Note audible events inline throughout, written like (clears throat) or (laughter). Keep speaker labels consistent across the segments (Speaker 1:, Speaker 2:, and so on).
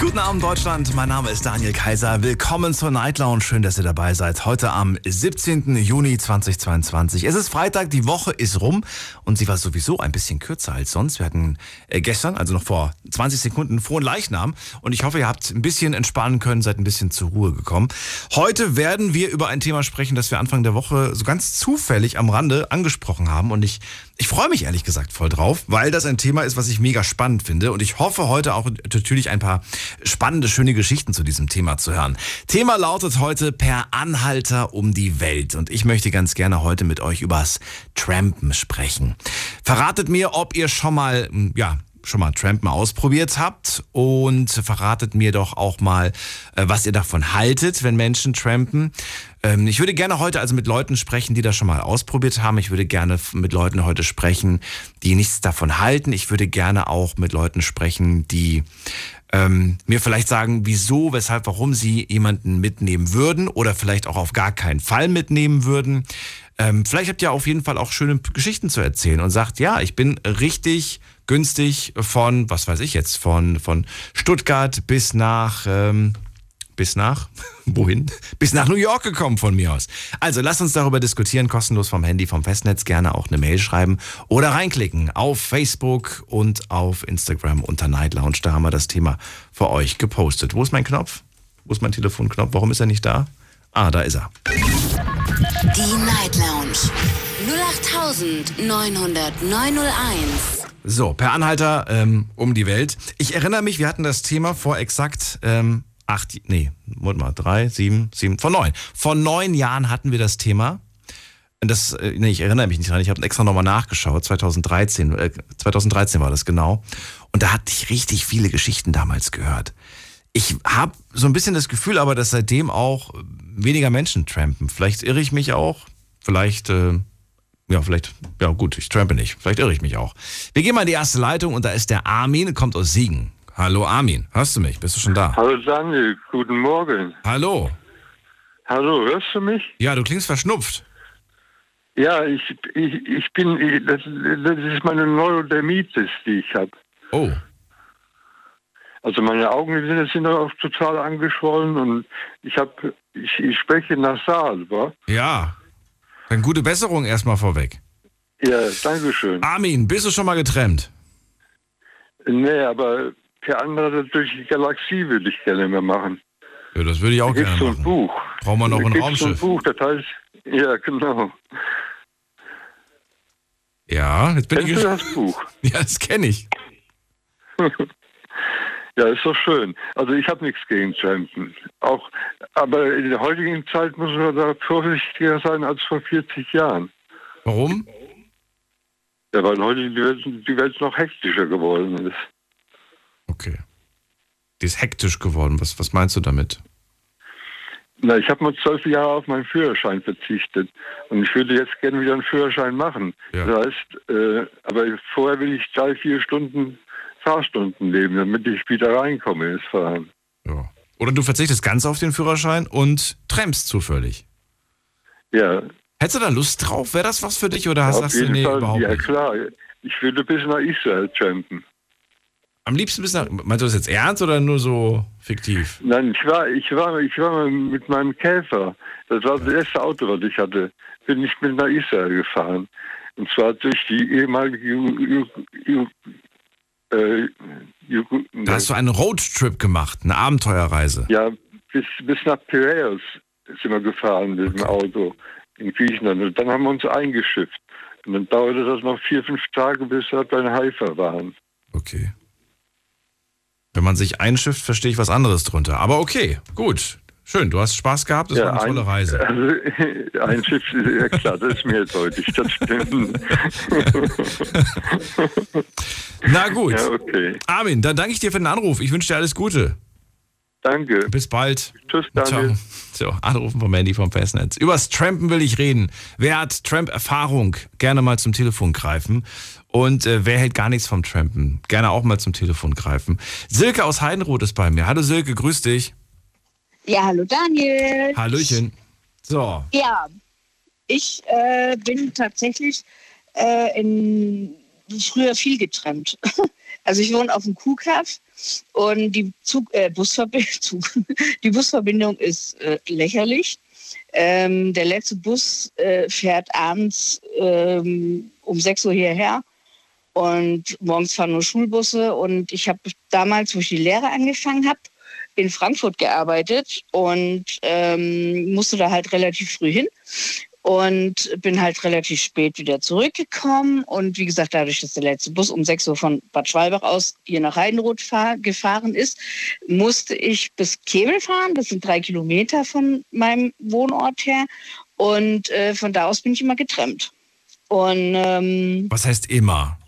Speaker 1: Guten Abend Deutschland, mein Name ist Daniel Kaiser. Willkommen zur Night Lounge. Schön, dass ihr dabei seid. Heute am 17. Juni 2022. Es ist Freitag, die Woche ist rum und sie war sowieso ein bisschen kürzer als sonst. Wir hatten äh, gestern, also noch vor 20 Sekunden, frohen Leichnam und ich hoffe, ihr habt ein bisschen entspannen können, seid ein bisschen zur Ruhe gekommen. Heute werden wir über ein Thema sprechen, das wir Anfang der Woche so ganz zufällig am Rande angesprochen haben und ich ich freue mich ehrlich gesagt voll drauf, weil das ein Thema ist, was ich mega spannend finde. Und ich hoffe heute auch natürlich ein paar spannende, schöne Geschichten zu diesem Thema zu hören. Thema lautet heute per Anhalter um die Welt. Und ich möchte ganz gerne heute mit euch übers Trampen sprechen. Verratet mir, ob ihr schon mal, ja, schon mal Trampen ausprobiert habt und verratet mir doch auch mal, äh, was ihr davon haltet, wenn Menschen trampen. Ähm, ich würde gerne heute also mit Leuten sprechen, die das schon mal ausprobiert haben. Ich würde gerne mit Leuten heute sprechen, die nichts davon halten. Ich würde gerne auch mit Leuten sprechen, die ähm, mir vielleicht sagen, wieso, weshalb, warum sie jemanden mitnehmen würden oder vielleicht auch auf gar keinen Fall mitnehmen würden. Ähm, vielleicht habt ihr auf jeden Fall auch schöne Geschichten zu erzählen und sagt, ja, ich bin richtig günstig von, was weiß ich jetzt, von, von Stuttgart bis nach, ähm, bis nach, (laughs) wohin? Bis nach New York gekommen von mir aus. Also lasst uns darüber diskutieren, kostenlos vom Handy, vom Festnetz, gerne auch eine Mail schreiben oder reinklicken auf Facebook und auf Instagram unter Night Lounge. Da haben wir das Thema für euch gepostet. Wo ist mein Knopf? Wo ist mein Telefonknopf? Warum ist er nicht da? Ah, da ist er.
Speaker 2: Die Night Lounge. 08901.
Speaker 1: So, per Anhalter ähm, um die Welt. Ich erinnere mich, wir hatten das Thema vor exakt ähm, acht, nee, warte mal, drei, sieben, sieben, vor neun. Vor neun Jahren hatten wir das Thema. Das, äh, nee, ich erinnere mich nicht dran. Ich habe extra nochmal nachgeschaut. 2013, äh, 2013 war das genau. Und da hatte ich richtig viele Geschichten damals gehört. Ich habe so ein bisschen das Gefühl, aber dass seitdem auch weniger Menschen trampen. Vielleicht irre ich mich auch. Vielleicht äh, ja, vielleicht, ja gut, ich trampe nicht. Vielleicht irre ich mich auch. Wir gehen mal in die erste Leitung und da ist der Armin, kommt aus Siegen. Hallo Armin, hörst du mich? Bist du schon da?
Speaker 3: Hallo Daniel, guten Morgen.
Speaker 1: Hallo.
Speaker 3: Hallo, hörst du mich?
Speaker 1: Ja, du klingst verschnupft.
Speaker 3: Ja, ich, ich, ich bin, ich, das, das ist meine Neurodermitis, die ich habe.
Speaker 1: Oh.
Speaker 3: Also meine Augen sind, sind auch total angeschwollen und ich habe, ich, ich spreche nasal, wa?
Speaker 1: Ja. Dann gute Besserung erstmal vorweg.
Speaker 3: Ja, danke schön.
Speaker 1: Armin, bist du schon mal getrennt?
Speaker 3: Nee, aber per andere durch die Galaxie würde ich gerne mehr machen.
Speaker 1: Ja, das würde ich auch
Speaker 3: Da
Speaker 1: gerne
Speaker 3: gibt's so ein
Speaker 1: machen.
Speaker 3: Buch.
Speaker 1: Brauchen wir noch
Speaker 3: Da
Speaker 1: ein
Speaker 3: gibt's so ein
Speaker 1: Raumschiff?
Speaker 3: Buch, das heißt, ja, genau.
Speaker 1: Ja, jetzt bin
Speaker 3: Kennst
Speaker 1: ich
Speaker 3: du das Buch? (laughs)
Speaker 1: Ja, das kenne ich. (laughs)
Speaker 3: Ja, ist doch schön. Also ich habe nichts gegen Trampen. Auch, aber in der heutigen Zeit muss man da vorsichtiger sein als vor 40 Jahren.
Speaker 1: Warum?
Speaker 3: Ja, weil heute die Welt, die Welt noch hektischer geworden ist.
Speaker 1: Okay. Die ist hektisch geworden. Was, was meinst du damit?
Speaker 3: Na, ich habe mal zwölf Jahre auf meinen Führerschein verzichtet und ich würde jetzt gerne wieder einen Führerschein machen.
Speaker 1: Ja.
Speaker 3: Das heißt, äh, aber vorher will ich drei, vier Stunden Fahrstunden nehmen, damit ich wieder reinkomme ins Fahren.
Speaker 1: Ja. Oder du verzichtest ganz auf den Führerschein und trampst zufällig.
Speaker 3: Ja,
Speaker 1: Hättest du da Lust drauf? Wäre das was für dich oder hast,
Speaker 3: auf
Speaker 1: sagst du, nee,
Speaker 3: Fall.
Speaker 1: überhaupt
Speaker 3: Ja
Speaker 1: nicht?
Speaker 3: klar, ich würde bis nach Israel trampen.
Speaker 1: Am liebsten bis nach. Meinst du das jetzt ernst oder nur so fiktiv?
Speaker 3: Nein, ich war, ich war, ich war mal mit meinem Käfer. Das war das erste Auto, was ich hatte. Bin ich mit nach Israel gefahren. Und zwar durch die ehemalige Ju, Ju, äh, Ju,
Speaker 1: Da hast du einen Roadtrip gemacht, eine Abenteuerreise.
Speaker 3: ja, bis, bis nach Piraeus sind wir gefahren mit dem Auto in Griechenland. Und dann haben wir uns eingeschifft. Und dann dauerte das noch vier, fünf Tage, bis wir bei Haifa waren.
Speaker 1: Okay. Wenn man sich einschifft, verstehe ich was anderes drunter. Aber okay, gut. Schön, du hast Spaß gehabt, das war eine tolle Reise. (laughs)
Speaker 3: Also, ein Schiff, ja klar, das ist mir deutlich, das stimmt. (laughs)
Speaker 1: Na gut.
Speaker 3: Ja, okay.
Speaker 1: Armin, dann danke ich dir für den Anruf. Ich wünsche dir alles Gute.
Speaker 3: Danke.
Speaker 1: Bis bald.
Speaker 3: Tschüss, Daniel.
Speaker 1: Ciao. So, anrufen vom Handy vom Festnetz. Übers Trampen will ich reden. Wer hat Tramp-Erfahrung? Gerne mal zum Telefon greifen. Und äh, wer hält gar nichts vom Trampen? Gerne auch mal zum Telefon greifen. Silke aus Heidenroth ist bei mir. Hallo Silke, grüß dich.
Speaker 4: Ja, hallo Daniel.
Speaker 1: Hallöchen. So.
Speaker 4: Ja, ich äh, bin tatsächlich äh, in, früher viel getrennt. (laughs) Also ich wohne auf dem Kuhkaff und die, Zug, äh, Busverbindung, (laughs) die Busverbindung ist äh, lächerlich. Ähm, der letzte Bus äh, fährt abends ähm, um 6 Uhr hierher und morgens fahren nur Schulbusse. Und ich habe damals, wo ich die Lehre angefangen habe, in Frankfurt gearbeitet und ähm, musste da halt relativ früh hin und bin halt relativ spät wieder zurückgekommen. Und wie gesagt, dadurch, dass der letzte Bus um 6 Uhr von Bad Schwalbach aus hier nach Heidenroth fahr, gefahren ist, musste ich bis Kemel fahren. Das sind drei Kilometer von meinem Wohnort her. Und äh, von da aus bin ich immer getrennt. Und ähm,
Speaker 1: Was heißt immer?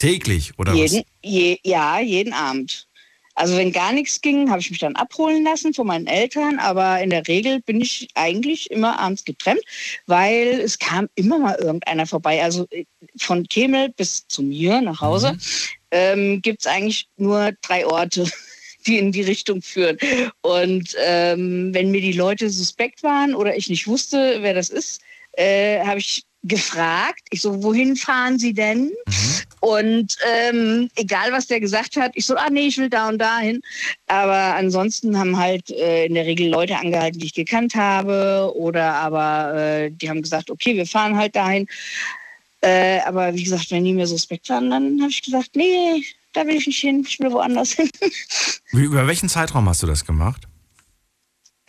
Speaker 1: Täglich oder
Speaker 4: jeden,
Speaker 1: was?
Speaker 4: je, ja, jeden Abend. Also wenn gar nichts ging, habe ich mich dann abholen lassen von meinen Eltern, aber in der Regel bin ich eigentlich immer abends getrennt, weil es kam immer mal irgendeiner vorbei. Also äh, von Kemel bis zu mir nach Hause
Speaker 1: Mhm.
Speaker 4: ähm, gibt es eigentlich nur drei Orte, (laughs) die in die Richtung führen. Und ähm, wenn mir die Leute suspekt waren oder ich nicht wusste, wer das ist, äh, habe ich gefragt. Ich so, wohin fahren Sie denn? Und ähm, egal, was der gesagt hat, ich so, ah nee, ich will da und dahin. Aber ansonsten haben halt äh, in der Regel Leute angehalten, die ich gekannt habe. Oder aber äh, die haben gesagt, okay, wir fahren halt dahin. Äh, aber wie gesagt, wenn die mir suspekt waren, dann habe ich gesagt, nee, da will ich nicht hin, ich will woanders hin. (laughs)
Speaker 1: Über welchen Zeitraum hast du das gemacht?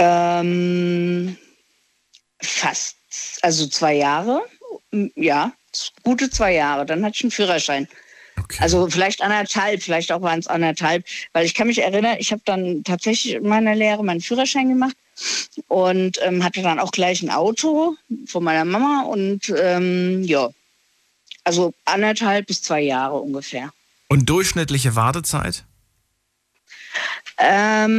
Speaker 4: ähm, fast, also zwei Jahre. Ja, gute zwei Jahre. Dann hatte ich einen Führerschein.
Speaker 1: Okay.
Speaker 4: Also vielleicht anderthalb, vielleicht auch waren es anderthalb, weil ich kann mich erinnern, ich habe dann tatsächlich in meiner Lehre meinen Führerschein gemacht und ähm, hatte dann auch gleich ein Auto von meiner Mama und ähm, ja, also anderthalb bis zwei Jahre ungefähr.
Speaker 1: Und durchschnittliche Wartezeit?
Speaker 4: Ähm,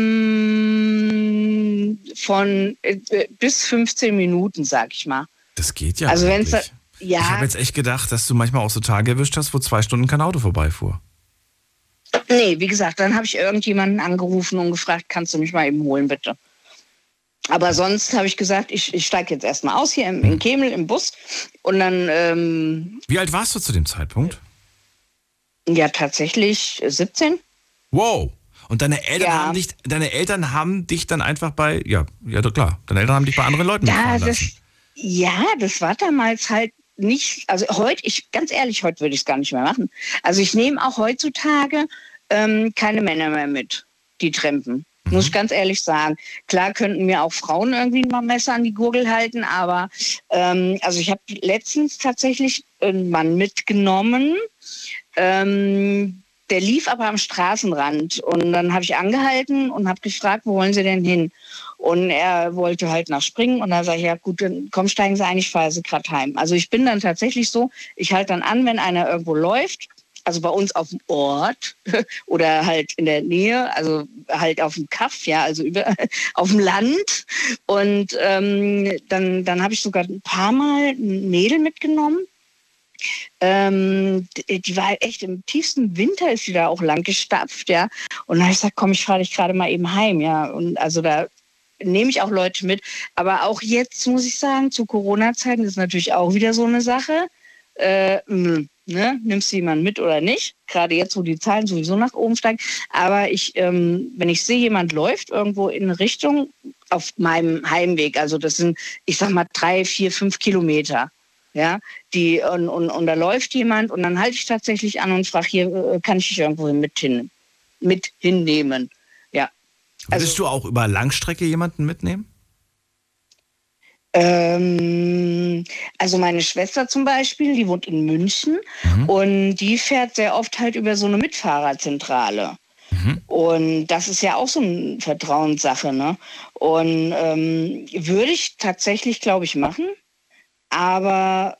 Speaker 4: von äh, bis 15 Minuten, sag ich mal.
Speaker 1: Das geht ja.
Speaker 4: Also
Speaker 1: eigentlich.
Speaker 4: ja.
Speaker 1: Ich habe jetzt echt gedacht, dass du manchmal auch so Tage erwischt hast, wo zwei Stunden kein Auto vorbeifuhr.
Speaker 4: Nee, wie gesagt, dann habe ich irgendjemanden angerufen und gefragt, kannst du mich mal eben holen, bitte. Aber sonst habe ich gesagt, ich, ich steige jetzt erstmal aus hier im, in Kemel im Bus und dann, ähm,
Speaker 1: Wie alt warst du zu dem Zeitpunkt?
Speaker 4: ja, tatsächlich 17.
Speaker 1: Wow. Und deine Eltern
Speaker 4: Ja.
Speaker 1: haben dich, deine Eltern haben dich dann einfach bei, ja, ja, klar, deine Eltern haben dich bei anderen Leuten
Speaker 4: Ja, das,
Speaker 1: lassen.
Speaker 4: Ja, das war damals halt nicht, also heute, ich ganz ehrlich, heute würde ich es gar nicht mehr machen. Also ich nehme auch heutzutage ähm, keine Männer mehr mit, die trampen. Muss ich ganz ehrlich sagen. Klar könnten mir auch Frauen irgendwie mal Messer an die Gurgel halten, aber ähm, also ich habe letztens tatsächlich einen Mann mitgenommen, ähm, der lief aber am Straßenrand und dann habe ich angehalten und habe gefragt, wo wollen Sie denn hin? Und er wollte halt nach Springen und dann sage ich, ja gut, dann komm, steigen Sie ein, ich fahre Sie gerade heim. Also ich bin dann tatsächlich so, ich halte dann an, wenn einer irgendwo läuft, also bei uns auf dem Ort (laughs) oder halt in der Nähe, also halt auf dem Kaff, ja, also über, (laughs) auf dem Land. Und ähm, dann, dann habe ich sogar ein paar Mal ein Mädel mitgenommen. Ähm, die, war echt im tiefsten Winter ist sie da auch lang gestapft, ja. Und dann habe ich gesagt, komm, ich fahre dich gerade mal eben heim, ja. Und also da nehme ich auch Leute mit. Aber auch jetzt muss ich sagen, zu Corona-Zeiten ist natürlich auch wieder so eine Sache. Äh, mh, ne? Nimmst du jemanden mit oder nicht? Gerade jetzt, wo die Zahlen sowieso nach oben steigen. Aber ich, ähm, wenn ich sehe, jemand läuft irgendwo in Richtung auf meinem Heimweg, also das sind, ich sag mal, drei, vier, fünf Kilometer. Ja, die, und, und, und da läuft jemand und dann halte ich tatsächlich an und frage, hier, äh, kann ich dich irgendwo mit, hin, mit hinnehmen? Ja. Also-
Speaker 1: Würdest du auch über Langstrecke jemanden mitnehmen?
Speaker 4: Ähm, also meine Schwester zum Beispiel, die wohnt in München und die fährt sehr oft halt über so eine Mitfahrerzentrale. Und das ist ja auch so eine Vertrauenssache, ne? Und ähm, würde ich tatsächlich, glaube ich, machen. Aber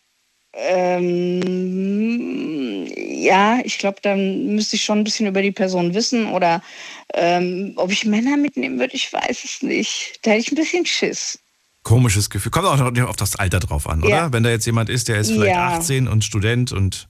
Speaker 4: ähm, ja, ich glaube, dann müsste ich schon ein bisschen über die Person wissen oder ähm, ob ich Männer mitnehmen würde, ich weiß es nicht. Da hätte ich ein bisschen Schiss.
Speaker 1: Komisches Gefühl. Kommt auch noch auf das Alter drauf an, oder?
Speaker 4: Ja.
Speaker 1: Wenn da jetzt jemand ist, der ist vielleicht
Speaker 4: Ja.
Speaker 1: 18 und Student und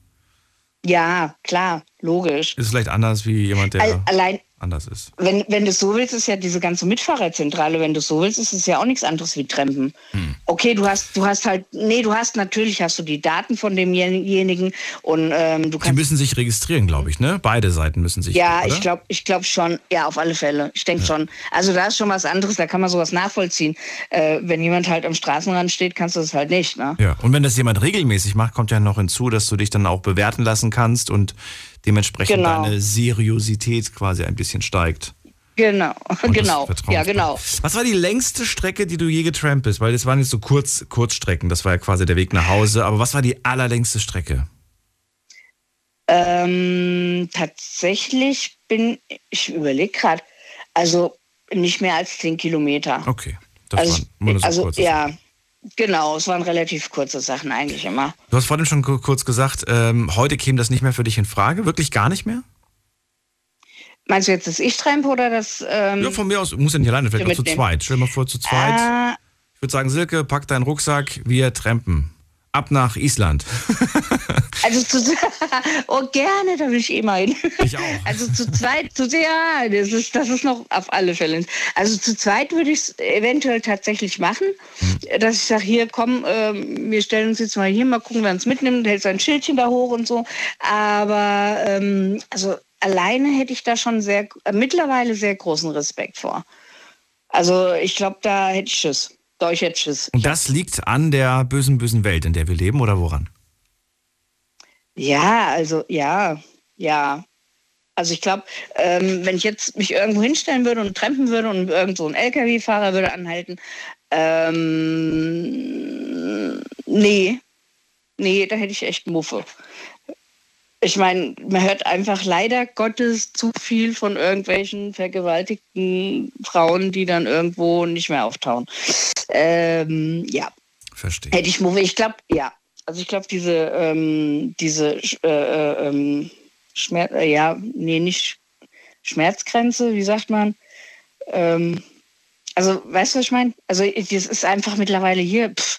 Speaker 4: Ja, klar, logisch.
Speaker 1: ist vielleicht anders wie jemand, der
Speaker 4: Al allein,
Speaker 1: anders ist.
Speaker 4: Wenn, wenn du so willst, ist ja diese ganze Mitfahrerzentrale, wenn du so willst, ist es ja auch nichts anderes wie Trampen. Hm. Okay, du hast, du hast halt, nee, du hast natürlich hast du die Daten von demjenigen und ähm, du kannst.
Speaker 1: Die müssen sich registrieren, glaube ich, ne? Beide Seiten müssen sich.
Speaker 4: Ja, oder? ich glaube, ich glaube schon. Ja, auf alle Fälle. Ich denke ja. schon. Also da ist schon was anderes. Da kann man sowas nachvollziehen. Äh, wenn jemand halt am Straßenrand steht, kannst du das halt nicht. Ne?
Speaker 1: Ja. Und wenn das jemand regelmäßig macht, kommt ja noch hinzu, dass du dich dann auch bewerten lassen kannst und dementsprechend genau. deine Seriosität quasi ein bisschen steigt.
Speaker 4: Genau, genau. Ja, genau.
Speaker 1: Was war die längste Strecke, die du je getrampt bist? Weil das waren jetzt so Kurz, Kurzstrecken, das war ja quasi der Weg nach Hause. Aber was war die allerlängste Strecke?
Speaker 4: Ähm, tatsächlich bin ich überlege gerade, also nicht mehr als 10 Kilometer.
Speaker 1: Okay.
Speaker 4: Das also, waren so also ja, genau, es waren relativ kurze Sachen eigentlich immer.
Speaker 1: Du hast vorhin schon kurz gesagt, ähm, heute käme das nicht mehr für dich in Frage, wirklich gar nicht mehr?
Speaker 4: Meinst du jetzt das Ich-Tramp oder das? Ähm,
Speaker 1: ja, von mir aus, muss ja nicht alleine, vielleicht auch zu zweit. Stell dir mal vor, zu zweit. Äh, ich würde sagen, Silke, pack deinen Rucksack, wir trampen. Ab nach Island. (laughs)
Speaker 4: also zu, (laughs) oh gerne, da will ich eh mal hin.
Speaker 1: Ich auch. (laughs)
Speaker 4: Also zu zweit, zu ja, das ist, das ist noch auf alle Fälle. Also zu zweit würde ich es eventuell tatsächlich machen, hm. dass ich sage, hier komm, äh, wir stellen uns jetzt mal hier, mal gucken, wer uns mitnimmt, hält sein Schildchen da hoch und so. Aber ähm, also alleine hätte ich da schon sehr, äh, mittlerweile sehr großen Respekt vor. Also ich glaube, da hätte ich Schiss. Da ich hätte Schiss.
Speaker 1: Und das liegt an der bösen, bösen Welt, in der wir leben, oder woran?
Speaker 4: Ja, also ja, ja. Also ich glaube, ähm, wenn ich jetzt mich irgendwo hinstellen würde und trampen würde und irgend so ein LKW-Fahrer würde anhalten, ähm, nee, nee, da hätte ich echt Muffe ich meine, man hört einfach leider Gottes zu viel von irgendwelchen vergewaltigten Frauen, die dann irgendwo nicht mehr auftauchen. Ähm, ja.
Speaker 1: Verstehe.
Speaker 4: Hätte ich Ich glaube, ja. Also ich glaube, diese, ähm, diese äh, äh, ähm, Schmerz, äh, ja, nee, nicht Schmerzgrenze, wie sagt man? Ähm, also, weißt du, was ich meine? Also, das ist einfach mittlerweile hier, pff,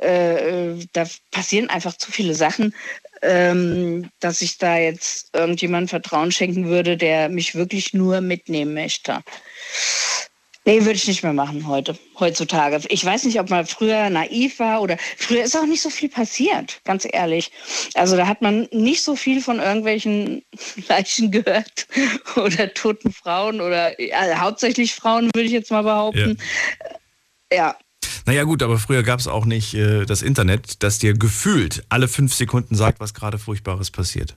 Speaker 4: äh, da passieren einfach zu viele Sachen, ähm, dass ich da jetzt irgendjemand Vertrauen schenken würde, der mich wirklich nur mitnehmen möchte. Nee, würde ich nicht mehr machen heute, heutzutage. Ich weiß nicht, ob man früher naiv war oder früher ist auch nicht so viel passiert, ganz ehrlich. Also da hat man nicht so viel von irgendwelchen (laughs) Leichen gehört (laughs) oder toten Frauen oder ja, hauptsächlich Frauen, würde ich jetzt mal behaupten. Ja, ja
Speaker 1: naja gut, aber früher gab es auch nicht äh, das Internet, das dir gefühlt alle fünf Sekunden sagt, was gerade Furchtbares passiert.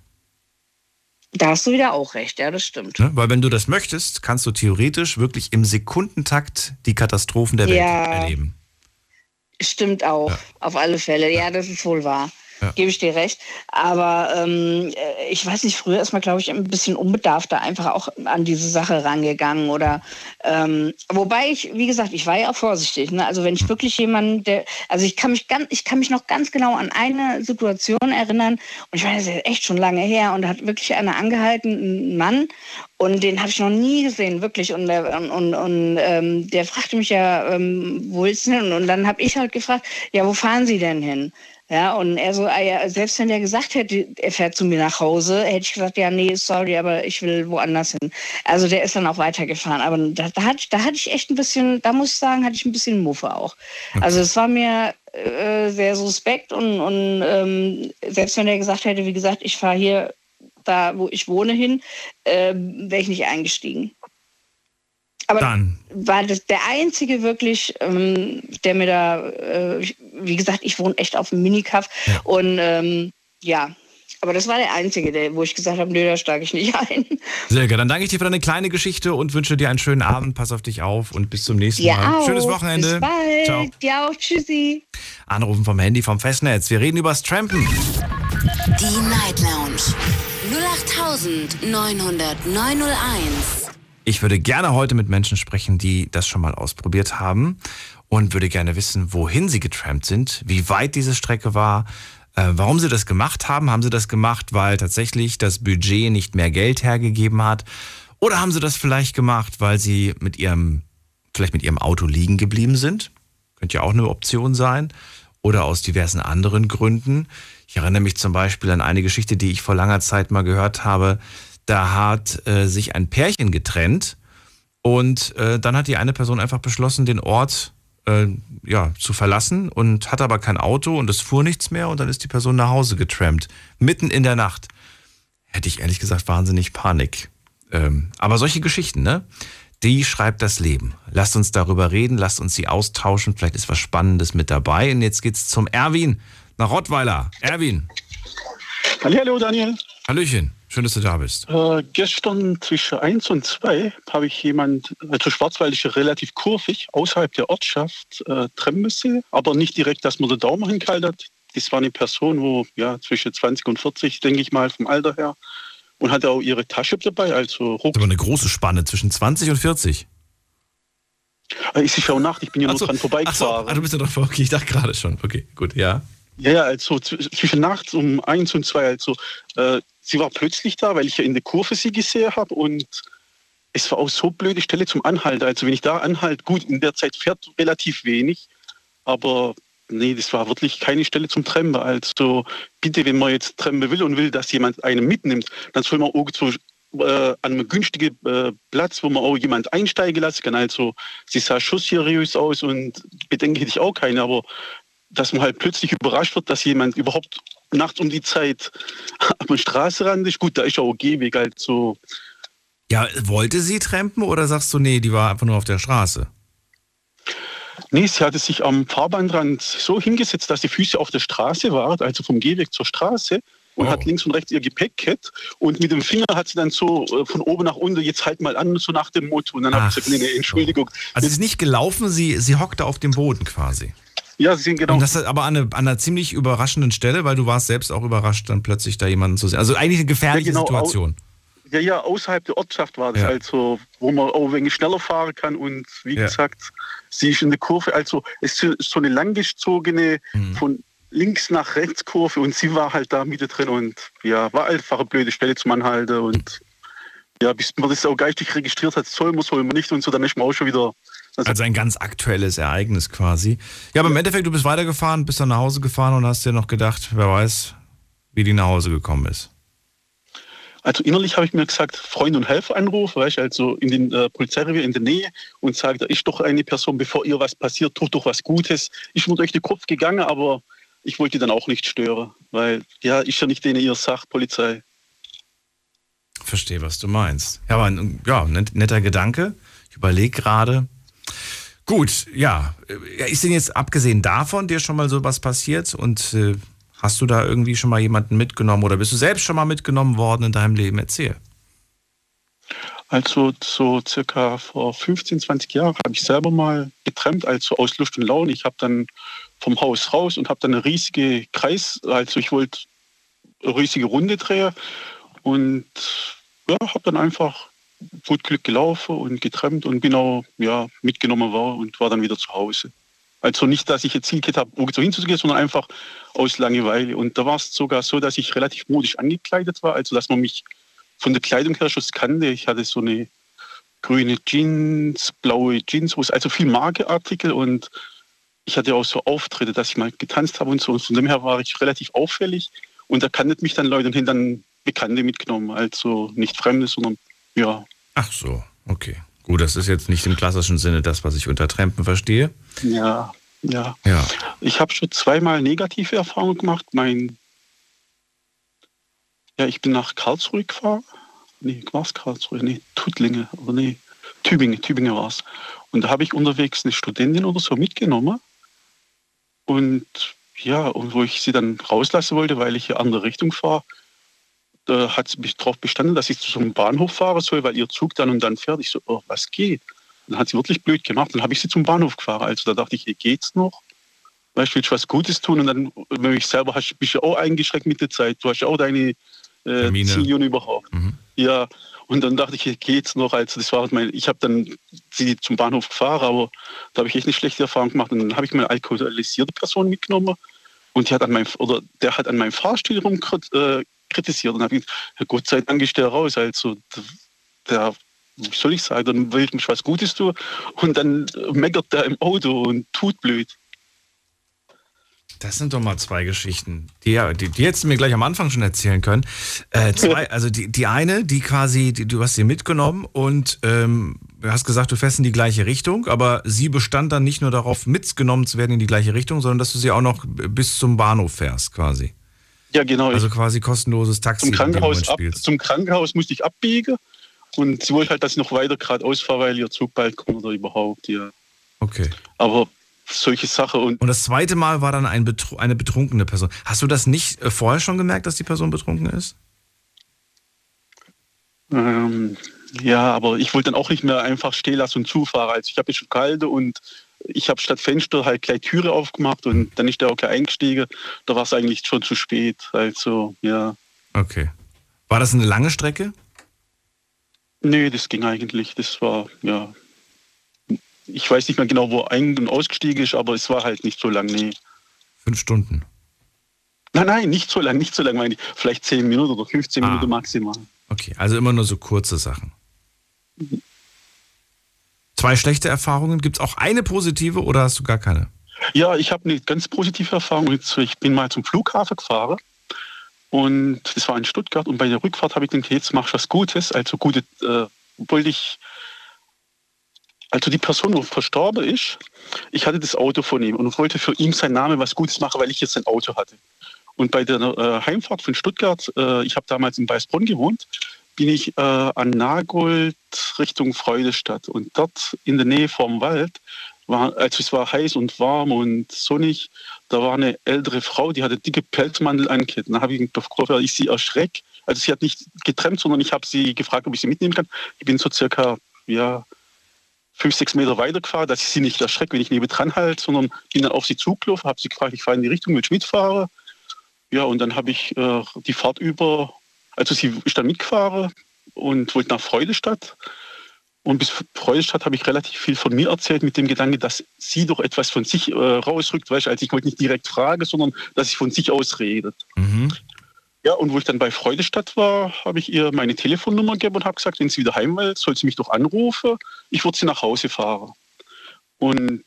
Speaker 4: Da hast du wieder auch recht, ja, das stimmt.
Speaker 1: Ne? Weil wenn du das möchtest, kannst du theoretisch wirklich im Sekundentakt die Katastrophen der Welt ja, erleben.
Speaker 4: Stimmt auch, ja. auf alle Fälle. Ja, das ist wohl wahr ja. gebe ich dir recht. Aber ähm, äh, ich weiß nicht, früher ist man, glaube ich, ein bisschen unbedarfter einfach auch an diese Sache rangegangen. Oder ähm, wobei ich, wie gesagt, ich war ja auch vorsichtig. Ne? Also wenn ich wirklich jemanden, der, also ich kann mich ganz, ich kann mich noch ganz genau an eine Situation erinnern, und ich meine, das ist echt schon lange her, und da hat wirklich einer angehalten, ein Mann, und den habe ich noch nie gesehen, wirklich. Und, und, und, und ähm, der fragte mich ja, ähm, wo ist denn? Und dann habe ich halt gefragt, ja, wo fahren Sie denn hin? Ja, und er so, ah selbst wenn er gesagt hätte, er fährt zu mir nach Hause, hätte ich gesagt, ja, nee, sorry, aber ich will woanders hin. Also der ist dann auch weitergefahren. Aber da, da, hatte, da hatte ich echt ein bisschen, da muss ich sagen, hatte ich ein bisschen Muffe auch. Okay. Also es war mir äh, sehr suspekt und, und ähm, selbst wenn er gesagt hätte, wie gesagt, ich fahre hier da, wo ich wohne, hin, äh, wäre ich nicht eingestiegen. Aber Dann. war das der einzige wirklich, ähm, der mir da, äh, wie gesagt, ich wohne echt auf dem Minikaff ja. und ähm, ja, aber das war der einzige, der, wo ich gesagt habe, nö, da steige ich nicht (laughs) ein.
Speaker 1: Sehr gut, dann danke ich dir für deine kleine Geschichte und wünsche dir einen schönen Abend. Pass auf dich auf und bis zum nächsten ja Mal. Auch. Schönes Wochenende.
Speaker 4: Bis bald. Ciao. Dir auch. Tschüssi.
Speaker 1: Anrufen vom Handy vom Festnetz. Wir reden übers Trampen.
Speaker 2: Die Night Lounge 0890901.
Speaker 1: Ich würde gerne heute mit Menschen sprechen, die das schon mal ausprobiert haben und würde gerne wissen, wohin sie getrampt sind, wie weit diese Strecke war, äh, warum sie das gemacht haben. Haben sie das gemacht, weil tatsächlich das Budget nicht mehr Geld hergegeben hat? Oder haben sie das vielleicht gemacht, weil sie mit ihrem, vielleicht mit ihrem Auto liegen geblieben sind? Könnte ja auch eine Option sein. Oder aus diversen anderen Gründen. Ich erinnere mich zum Beispiel an eine Geschichte, die ich vor langer Zeit mal gehört habe Da hat äh, sich ein Pärchen getrennt und äh, dann hat die eine Person einfach beschlossen, den Ort äh, ja, zu verlassen und hat aber kein Auto und es fuhr nichts mehr und dann ist die Person nach Hause getrampt. Mitten in der Nacht. Hätte ich ehrlich gesagt wahnsinnig Panik. Ähm, aber solche Geschichten, ne? Die schreibt das Leben. Lasst uns darüber reden, lasst uns sie austauschen. Vielleicht ist was Spannendes mit dabei. Und jetzt geht's zum Erwin nach Rottweiler. Erwin.
Speaker 5: Hallo Daniel.
Speaker 1: Hallöchen. Schön, dass du da bist.
Speaker 5: Äh, gestern zwischen 1 und 2 habe ich jemand, also Schwarzwald ist ja relativ kurvig, außerhalb der Ortschaft äh, trennen müssen, aber nicht direkt, dass man den Daumen hingehalten hat. Das war eine Person, wo ja zwischen 20 und 40, denke ich mal, vom Alter her, und hatte auch ihre Tasche dabei, also
Speaker 1: Ruck. Aber eine große Spanne zwischen 20 und 40.
Speaker 5: Äh, ist ja auch Nacht, ich bin ja nur so, dran vorbeigefahren.
Speaker 1: So, ah, du bist ja doch, okay, ich dachte gerade schon. Okay, gut, ja.
Speaker 5: Ja, ja, also zwischen nachts um eins und zwei, also äh, sie war plötzlich da, weil ich ja in der Kurve sie gesehen habe und es war auch so blöde Stelle zum Anhalten. Also wenn ich da anhalte, gut, in der Zeit fährt relativ wenig, aber nee, das war wirklich keine Stelle zum Trennen. Also bitte, wenn man jetzt trennen will und will, dass jemand einen mitnimmt, dann soll man irgendwo äh, an einem günstigen äh, Platz, wo man auch jemand einsteigen lassen kann. Also sie sah schon seriös aus und Bedenken hätte ich auch keine, aber dass man halt plötzlich überrascht wird, dass jemand überhaupt nachts um die Zeit (laughs) am Straßenrand ist. Gut, da ist ja auch Gehweg halt so.
Speaker 1: Ja, wollte sie trampen oder sagst du, nee, die war einfach nur auf der Straße?
Speaker 5: Nee, sie hatte sich am Fahrbahnrand so hingesetzt, dass die Füße auf der Straße waren, also vom Gehweg zur Straße und oh. hat links und rechts ihr Gepäck gehabt und mit dem Finger hat sie dann so äh, von oben nach unten, jetzt halt mal an, so nach dem Motto. Und dann habe ich gesagt, nee, nee, Entschuldigung.
Speaker 1: Also sie ist nicht gelaufen, sie, sie hockte auf dem Boden quasi.
Speaker 5: Ja, sie sind genau.
Speaker 1: Und das aber an, eine, an einer ziemlich überraschenden Stelle, weil du warst selbst auch überrascht, dann plötzlich da jemanden zu sehen. Also eigentlich eine gefährliche ja, genau, Situation.
Speaker 5: Ja, ja, außerhalb der Ortschaft war das ja. also, wo man auch ein wenig schneller fahren kann und wie ja. gesagt, sie ist in der Kurve, also es ist so eine langgezogene mhm. von links nach rechts Kurve und sie war halt da Mitte drin und ja, war einfach eine blöde Stelle zum Anhalten und ja, bis man das auch geistig registriert hat, soll man, soll man nicht und so, dann ist man auch schon wieder
Speaker 1: also, ein ganz aktuelles Ereignis quasi. Ja, aber im Endeffekt, du bist weitergefahren, bist dann nach Hause gefahren und hast dir noch gedacht, wer weiß, wie die nach Hause gekommen ist.
Speaker 5: Also innerlich habe ich mir gesagt, Freund und Helfer anrufen, weißt also in den äh, Polizeirevier in der Nähe und sage, da ist doch eine Person, bevor ihr was passiert, tut doch was Gutes. Ich bin durch den Kopf gegangen, aber ich wollte dann auch nicht stören, weil ja, ist ja nicht denen ihr Sach, Polizei.
Speaker 1: Verstehe, was du meinst. Ja, aber ein ja, netter Gedanke. Ich überlege gerade, Gut, ja. Ist denn jetzt abgesehen davon dir schon mal sowas passiert und äh, hast du da irgendwie schon mal jemanden mitgenommen oder bist du selbst schon mal mitgenommen worden in deinem Leben? Erzähl.
Speaker 5: Also so circa vor 15, 20 Jahren habe ich selber mal getrennt, also aus Lust und Laune. Ich habe dann vom Haus raus und habe dann eine riesige Kreis, also ich wollte eine riesige Runde drehen und ja, habe dann einfach gut Glück gelaufen und getrennt und bin auch ja, mitgenommen war und war dann wieder zu Hause. Also nicht, dass ich jetzt Ziel habe, irgendwo hinzugehen, sondern einfach aus Langeweile. Und da war es sogar so, dass ich relativ modisch angekleidet war, also dass man mich von der Kleidung her schon kannte. Ich hatte so eine grüne Jeans, blaue Jeanshose, also viel Markeartikel und ich hatte auch so Auftritte, dass ich mal getanzt habe und so. Und von dem her war ich relativ auffällig und da kannten mich dann Leute und haben dann Bekannte mitgenommen. Also nicht Fremde, sondern ja,
Speaker 1: Ach so, okay. Gut, das ist jetzt nicht im klassischen Sinne das, was ich unter Trampen verstehe.
Speaker 5: Ja, ja. ja. Ich habe schon zweimal negative Erfahrungen gemacht. Mein, ja, ich bin nach Karlsruhe gefahren. Nee, war es Karlsruhe? Nee, Tuttlinge. Oder nee, Tübingen, Tübingen war es. Und da habe ich unterwegs eine Studentin oder so mitgenommen. Und ja, und wo ich sie dann rauslassen wollte, weil ich hier andere Richtung fahre, da hat sie mich darauf bestanden, dass ich zu so einem Bahnhof fahren soll, weil ihr Zug dann und dann fährt. Ich so, oh, was geht? Dann hat sie wirklich blöd gemacht. Dann habe ich sie zum Bahnhof gefahren. Also da dachte ich, hier geht's noch. Weißt du, willst du was Gutes tun? Und dann, wenn du mich selber hast, bist du auch eingeschränkt mit der Zeit. Du hast ja auch deine äh, Ziele überhaupt. Mhm. Ja, und dann dachte ich, hier geht's noch. Also das war mein, ich habe dann sie zum Bahnhof gefahren, aber da habe ich echt eine schlechte Erfahrung gemacht. Und dann habe ich meine alkoholisierte Person mitgenommen und die hat an meinem, oder der hat an meinem Fahrstil rum äh, kritisiert. Und habe ich gesagt, Gott sei Dank ist der raus. Also der, wie soll ich sagen, dann will ich mich was Gutes tun und dann meckert der im Auto und tut blöd.
Speaker 1: Das sind doch mal zwei Geschichten, die, die, die hättest du mir gleich am Anfang schon erzählen können. Äh, zwei, (laughs) also die, die eine, die quasi, die, du hast sie mitgenommen und ähm, du hast gesagt, du fährst in die gleiche Richtung, aber sie bestand dann nicht nur darauf, mitgenommen zu werden in die gleiche Richtung, sondern dass du sie auch noch bis zum Bahnhof fährst, quasi.
Speaker 5: Ja, genau.
Speaker 1: Also quasi kostenloses Taxi.
Speaker 5: zum, Krankenhaus ab, zum Krankenhaus musste ich abbiegen und sie wollte halt, dass ich noch weiter geradeaus fahre, weil ihr Zug bald kommt oder überhaupt, ja.
Speaker 1: Okay.
Speaker 5: Aber solche Sachen und
Speaker 1: Und das zweite Mal war dann ein Betru eine betrunkene Person. Hast du das nicht äh, vorher schon gemerkt, dass die Person betrunken ist?
Speaker 5: Ähm, ja, aber ich wollte dann auch nicht mehr einfach stehen lassen und zufahren. Also ich habe jetzt schon kalte und ich habe statt Fenster halt gleich Türe aufgemacht und dann ist der auch gleich eingestiegen. Da war es eigentlich schon zu spät. Also, ja.
Speaker 1: Okay. War das eine lange Strecke?
Speaker 5: Nee, das ging eigentlich. Das war, ja. Ich weiß nicht mehr genau, wo ein- und ausgestiegen ist, aber es war halt nicht so lang, nee.
Speaker 1: Fünf Stunden.
Speaker 5: Nein, nein, nicht so lang, nicht so lang, meine ich. Vielleicht 10 Minuten oder 15
Speaker 1: Ah.
Speaker 5: Minuten maximal.
Speaker 1: Okay, also immer nur so kurze Sachen. Zwei schlechte Erfahrungen. Gibt es auch eine positive oder hast du gar keine?
Speaker 5: Ja, ich habe eine ganz positive Erfahrung. Jetzt, Ich bin mal zum Flughafen gefahren und das war in Stuttgart und bei der Rückfahrt habe ich gedacht, jetzt machst du was Gutes. Also gute, äh, wollte ich, also die Person, die verstorben ist, ich hatte das Auto von ihm und wollte für ihn sein Name was Gutes machen, weil ich jetzt ein Auto hatte. Und bei der äh, Heimfahrt von Stuttgart, äh, ich habe damals in Weißbronn gewohnt, bin ich äh, an Nagold Richtung Freudestadt. Und dort in der Nähe vom Wald, war, also es war heiß und warm und sonnig, da war eine ältere Frau, die hatte dicke Pelzmantel angehabt. Da habe ich dass ich sie erschrecke. Also sie hat nicht getrennt, sondern ich habe sie gefragt, ob ich sie mitnehmen kann. Ich bin so circa, ja, fünf, sechs Meter weitergefahren, dass ich sie nicht erschrecke, wenn ich neben dran halte, sondern bin dann auf sie zugelaufen, habe sie gefragt, ich fahre in die Richtung, will ich mitfahren? Ja, und dann habe ich äh, die Fahrt über, also sie ist dann mitgefahren und wollte nach Freudestadt. Und bis Freudestadt habe ich relativ viel von mir erzählt mit dem Gedanke, dass sie doch etwas von sich äh, rausrückt, weißt, also ich wollte nicht direkt fragen, sondern dass sie von sich aus redet.
Speaker 1: Mhm.
Speaker 5: Ja, und wo ich dann bei Freudestadt war, habe ich ihr meine Telefonnummer gegeben und habe gesagt, wenn sie wieder heim will, soll sie mich doch anrufen. Ich würde sie nach Hause fahren. Und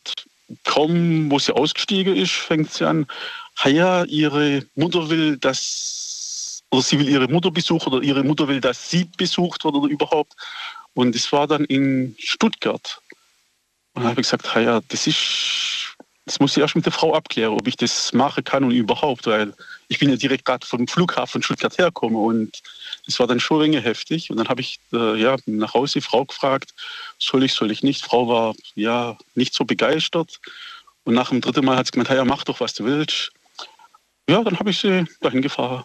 Speaker 5: kaum, wo sie ausgestiegen ist, fängt sie an, "Ha ja, ihre Mutter will, dass, oder sie will ihre Mutter besuchen oder ihre Mutter will, dass sie besucht wird oder überhaupt. Und es war dann in Stuttgart. Und dann habe ich gesagt, "Ha ja, das ist, das muss ich erst mit der Frau abklären, ob ich das machen kann und überhaupt, weil ich bin ja direkt gerade vom Flughafen Stuttgart hergekommen und das war dann schon wenig heftig. Und dann habe ich äh, ja, nach Hause die Frau gefragt, soll ich, soll ich nicht. Die Frau war ja nicht so begeistert. Und nach dem dritten Mal hat sie gemeint, ja, mach doch, was du willst. Ja, dann habe ich sie dahin gefahren.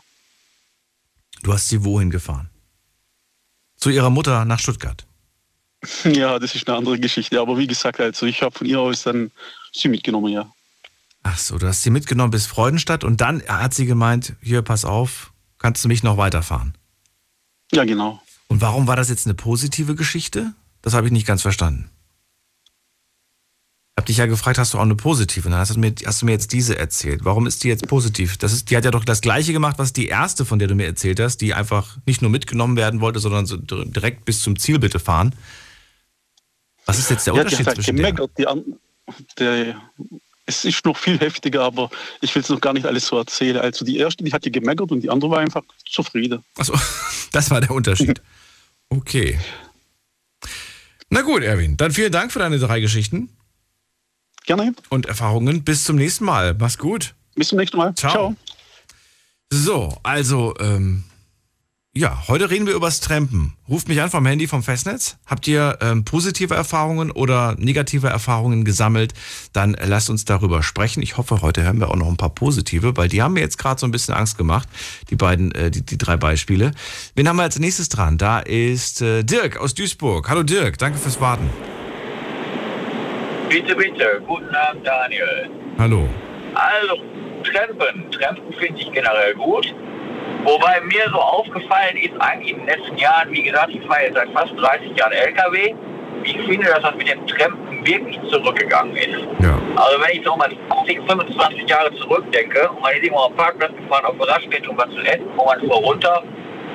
Speaker 1: Du hast sie wohin gefahren? Zu ihrer Mutter nach Stuttgart. (laughs)
Speaker 5: Ja, das ist eine andere Geschichte. Aber wie gesagt, also ich habe von ihr aus dann sie mitgenommen, ja.
Speaker 1: Ach so, du hast sie mitgenommen bis Freudenstadt und dann hat sie gemeint, hier, pass auf, kannst du mich noch weiterfahren?
Speaker 5: Ja, genau.
Speaker 1: Und warum war das jetzt eine positive Geschichte? Das habe ich nicht ganz verstanden. Hab dich ja gefragt, hast du auch eine positive? Und dann hast du, mir, hast du mir jetzt diese erzählt. Warum ist die jetzt positiv? Das ist, die hat ja doch das Gleiche gemacht, was die erste, von der du mir erzählt hast, die einfach nicht nur mitgenommen werden wollte, sondern so direkt bis zum Ziel bitte fahren. Was ist jetzt der
Speaker 5: ja, die
Speaker 1: Unterschied
Speaker 5: halt
Speaker 1: zwischen denen?
Speaker 5: gemeckert. Die, an- der, es ist noch viel heftiger, aber ich will es noch gar nicht alles so erzählen. Also die erste, die hat die gemeckert und die andere war einfach zufrieden.
Speaker 1: Achso, (laughs) das war der Unterschied. (laughs) Okay. Na gut, Erwin, dann vielen Dank für deine drei Geschichten
Speaker 5: Gerne.
Speaker 1: und Erfahrungen. Bis zum nächsten Mal. Mach's gut.
Speaker 5: Bis zum nächsten Mal.
Speaker 1: Ciao.
Speaker 5: Ciao.
Speaker 1: So, also, ähm, ja, heute reden wir übers Trampen. Ruft mich an vom Handy vom Festnetz. Habt ihr ähm, positive Erfahrungen oder negative Erfahrungen gesammelt? Dann lasst uns darüber sprechen. Ich hoffe, heute hören wir auch noch ein paar positive, weil die haben mir jetzt gerade so ein bisschen Angst gemacht, die beiden, äh, die, die drei Beispiele. Wen haben wir als nächstes dran? Da ist äh, Dirk aus Duisburg. Hallo Dirk, danke fürs Warten.
Speaker 6: Bitte, bitte. Guten Abend, Daniel.
Speaker 1: Hallo.
Speaker 6: Also, Trampen. Trampen finde ich generell gut. Wobei mir so aufgefallen ist, eigentlich in den letzten Jahren, wie gesagt, ich fahre jetzt seit fast 30 Jahren LKW. Ich finde, dass das mit dem Trampen wirklich zurückgegangen ist.
Speaker 1: Ja.
Speaker 6: Also wenn ich so mal 20, 25 Jahre zurückdenke und man ist irgendwo am Parkplatz gefahren auf der Raststätte, um was zu essen, wo man fuhr runter,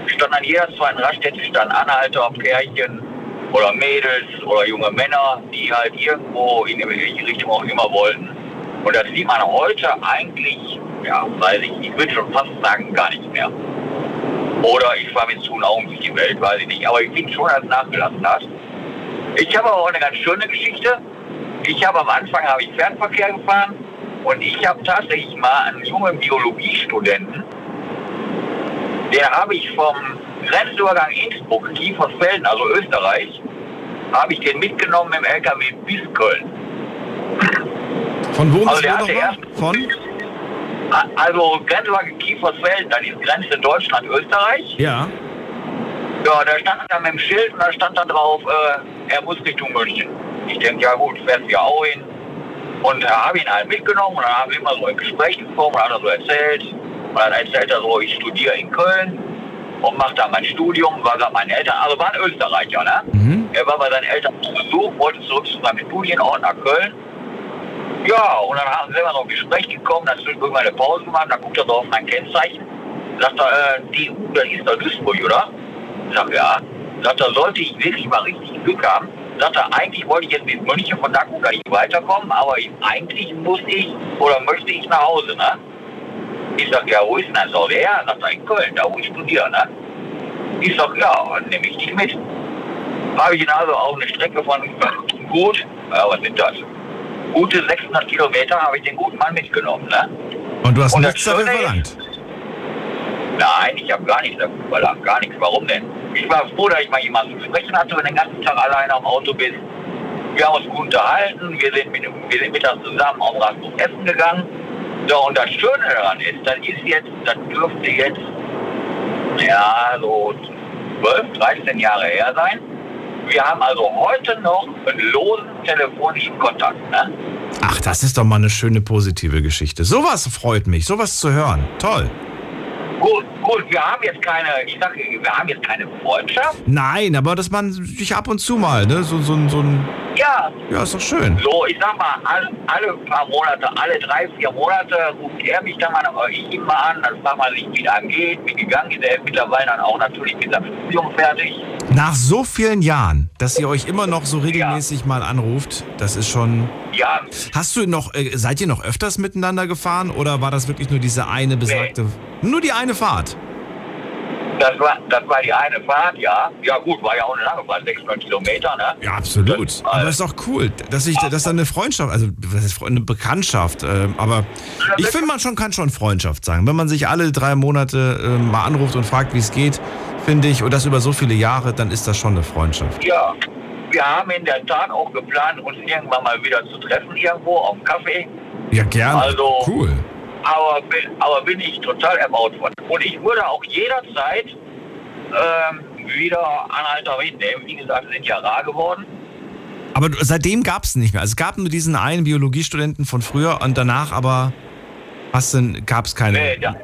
Speaker 6: stand an jeder zweiten Raststätte stand Anhalter, Pärchen oder Mädels oder junge Männer, die halt irgendwo in welche Richtung auch immer wollten. Und das sieht man heute eigentlich, ja, weiß ich, ich würde schon fast sagen, gar nicht mehr. Oder ich fahre mit zu Augen durch die Welt, weiß ich nicht. Aber ich finde schon, dass es nachgelassen hat. Ich habe aber auch eine ganz schöne Geschichte. Ich habe am Anfang habe ich Fernverkehr gefahren und ich habe tatsächlich mal einen jungen Biologiestudenten, den habe ich vom Grenzübergang Innsbruck, Kiefersfelden, also Österreich, habe ich den mitgenommen im LKW bis Köln.
Speaker 1: Von wo bis
Speaker 6: Also der
Speaker 1: wo Von?
Speaker 6: Also Grenzübergang Kiefersfelden, dann ist Grenze Deutschland-Österreich.
Speaker 1: Ja.
Speaker 6: Ja, da stand dann mit dem Schild und da stand dann drauf, äh, er muss Richtung München. Ich denke, ja gut, fährst du ja auch hin. Und da habe ihn halt mitgenommen und dann haben wir immer so ein Gespräch gekommen und hat er so erzählt. Und dann erzählt er so, ich studiere in Köln und mache da mein Studium, war gerade meine Eltern, also war ein Österreicher, ne?
Speaker 1: Mhm.
Speaker 6: Er war bei seinen Eltern zu Besuch, wollte zurück zu seinem Studienort nach Köln. Ja, und dann haben, wir noch ein Gespräch gekommen, dann zwischendurch mal eine Pause gemacht, dann guckt er so auf mein Kennzeichen. Sagt er, äh, die U, das ist doch Duisburg, oder? Sag ja. Sagt er, sollte ich wirklich mal richtig Glück haben. Sagt er, eigentlich wollte ich jetzt mit München von da gut gar nicht weiterkommen, aber ich, eigentlich muss ich oder möchte ich nach Hause, ne? Ich sag, ja, wo ist denn das auch her? Sagt er, in Köln, da wo ich studiere, ne? Ich sag, ja, dann nehme ich dich mit. Habe ich ihn also auf eine Strecke von gut, ja, was sind das? Gute 600 Kilometer habe ich den guten Mann mitgenommen, ne?
Speaker 1: Und du hast
Speaker 6: Und
Speaker 1: nichts dafür verlangt.
Speaker 6: Nein, ich habe gar nichts dafür verlangt, gar nichts. Warum denn? Ich war froh, dass ich mal jemanden zu sprechen hatte, wenn du den ganzen Tag alleine am Auto bist. Wir haben uns gut unterhalten, wir sind, mit, wir sind mittags zusammen auf Rasthof essen gegangen. So, und das Schöne daran ist, das ist jetzt, das dürfte jetzt, ja, so 12, 13 Jahre her sein. Wir haben also heute noch einen losen telefonischen Kontakt. Ne?
Speaker 1: Ach, das ist doch mal eine schöne positive Geschichte. Sowas freut mich, sowas zu hören. Toll.
Speaker 6: Gut, gut, wir haben jetzt keine, ich sage, wir haben jetzt keine Freundschaft.
Speaker 1: Nein, aber dass man sich ab und zu mal, ne, so, so, so ein.
Speaker 6: Ja,
Speaker 1: Ja, ist doch schön.
Speaker 6: So, ich sag mal, alle, alle paar Monate, alle drei, vier Monate ruft er mich dann mal, ich ihn mal an, dann fragt man sich, wie es geht, wie gegangen ist. Er mittlerweile dann auch natürlich mit seinem Studium fertig.
Speaker 1: Nach so vielen Jahren, dass ihr euch immer noch so regelmäßig mal anruft, das ist schon.
Speaker 6: Ja,
Speaker 1: Hast du noch, äh, seid ihr noch öfters miteinander gefahren oder war das wirklich nur diese eine besagte. Nur die eine Fahrt?
Speaker 6: das war, das war die eine Fahrt, ja. Ja gut, war ja auch eine lange Fahrt, 600 Kilometer, ne?
Speaker 1: Ja, absolut.
Speaker 6: Das-
Speaker 1: Aber ist doch cool, dass sich, dass da eine Freundschaft, also eine Bekanntschaft, ähm, aber ich finde, man schon kann schon Freundschaft sagen. Wenn man sich alle drei Monate ähm, mal anruft und fragt, wie es geht, finde ich, und das über so viele Jahre, dann ist das schon eine Freundschaft.
Speaker 6: Ja, wir haben in der Tat auch geplant, uns irgendwann mal wieder zu treffen irgendwo auf dem Kaffee.
Speaker 1: Ja, gerne.
Speaker 6: Also-
Speaker 1: cool.
Speaker 6: Aber, bin- aber bin ich total erbaut von. Und ich würde auch jederzeit ähm, wieder Anhalter mitnehmen. Wie gesagt, sind ja rar geworden.
Speaker 1: Aber seitdem gab es nicht mehr. Also es gab nur diesen einen Biologiestudenten von früher und danach aber gab es keine,
Speaker 6: Nee, da,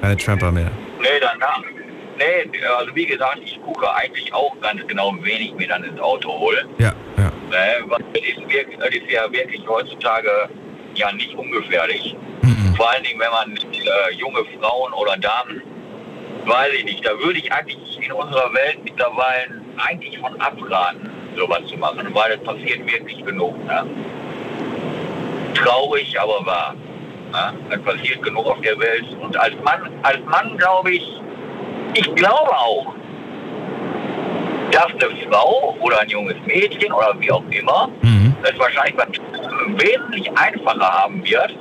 Speaker 1: keine Tramper mehr.
Speaker 6: nee, danach. Nee, also wie gesagt, ich gucke eigentlich auch ganz genau, wen ich mir dann ins Auto hole.
Speaker 1: Ja, ja.
Speaker 6: Ne, weil es ist, wirklich, es ist ja wirklich heutzutage ja nicht ungefährlich.
Speaker 1: Mhm.
Speaker 6: Vor allen Dingen, wenn man äh, junge Frauen oder Damen, weiß ich nicht, da würde ich eigentlich in unserer Welt mittlerweile eigentlich von abraten, sowas zu machen, weil es passiert wirklich genug. Ne? Traurig, aber wahr. Ne? Es passiert genug auf der Welt. Und als Mann, als Mann glaube ich, ich glaube auch, dass eine Frau oder ein junges Mädchen oder wie auch immer
Speaker 1: Mhm.
Speaker 6: es wahrscheinlich wesentlich einfacher haben wird,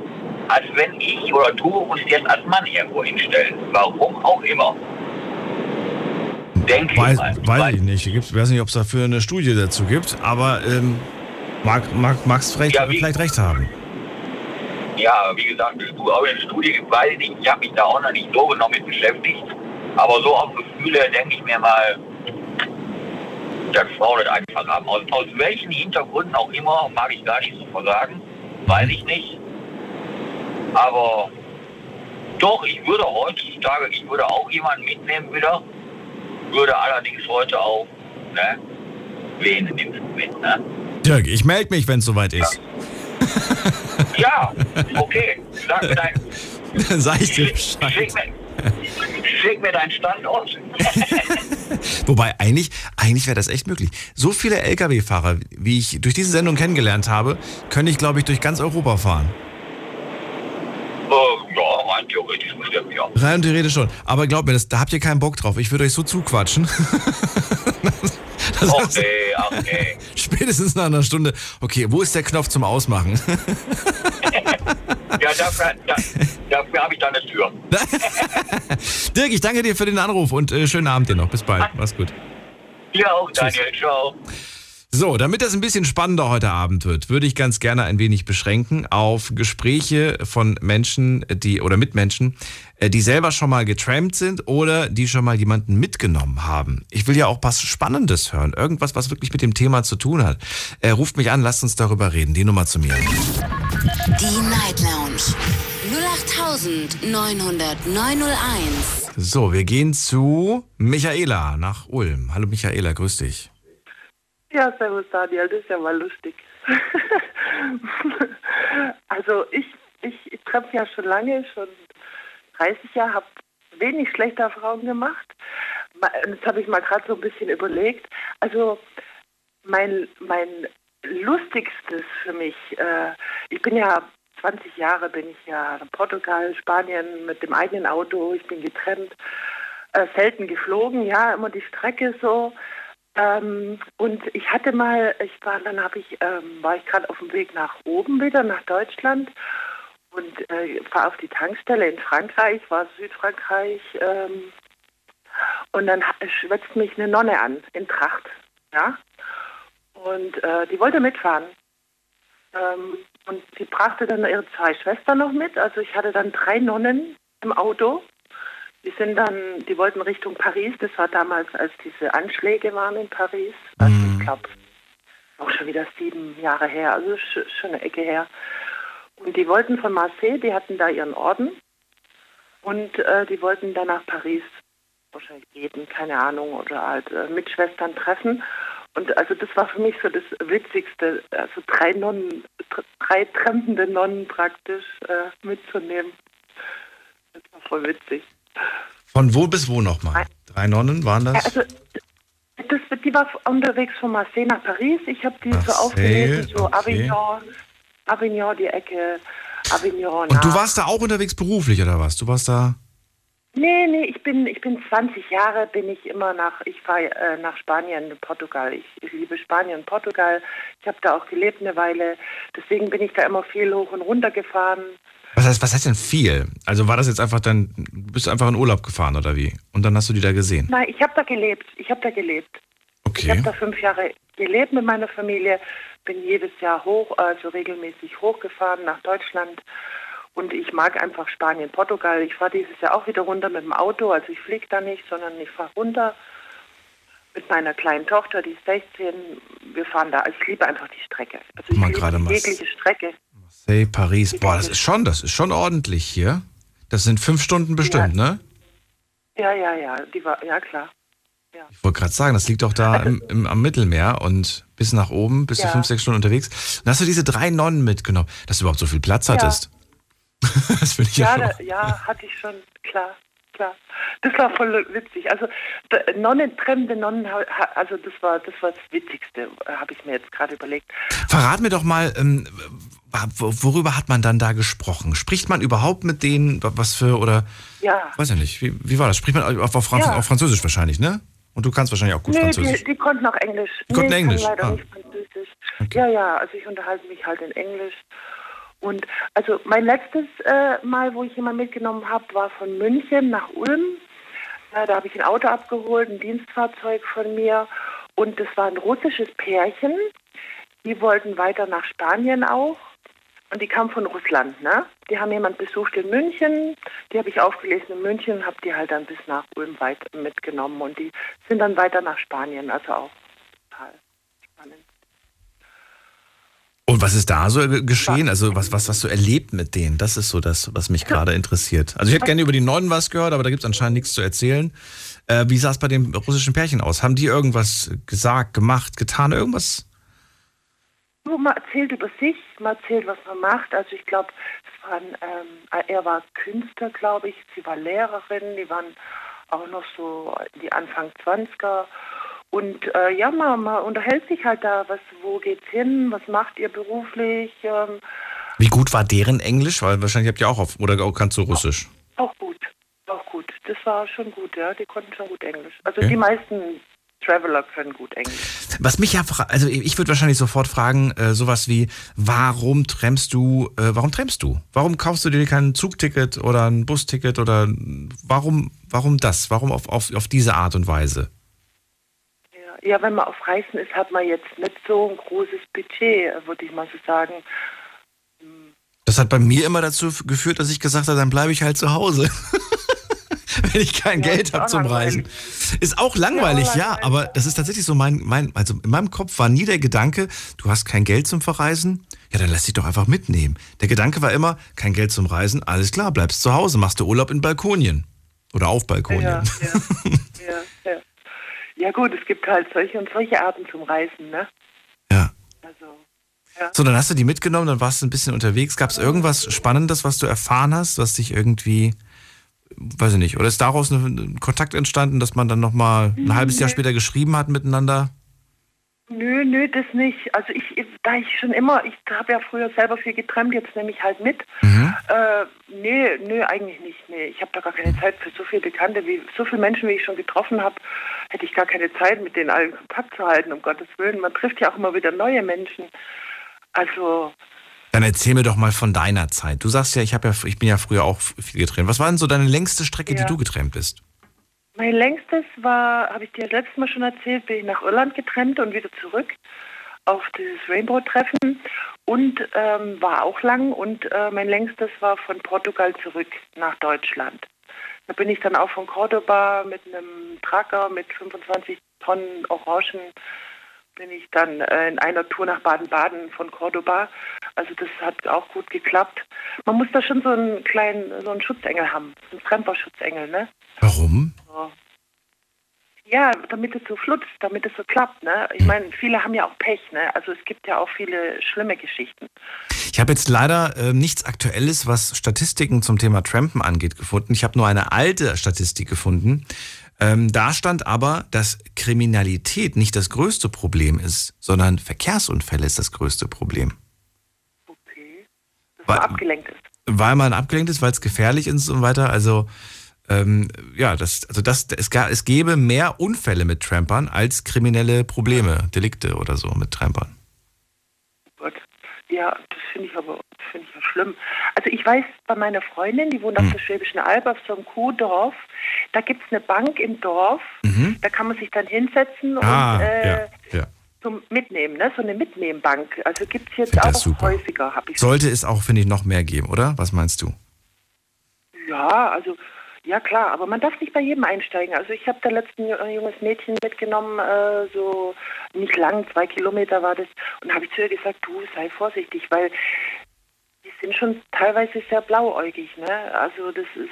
Speaker 6: als wenn ich oder du uns jetzt als Mann irgendwo hinstellen. Warum auch immer. Denke ich
Speaker 1: Weiß,
Speaker 6: mal.
Speaker 1: weiß ich nicht. Ich weiß nicht, ob es dafür eine Studie dazu gibt, aber ähm, mag, mag, magst vielleicht,
Speaker 6: Ja, wie-
Speaker 1: vielleicht recht haben.
Speaker 6: Ja, wie gesagt, du auch in der Studie gibt, weiß ich nicht, ich habe mich da auch noch nicht so genau mit beschäftigt. Aber so auf Gefühle denke ich mir mal, dass Frauen das einfach haben. Aus, aus welchen Hintergründen auch immer, mag ich gar nicht so sagen, weiß ich nicht. Aber doch, ich würde heutzutage, ich würde auch jemanden mitnehmen wieder, würde allerdings heute auch, ne, wen nimmst du mit, ne?
Speaker 1: Dirk, ich melde mich, wenn es soweit ist.
Speaker 6: Ja, okay, sag mir dein,
Speaker 1: Dann (laughs) sag ich dir Bescheid.
Speaker 6: Schick mir deinen Standort. (laughs)
Speaker 1: Wobei, eigentlich, eigentlich wäre das echt möglich. So viele Lkw-Fahrer, wie ich durch diese Sendung kennengelernt habe, könnte ich, glaube ich, durch ganz Europa fahren.
Speaker 6: rein theoretisch bestimmt, ja.
Speaker 1: Rein theoretisch schon. Aber glaub mir, das, da habt ihr keinen Bock drauf. Ich würde euch so zuquatschen. (laughs) Das
Speaker 6: Ach nee, ach nee. (laughs)
Speaker 1: spätestens nach einer Stunde. Okay, wo ist der Knopf zum Ausmachen?
Speaker 6: Ja, dafür, da, dafür habe ich da eine Tür. (laughs)
Speaker 1: Dirk, ich danke dir für den Anruf und äh, schönen Abend dir noch. Bis bald. Mach's gut.
Speaker 6: Ja, auch Daniel, ciao.
Speaker 1: So, damit das ein bisschen spannender heute Abend wird, würde ich ganz gerne ein wenig beschränken auf Gespräche von Menschen, die oder mit Menschen, äh, die selber schon mal getrampt sind oder die schon mal jemanden mitgenommen haben. Ich will ja auch was Spannendes hören, irgendwas, was wirklich mit dem Thema zu tun hat. Äh, ruft mich an, lasst uns darüber reden. Die Nummer zu mir.
Speaker 2: Die Night Lounge 0890901.
Speaker 1: So, wir gehen zu Michaela nach Ulm. Hallo Michaela, grüß dich.
Speaker 7: Ja, servus Daniel, das ist ja mal lustig. (laughs) also ich, ich, ich treffe ja schon lange, schon 30 Jahre, habe wenig schlechte Erfahrungen gemacht. Ma- Jetzt habe ich mal gerade so ein bisschen überlegt. Also mein, mein lustigstes für mich, äh, ich bin ja 20 Jahre, bin ich ja in Portugal, Spanien mit dem eigenen Auto, ich bin getrennt, äh, selten geflogen, ja, immer die Strecke so. Ähm, und ich hatte mal, ich war, dann habe ich, ähm, war ich gerade auf dem Weg nach oben wieder, nach Deutschland und äh, war auf die Tankstelle in Frankreich, war Südfrankreich, ähm, und dann schwätzt mich eine Nonne an in Tracht, ja, und äh, die wollte mitfahren. Ähm, und sie brachte dann ihre zwei Schwestern noch mit, also ich hatte dann drei Nonnen im Auto. Die sind dann, die wollten Richtung Paris. Das war damals, als diese Anschläge waren in Paris. Also ich glaube, auch schon wieder sieben Jahre her, also sch schon eine Ecke her. Und die wollten von Marseille, die hatten da ihren Orden und äh, die wollten dann nach Paris wahrscheinlich beten, keine Ahnung, oder halt äh, Mitschwestern treffen. Und also das war für mich so das Witzigste, also drei Nonnen, dr- drei trempende Nonnen praktisch äh, mitzunehmen. Das war voll witzig.
Speaker 1: Von wo bis wo nochmal? Drei Nonnen waren das?
Speaker 7: also das, die war unterwegs von Marseille nach Paris. Ich habe die so
Speaker 1: Marseille,
Speaker 7: aufgelesen, so
Speaker 1: okay.
Speaker 7: Avignon, Avignon, die Ecke, Avignon.
Speaker 1: Und du warst da auch unterwegs beruflich oder was? Du warst da.
Speaker 7: Nee, nee, ich bin, ich bin 20 Jahre, bin ich immer nach, ich fahre äh, nach Spanien, Portugal. Ich, ich liebe Spanien und Portugal. Ich habe da auch gelebt eine Weile. Deswegen bin ich da immer viel hoch und runter gefahren.
Speaker 1: Was heißt, was heißt denn viel? Also war das jetzt einfach dann, du bist einfach in Urlaub gefahren oder wie? Und dann hast du die da gesehen?
Speaker 7: Nein, ich habe da gelebt. Ich habe da gelebt. Ich
Speaker 1: Okay.
Speaker 7: habe da fünf Jahre gelebt mit meiner Familie, bin jedes Jahr hoch, also regelmäßig hochgefahren nach Deutschland. Und ich mag einfach Spanien, Portugal. Ich fahre dieses Jahr auch wieder runter mit dem Auto. Also ich fliege da nicht, sondern ich fahre runter mit meiner kleinen Tochter, die ist 16. Wir fahren da. Also ich liebe einfach die Strecke. Also ich
Speaker 1: Mal
Speaker 7: liebe
Speaker 1: gerade mal-
Speaker 7: jegliche Strecke.
Speaker 1: Marseille, Paris. Boah, das ist schon, das ist schon ordentlich hier. Das sind fünf Stunden bestimmt, ne?
Speaker 7: Ja, ja, ja. Die war, ja klar.
Speaker 1: Ich wollte gerade sagen, das liegt doch da im, im, am Mittelmeer und bis nach oben bist du
Speaker 7: Ja.
Speaker 1: fünf, sechs Stunden unterwegs. Dann hast du diese drei Nonnen mitgenommen, dass du überhaupt so viel Platz
Speaker 7: Ja.
Speaker 1: hattest. (laughs) das finde ich ja,
Speaker 7: da, ja, hatte ich schon, klar, klar. Das war voll witzig. Also Nonnen, fremde Nonnen, also das war das war das Witzigste, habe ich mir jetzt gerade überlegt.
Speaker 1: Verrat mir doch mal, ähm, wo- worüber hat man dann da gesprochen? Spricht man überhaupt mit denen, was für, oder,
Speaker 7: Ja.
Speaker 1: weiß ja nicht, wie, wie war das? Spricht man auf, auf, Franz
Speaker 7: Ja.
Speaker 1: auf Französisch wahrscheinlich, ne? Und du kannst wahrscheinlich auch gut
Speaker 7: nee,
Speaker 1: Französisch.
Speaker 7: die, die konnten auch Englisch.
Speaker 1: Die konnten
Speaker 7: nee, ich
Speaker 1: Englisch,
Speaker 7: Kann leider
Speaker 1: ah.
Speaker 7: nicht Französisch. Ja, ja, also ich unterhalte mich halt in Englisch. Und also mein letztes äh, Mal, wo ich jemanden mitgenommen habe, war von München nach Ulm. Ja, da habe ich ein Auto abgeholt, ein Dienstfahrzeug von mir. Und das war ein russisches Pärchen. Die wollten weiter nach Spanien auch. Und die kamen von Russland, ne? Die haben jemand besucht in München. Die habe ich aufgelesen in München, habe die halt dann bis nach Ulm weit mitgenommen. Und die sind dann weiter nach Spanien, also auch total spannend.
Speaker 1: Und was ist da so ge- geschehen? Also was, was hast du erlebt mit denen? Das ist so das, was mich gerade interessiert. Also ich hätte gerne über die Neuen was gehört, aber da gibt es anscheinend nichts zu erzählen. Äh, wie sah es bei dem russischen Pärchen aus? Haben die irgendwas gesagt, gemacht, getan, irgendwas?
Speaker 7: Nur man erzählt über sich, man erzählt, was man macht. Also ich glaube, es waren, ähm, er war Künstler, glaube ich, sie war Lehrerin, die waren auch noch so die Anfang 20er. Und äh, ja, man, man unterhält sich halt da, was, wo geht's hin, was macht ihr beruflich? Ähm,
Speaker 1: Wie gut war deren Englisch? Weil wahrscheinlich habt ihr auch auf, oder kannst du Russisch?
Speaker 7: Auch gut, auch gut. Das war schon gut, ja. Die konnten schon gut Englisch. Also
Speaker 1: Ja.
Speaker 7: die meisten Traveler können gut Englisch.
Speaker 1: Was mich ja, fra- also ich würde wahrscheinlich sofort fragen, äh, sowas wie, warum trampst du, äh, warum trampst du? Warum kaufst du dir kein Zugticket oder ein Busticket oder warum, warum das? Warum auf, auf, auf diese Art und Weise?
Speaker 7: Ja, ja, wenn man auf Reisen ist, hat man jetzt nicht so ein großes Budget, würde ich mal so sagen.
Speaker 1: Das hat bei mir immer dazu geführt, dass ich gesagt habe, dann bleibe ich halt zu Hause. (laughs) Wenn ich kein
Speaker 7: Ja,
Speaker 1: Geld habe zum. Reisen. Ist auch langweilig, ja,
Speaker 7: langweilig,
Speaker 1: aber das ist tatsächlich so mein, mein, also in meinem Kopf war nie der Gedanke, du hast kein Geld zum Verreisen, ja, dann lass dich doch einfach mitnehmen. Der Gedanke war immer, kein Geld zum Reisen, alles klar, bleibst zu Hause, machst du Urlaub in Balkonien. Oder auf Balkonien.
Speaker 7: Ja, ja, (laughs) ja, ja. Ja gut, es gibt halt solche und solche Arten zum Reisen, ne?
Speaker 1: Ja.
Speaker 7: Also,
Speaker 1: So, dann hast du die mitgenommen, dann warst du ein bisschen unterwegs. Gab es irgendwas Spannendes, was du erfahren hast, was dich irgendwie, weiß ich nicht, oder ist daraus ein Kontakt entstanden, dass man dann nochmal ein halbes Jahr später geschrieben hat miteinander?
Speaker 7: Nö, nö, das nicht. Also ich, da ich schon immer, ich habe ja früher selber viel getrennt, jetzt nehme ich halt mit.
Speaker 1: Mhm.
Speaker 7: Äh, nee, nö, eigentlich nicht. Nee, ich habe da gar keine Zeit für so viele Bekannte, wie so viele Menschen, wie ich schon getroffen habe, hätte ich gar keine Zeit, mit denen allen Kontakt zu halten, um Gottes Willen. Man trifft ja auch immer wieder neue Menschen. Also,
Speaker 1: Dann erzähl mir doch mal von deiner Zeit. Du sagst ja, ich, ja, ich bin ja früher auch viel getrennt. Was war denn so deine längste Strecke, die
Speaker 7: Ja.
Speaker 1: du getrennt bist?
Speaker 7: mein längstes war, habe ich dir letztes Mal schon erzählt, bin ich nach Irland getrennt und wieder zurück auf dieses Rainbow-Treffen und ähm, war auch lang und äh, mein längstes war von Portugal zurück nach Deutschland. Da bin ich dann auch von Cordoba mit einem Tracker mit 25 Tonnen Orangen bin ich dann äh, in einer Tour nach Baden-Baden von Cordoba. Also das hat auch gut geklappt. Man muss da schon so einen kleinen, so einen Schutzengel haben, so einen Tremper-Schutzengel, ne?
Speaker 1: Warum?
Speaker 7: So. Ja, damit es so flutzt, damit es so klappt. Ne? Ich meine, viele haben ja auch Pech. Ne? Also es gibt ja auch viele schlimme Geschichten.
Speaker 1: Ich habe jetzt leider äh, nichts Aktuelles, was Statistiken zum Thema Trampen angeht, gefunden. Ich habe nur eine alte Statistik gefunden. Ähm, da stand aber, dass Kriminalität nicht das größte Problem ist, sondern Verkehrsunfälle ist das größte Problem.
Speaker 7: Dass
Speaker 1: Weil-
Speaker 7: man abgelenkt ist.
Speaker 1: Weil man abgelenkt ist, weil es gefährlich ist und so weiter. Also ähm, ja, das, also das, es, es gäbe mehr Unfälle mit Trampern als kriminelle Probleme, Delikte oder so mit Trampern.
Speaker 7: Gott. Ja, das finde ich aber finde ich ja schlimm. Also ich weiß bei meiner Freundin, die wohnt auf der Schwäbischen Alb, auf so einem Kuhdorf, da gibt es eine Bank im Dorf, da kann man sich dann hinsetzen
Speaker 1: Ah,
Speaker 7: und äh,
Speaker 1: ja, ja.
Speaker 7: zum Mitnehmen, ne? so eine Mitnehmbank. Also gibt es jetzt
Speaker 1: Find
Speaker 7: auch häufiger, habe ich
Speaker 1: Sollte es auch, finde ich, noch mehr geben, oder? Was meinst du?
Speaker 7: Ja, also ja klar, aber man darf nicht bei jedem einsteigen. Also ich habe da letzten ein junges Mädchen mitgenommen, äh, so nicht lang, zwei Kilometer war das, und habe ich zu ihr gesagt, du sei vorsichtig, weil die sind schon teilweise sehr blauäugig, ne? Also das ist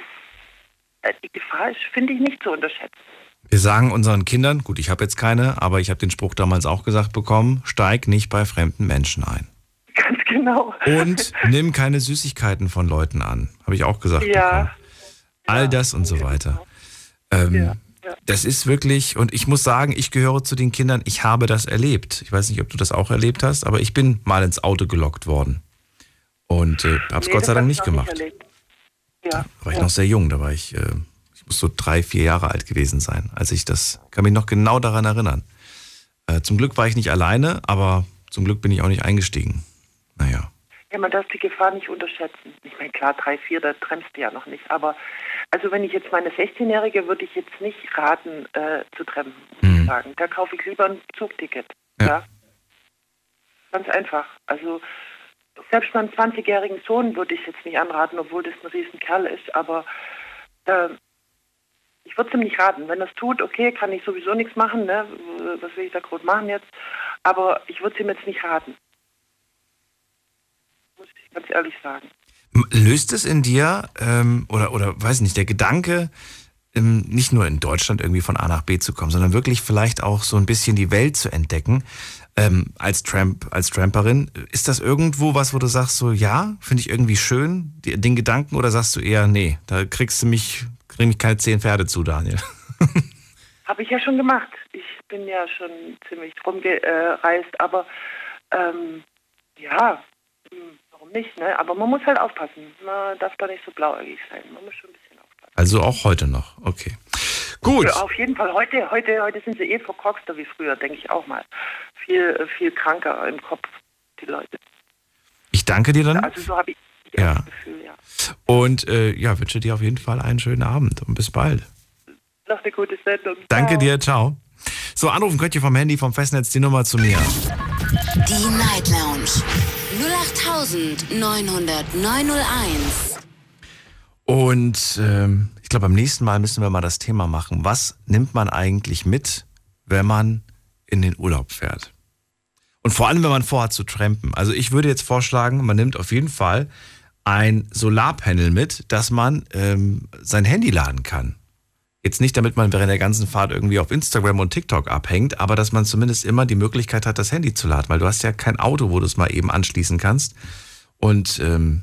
Speaker 7: äh, die Gefahr ist, finde ich, nicht zu unterschätzen.
Speaker 1: Wir sagen unseren Kindern, gut, ich habe jetzt keine, aber ich habe den Spruch damals auch gesagt bekommen, steig nicht bei fremden Menschen ein. (laughs)
Speaker 7: Ganz genau.
Speaker 1: Und nimm keine Süßigkeiten von Leuten an. Habe ich auch gesagt. bekommen. All das und so weiter. Ähm, Das ist wirklich, und ich muss sagen, ich gehöre zu den Kindern, ich habe das erlebt. Ich weiß nicht, ob du das auch erlebt hast, aber ich bin mal ins Auto gelockt worden. Und äh, habe es
Speaker 7: Nee,
Speaker 1: Gott sei Dank nicht gemacht.
Speaker 7: erlebt. Ja,
Speaker 1: Da war ich
Speaker 7: ja.
Speaker 1: noch sehr jung, da war ich, äh, ich muss so drei, vier Jahre alt gewesen sein, als ich das, kann mich noch genau daran erinnern. Äh, zum Glück war ich nicht alleine, aber zum Glück bin ich auch nicht eingestiegen. Naja.
Speaker 7: Ja, man darf die Gefahr nicht unterschätzen. Ich meine, klar, drei, vier, da trennst du ja noch nicht. Aber also wenn ich jetzt meine 16-Jährige, würde ich jetzt nicht raten, äh, zu ich sagen. Da kaufe ich lieber ein Zugticket.
Speaker 1: Ja.
Speaker 7: Ja. Ganz einfach. Also selbst meinem 20-jährigen Sohn würde ich jetzt nicht anraten, obwohl das ein Riesenkerl ist, aber äh, ich würde es ihm nicht raten. Wenn er es tut, okay, kann ich sowieso nichts machen, ne? Was will ich da groß machen jetzt? Aber ich würde es ihm jetzt nicht raten. Muss ich ganz ehrlich sagen.
Speaker 1: Löst es in dir, ähm, oder, oder weiß nicht, der Gedanke, ähm, nicht nur in Deutschland irgendwie von A nach B zu kommen, sondern wirklich vielleicht auch so ein bisschen die Welt zu entdecken, ähm, als Tramp, als Tramperin, ist das irgendwo was, wo du sagst, so ja, finde ich irgendwie schön, die, den Gedanken, oder sagst du eher, nee, da kriegst du mich, krieg mich keine zehn Pferde zu, Daniel. (laughs)
Speaker 7: Habe ich ja schon gemacht. Ich bin ja schon ziemlich rumgereist, aber ähm, ja, hm, warum nicht, ne? Aber man muss halt aufpassen. Man darf da nicht so blauäugig sein. Man muss schon ein bisschen
Speaker 1: Also auch heute noch. Okay. Gut.
Speaker 7: Auf jeden Fall. Heute, heute, heute sind sie eh verkorkster wie früher, denke ich auch mal. Viel, viel kranker im Kopf, die Leute.
Speaker 1: Ich danke dir dann.
Speaker 7: Also so habe ich
Speaker 1: Ja.
Speaker 7: das Gefühl, ja.
Speaker 1: Und äh, ja, wünsche dir auf jeden Fall einen schönen Abend und bis bald.
Speaker 7: Noch eine gute Sendung.
Speaker 1: Danke
Speaker 7: Ciao.
Speaker 1: dir, ciao. So, anrufen könnt ihr vom Handy, vom Festnetz die Nummer zu mir.
Speaker 2: Die Night Lounge 08901.
Speaker 1: Und ähm, ich glaube, beim nächsten Mal müssen wir mal das Thema machen. Was nimmt man eigentlich mit, wenn man in den Urlaub fährt? Und vor allem, wenn man vorhat zu trampen. Also ich würde jetzt vorschlagen, man nimmt auf jeden Fall ein Solarpanel mit, dass man ähm, sein Handy laden kann. Jetzt nicht, damit man während der ganzen Fahrt irgendwie auf Instagram und TikTok abhängt, aber dass man zumindest immer die Möglichkeit hat, das Handy zu laden, weil du hast ja kein Auto, wo du es mal eben anschließen kannst. Und ähm,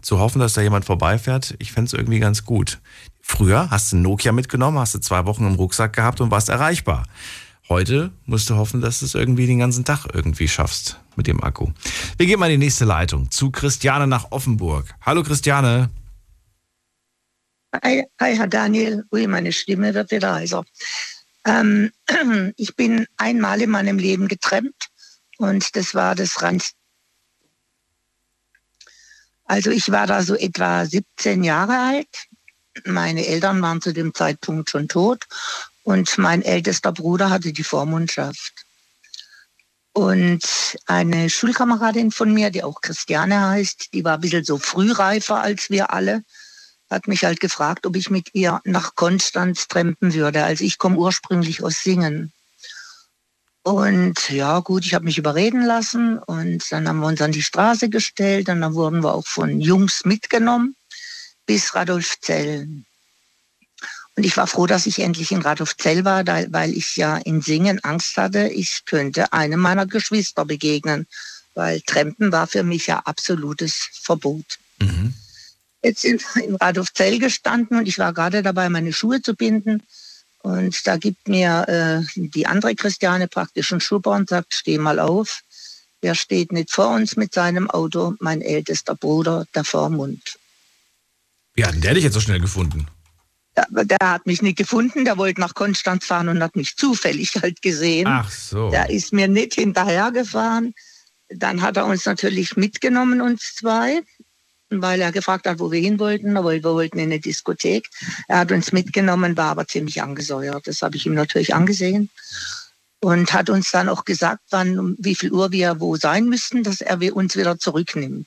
Speaker 1: zu hoffen, dass da jemand vorbeifährt, ich fände es irgendwie ganz gut. Früher hast du Nokia mitgenommen, hast du zwei Wochen im Rucksack gehabt und warst erreichbar. Heute musst du hoffen, dass du es irgendwie den ganzen Tag irgendwie schaffst mit dem Akku. Wir gehen mal in die nächste Leitung zu Christiane nach Offenburg. Hallo Christiane.
Speaker 8: Hi, hi, Herr Daniel. Ui, meine Stimme wird wieder heiser. Ähm, (clears throat) ich bin einmal in meinem Leben getrennt und das war das Rand. Also ich war da so etwa 17 Jahre alt. Meine Eltern waren zu dem Zeitpunkt schon tot und mein ältester Bruder hatte die Vormundschaft. Und eine Schulkameradin von mir, die auch Christiane heißt, die war ein bisschen so frühreifer als wir alle hat mich halt gefragt, ob ich mit ihr nach Konstanz trampen würde. Also ich komme ursprünglich aus Singen. Und ja gut, ich habe mich überreden lassen und dann haben wir uns an die Straße gestellt und dann wurden wir auch von Jungs mitgenommen bis Radolfzell. Und ich war froh, dass ich endlich in Radolfzell war, weil ich ja in Singen Angst hatte, ich könnte einem meiner Geschwister begegnen, weil Trampen war für mich ja absolutes Verbot jetzt in, (laughs) in Radolfzell gestanden und ich war gerade dabei, meine Schuhe zu binden. Und da gibt mir äh, die andere Christiane praktisch einen Schubber und sagt, steh mal auf. Wer steht nicht vor uns mit seinem Auto? Mein ältester Bruder, der Vormund.
Speaker 1: Wie hat denn der dich jetzt so schnell gefunden?
Speaker 8: Der, der hat mich nicht gefunden, der wollte nach Konstanz fahren und hat mich zufällig halt gesehen.
Speaker 1: Ach so.
Speaker 8: Der ist mir nicht hinterhergefahren. Dann hat er uns natürlich mitgenommen, uns zwei, weil er gefragt hat, wo wir hin wollten. Aber wir wollten in eine Diskothek. Er hat uns mitgenommen, war aber ziemlich angesäuert. Das habe ich ihm natürlich angesehen. Und hat uns dann auch gesagt, wann, um wie viel Uhr wir wo sein müssten, dass er uns wieder zurücknimmt.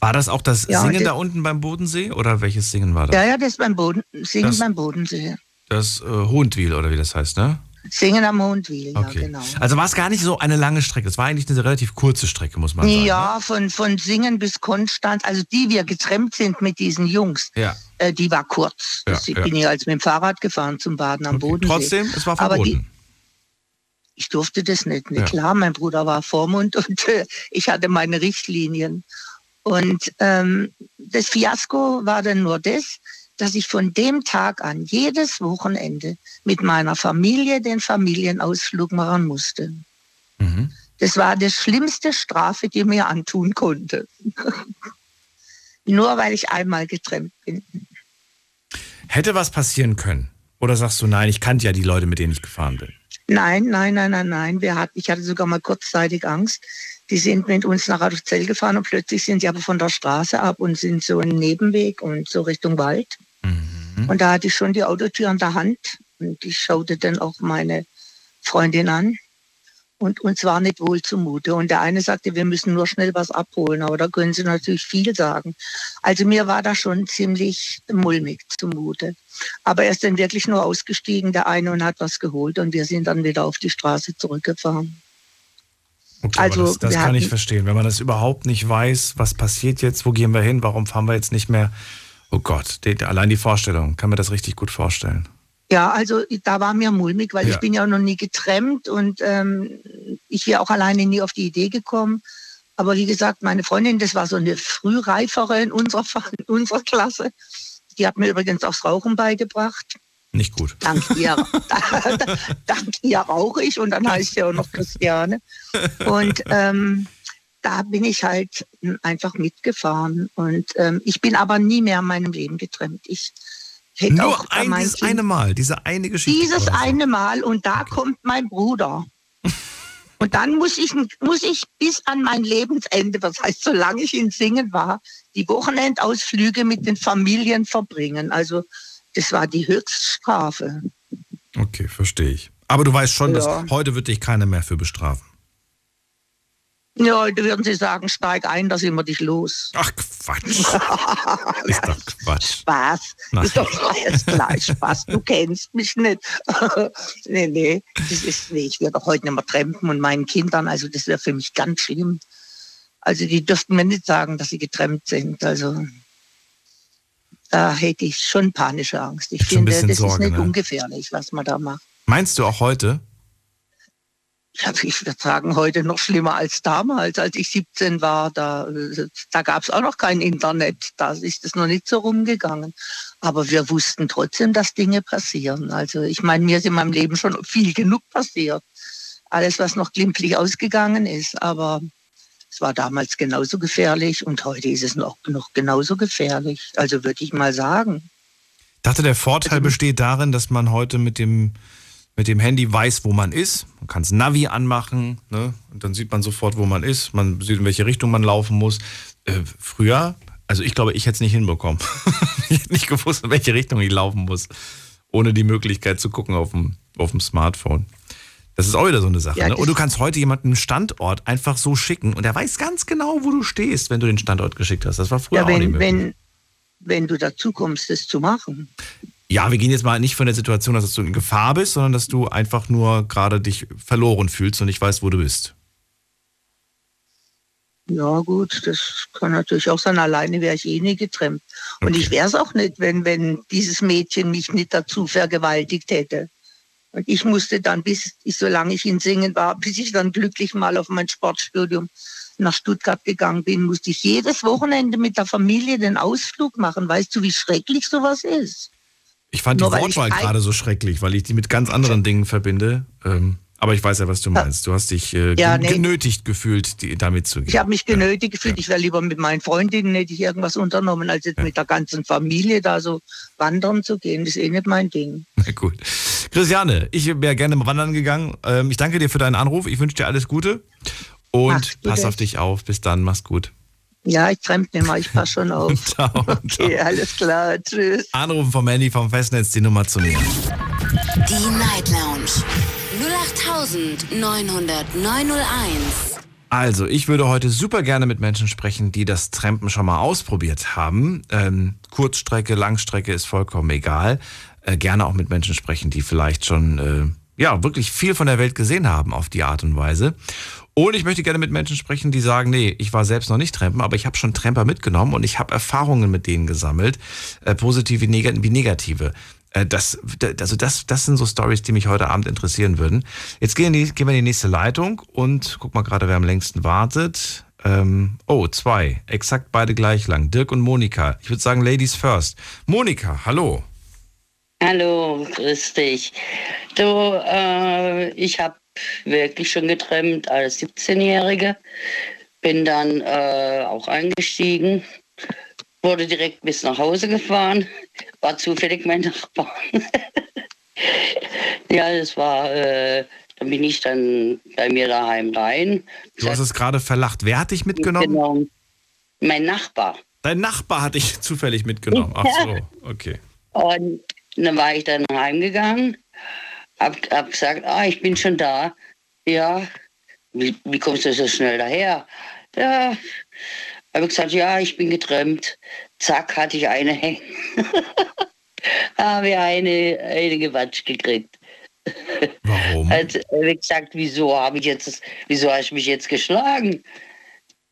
Speaker 1: War das auch das
Speaker 8: Ja,
Speaker 1: Singen
Speaker 8: das-
Speaker 1: da unten beim Bodensee oder welches Singen war das?
Speaker 8: Ja, ja, das beim Boden, Singen
Speaker 1: Das-
Speaker 8: beim Bodensee.
Speaker 1: Das äh, Hohentwiel oder wie das heißt, ne?
Speaker 8: Singen am Mondwil, ja,
Speaker 1: Okay.
Speaker 8: genau.
Speaker 1: Also war es gar nicht so eine lange Strecke. Es war eigentlich eine relativ kurze Strecke, muss man sagen. ne?
Speaker 8: Ja, von, von Singen bis Konstanz, also die wir getrennt sind mit diesen Jungs,
Speaker 1: Ja.
Speaker 8: äh, die war kurz.
Speaker 1: Ja,
Speaker 8: Das
Speaker 1: ja.
Speaker 8: bin ich als mit dem Fahrrad gefahren zum Baden am Bodensee.
Speaker 1: Trotzdem, es war
Speaker 8: Aber die,
Speaker 1: verboten.
Speaker 8: ich durfte das nicht.
Speaker 1: Ja.
Speaker 8: Klar, mein Bruder war Vormund (laughs) und äh, ich hatte meine Richtlinien. Und ähm, das Fiasko war dann nur das, dass ich von dem Tag an jedes Wochenende mit meiner Familie den Familienausflug machen musste.
Speaker 1: Mhm.
Speaker 8: Das war die schlimmste Strafe, die mir antun konnte. (laughs) Nur weil ich einmal getrennt bin.
Speaker 1: Hätte was passieren können? Oder sagst du, nein, ich kannte ja die Leute, mit denen ich gefahren bin?
Speaker 8: Nein, nein, nein, nein, nein. Wir hatten, ich hatte sogar mal kurzzeitig Angst. Die sind mit uns nach Radolfzell gefahren und plötzlich sind sie aber von der Straße ab und sind so einen Nebenweg und so Richtung Wald. Und da hatte ich schon die Autotür an der Hand und ich schaute dann auch meine Freundin an. Und uns war nicht wohl zumute. Und der eine sagte, wir müssen nur schnell was abholen. Aber da können Sie natürlich viel sagen. Also mir war da schon ziemlich mulmig zumute. Aber er ist dann wirklich nur ausgestiegen, der eine, und hat was geholt. Und wir sind dann wieder auf die Straße zurückgefahren.
Speaker 1: Okay,
Speaker 8: Also,
Speaker 1: das, das kann ich
Speaker 8: hatten-
Speaker 1: verstehen. Wenn man das überhaupt nicht weiß, was passiert jetzt, wo gehen wir hin, warum fahren wir jetzt nicht mehr? Oh Gott, die, allein die Vorstellung, kann mir das richtig gut vorstellen.
Speaker 8: Ja, also da war mir mulmig, weil
Speaker 1: Ja.
Speaker 8: ich bin ja noch nie getrennt und ähm, ich wäre auch alleine nie auf die Idee gekommen. Aber wie gesagt, meine Freundin, das war so eine frühreifere in unserer, (laughs) in unserer Klasse. Die hat mir übrigens auch das Rauchen beigebracht.
Speaker 1: Nicht gut.
Speaker 8: Dank ihr, (laughs) dank ihr rauche ich und dann heißt ja auch noch Christiane. Und ähm, da bin ich halt einfach mitgefahren. Und ähm, ich bin aber nie mehr in meinem Leben getrennt. Ich Hätte
Speaker 1: Nur
Speaker 8: auch
Speaker 1: ein, dieses
Speaker 8: Kind-
Speaker 1: eine Mal, diese eine Geschichte.
Speaker 8: Dieses eine Mal und da kommt mein Bruder. (laughs) Und dann muss ich, muss ich bis an mein Lebensende, das heißt, solange ich in Singen war, die Wochenendausflüge mit den Familien verbringen. Also das war die Höchststrafe.
Speaker 1: Okay, verstehe ich. Aber du weißt schon,
Speaker 8: Ja.
Speaker 1: dass heute wird dich keiner mehr für bestrafen.
Speaker 8: Ja, heute würden sie sagen, steig ein, da sind wir dich los.
Speaker 1: Ach Quatsch. (laughs) ist doch Quatsch.
Speaker 8: Spaß.
Speaker 1: Nein.
Speaker 8: Ist doch alles gleich Spaß. Du kennst mich nicht. (laughs) nee, nee. Das ist, nee, ich werde doch heute nicht mehr trampen und meinen Kindern, also das wäre für mich ganz schlimm. Also die dürften mir nicht sagen, dass sie getrennt sind. Also da hätte ich schon panische Angst. Ich finde, das
Speaker 1: Sorge,
Speaker 8: ist nicht
Speaker 1: ne?
Speaker 8: ungefährlich, was man da macht.
Speaker 1: Meinst du auch heute?
Speaker 8: Ich würde sagen, heute noch schlimmer als damals, als ich 17 war. Da, da gab es auch noch kein Internet. Da ist es noch nicht so rumgegangen. Aber wir wussten trotzdem, dass Dinge passieren. Also ich meine, mir ist in meinem Leben schon viel genug passiert. Alles, was noch glimpflich ausgegangen ist. Aber es war damals genauso gefährlich und heute ist es noch, noch genauso gefährlich. Also würde ich mal sagen.
Speaker 1: Ich dachte, der Vorteil besteht darin, dass man heute mit dem, mit dem Handy weiß, wo man ist. Man kann das Navi anmachen ne? und dann sieht man sofort, wo man ist. Man sieht, in welche Richtung man laufen muss. Äh, früher, also ich glaube, ich hätte es nicht hinbekommen. (laughs) ich hätte nicht gewusst, in welche Richtung ich laufen muss, ohne die Möglichkeit zu gucken auf dem, auf dem Smartphone. Das ist auch wieder so eine Sache.
Speaker 8: Ja,
Speaker 1: ne? Und du kannst heute jemanden einen Standort einfach so schicken und er weiß ganz genau, wo du stehst, wenn du den Standort geschickt hast. Das war früher
Speaker 8: Ja,
Speaker 1: auch nicht
Speaker 8: wenn,
Speaker 1: möglich.
Speaker 8: wenn, wenn du dazu kommst, das zu machen.
Speaker 1: Ja, wir gehen jetzt mal nicht von der Situation, dass du in Gefahr bist, sondern dass du einfach nur gerade dich verloren fühlst und nicht weißt, wo du bist.
Speaker 8: Ja, gut, das kann natürlich auch sein. Alleine wäre ich eh nie getrennt. Und
Speaker 1: Okay.
Speaker 8: ich wäre es auch nicht, wenn, wenn dieses Mädchen mich nicht dazu vergewaltigt hätte. Und ich musste dann, bis ich, solange ich in Singen war, bis ich dann glücklich mal auf mein Sportstudium nach Stuttgart gegangen bin, musste ich jedes Wochenende mit der Familie den Ausflug machen. Weißt du, wie schrecklich sowas ist?
Speaker 1: Ich fand
Speaker 8: Nur
Speaker 1: die Wortwahl gerade so schrecklich, weil ich die mit ganz anderen Dingen verbinde. Ähm, aber ich weiß ja, was du meinst. Du hast dich äh,
Speaker 8: Ja, nee.
Speaker 1: genötigt gefühlt, die, damit zu gehen.
Speaker 8: Ich habe mich genötigt gefühlt, ich wäre lieber mit meinen Freundinnen, hätte ich irgendwas unternommen, als jetzt mit der ganzen Familie da so wandern zu gehen. Das ist eh nicht mein Ding. (laughs)
Speaker 1: Na gut. Christiane, ich wäre gerne mal wandern gegangen. Ähm, ich danke dir für deinen Anruf. Ich wünsche dir alles Gute. Und pass auf dich auf. Bis dann. Mach's gut.
Speaker 8: Ja, ich trempe nicht mehr, ich passe schon (laughs) auf.
Speaker 1: Ciao.
Speaker 8: Okay, alles klar, tschüss.
Speaker 1: Anrufen vom Handy vom Festnetz die Nummer zu mir.
Speaker 2: Die Night Lounge 0890901.
Speaker 1: Also, ich würde heute super gerne mit Menschen sprechen, die das Trampen schon mal ausprobiert haben. Ähm, Kurzstrecke, Langstrecke ist vollkommen egal. Äh, gerne auch mit Menschen sprechen, die vielleicht schon äh, ja wirklich viel von der Welt gesehen haben auf die Art und Weise. Und ich möchte gerne mit Menschen sprechen, die sagen, nee, ich war selbst noch nicht Trampen, aber ich habe schon Tramper mitgenommen und ich habe Erfahrungen mit denen gesammelt, äh, positive wie negative. Äh, Das, also das, das sind so Stories, die mich heute Abend interessieren würden. Jetzt gehen, die, gehen wir in die nächste Leitung und guck mal gerade, wer am längsten wartet. Ähm, oh, zwei. Exakt beide gleich lang. Dirk und Monika. Ich würde sagen, Ladies first. Monika, hallo.
Speaker 9: Hallo, grüß dich. Du, äh, ich habe wirklich schon getrennt als 17-Jährige. Bin dann äh, auch eingestiegen, wurde direkt bis nach Hause gefahren, war zufällig mein Nachbar. (laughs) ja, das war, äh, dann bin ich dann bei mir daheim rein.
Speaker 1: Du hast es gerade verlacht. Wer hat dich mitgenommen?
Speaker 9: Genau. Mein Nachbar.
Speaker 1: Dein Nachbar hat dich (laughs) zufällig mitgenommen. Ach so, okay.
Speaker 9: Und dann war ich dann heimgegangen, hab, hab gesagt, ah, ich bin schon da. Ja, wie, wie kommst du so schnell daher? Ja, habe gesagt, ja, ich bin getrennt. Zack, hatte ich eine hängen. (laughs) habe eine, eine gewatscht gekriegt.
Speaker 1: Warum?
Speaker 9: Also, habe ich gesagt, wieso habe ich jetzt, wieso hast du mich jetzt geschlagen?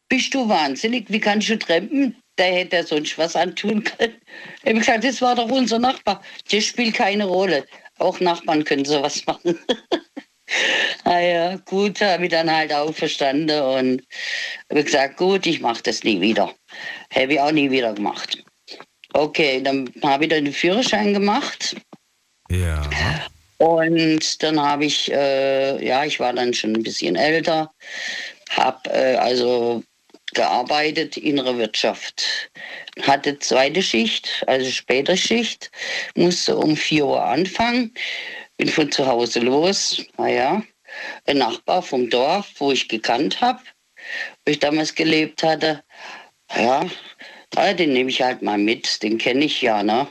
Speaker 9: Bist du wahnsinnig? Wie kannst du trampen? Da hätte er sonst was antun können. Ich habe gesagt, das war doch unser Nachbar. Das spielt keine Rolle. Auch Nachbarn können sowas machen. (laughs) naja, gut, habe ich dann halt auch verstanden und habe gesagt, gut, ich mache das nie wieder. Habe ich auch nie wieder gemacht. Okay, dann habe ich dann den Führerschein gemacht.
Speaker 1: Ja.
Speaker 9: Und dann habe ich, äh, ja, ich war dann schon ein bisschen älter, habe äh, also gearbeitet, innere Wirtschaft. Hatte zweite Schicht, also später Schicht, musste um 4 Uhr anfangen, bin von zu Hause los, naja, ein Nachbar vom Dorf, wo ich gekannt habe, wo ich damals gelebt hatte, ja, ja den nehme ich halt mal mit, den kenne ich ja, ne?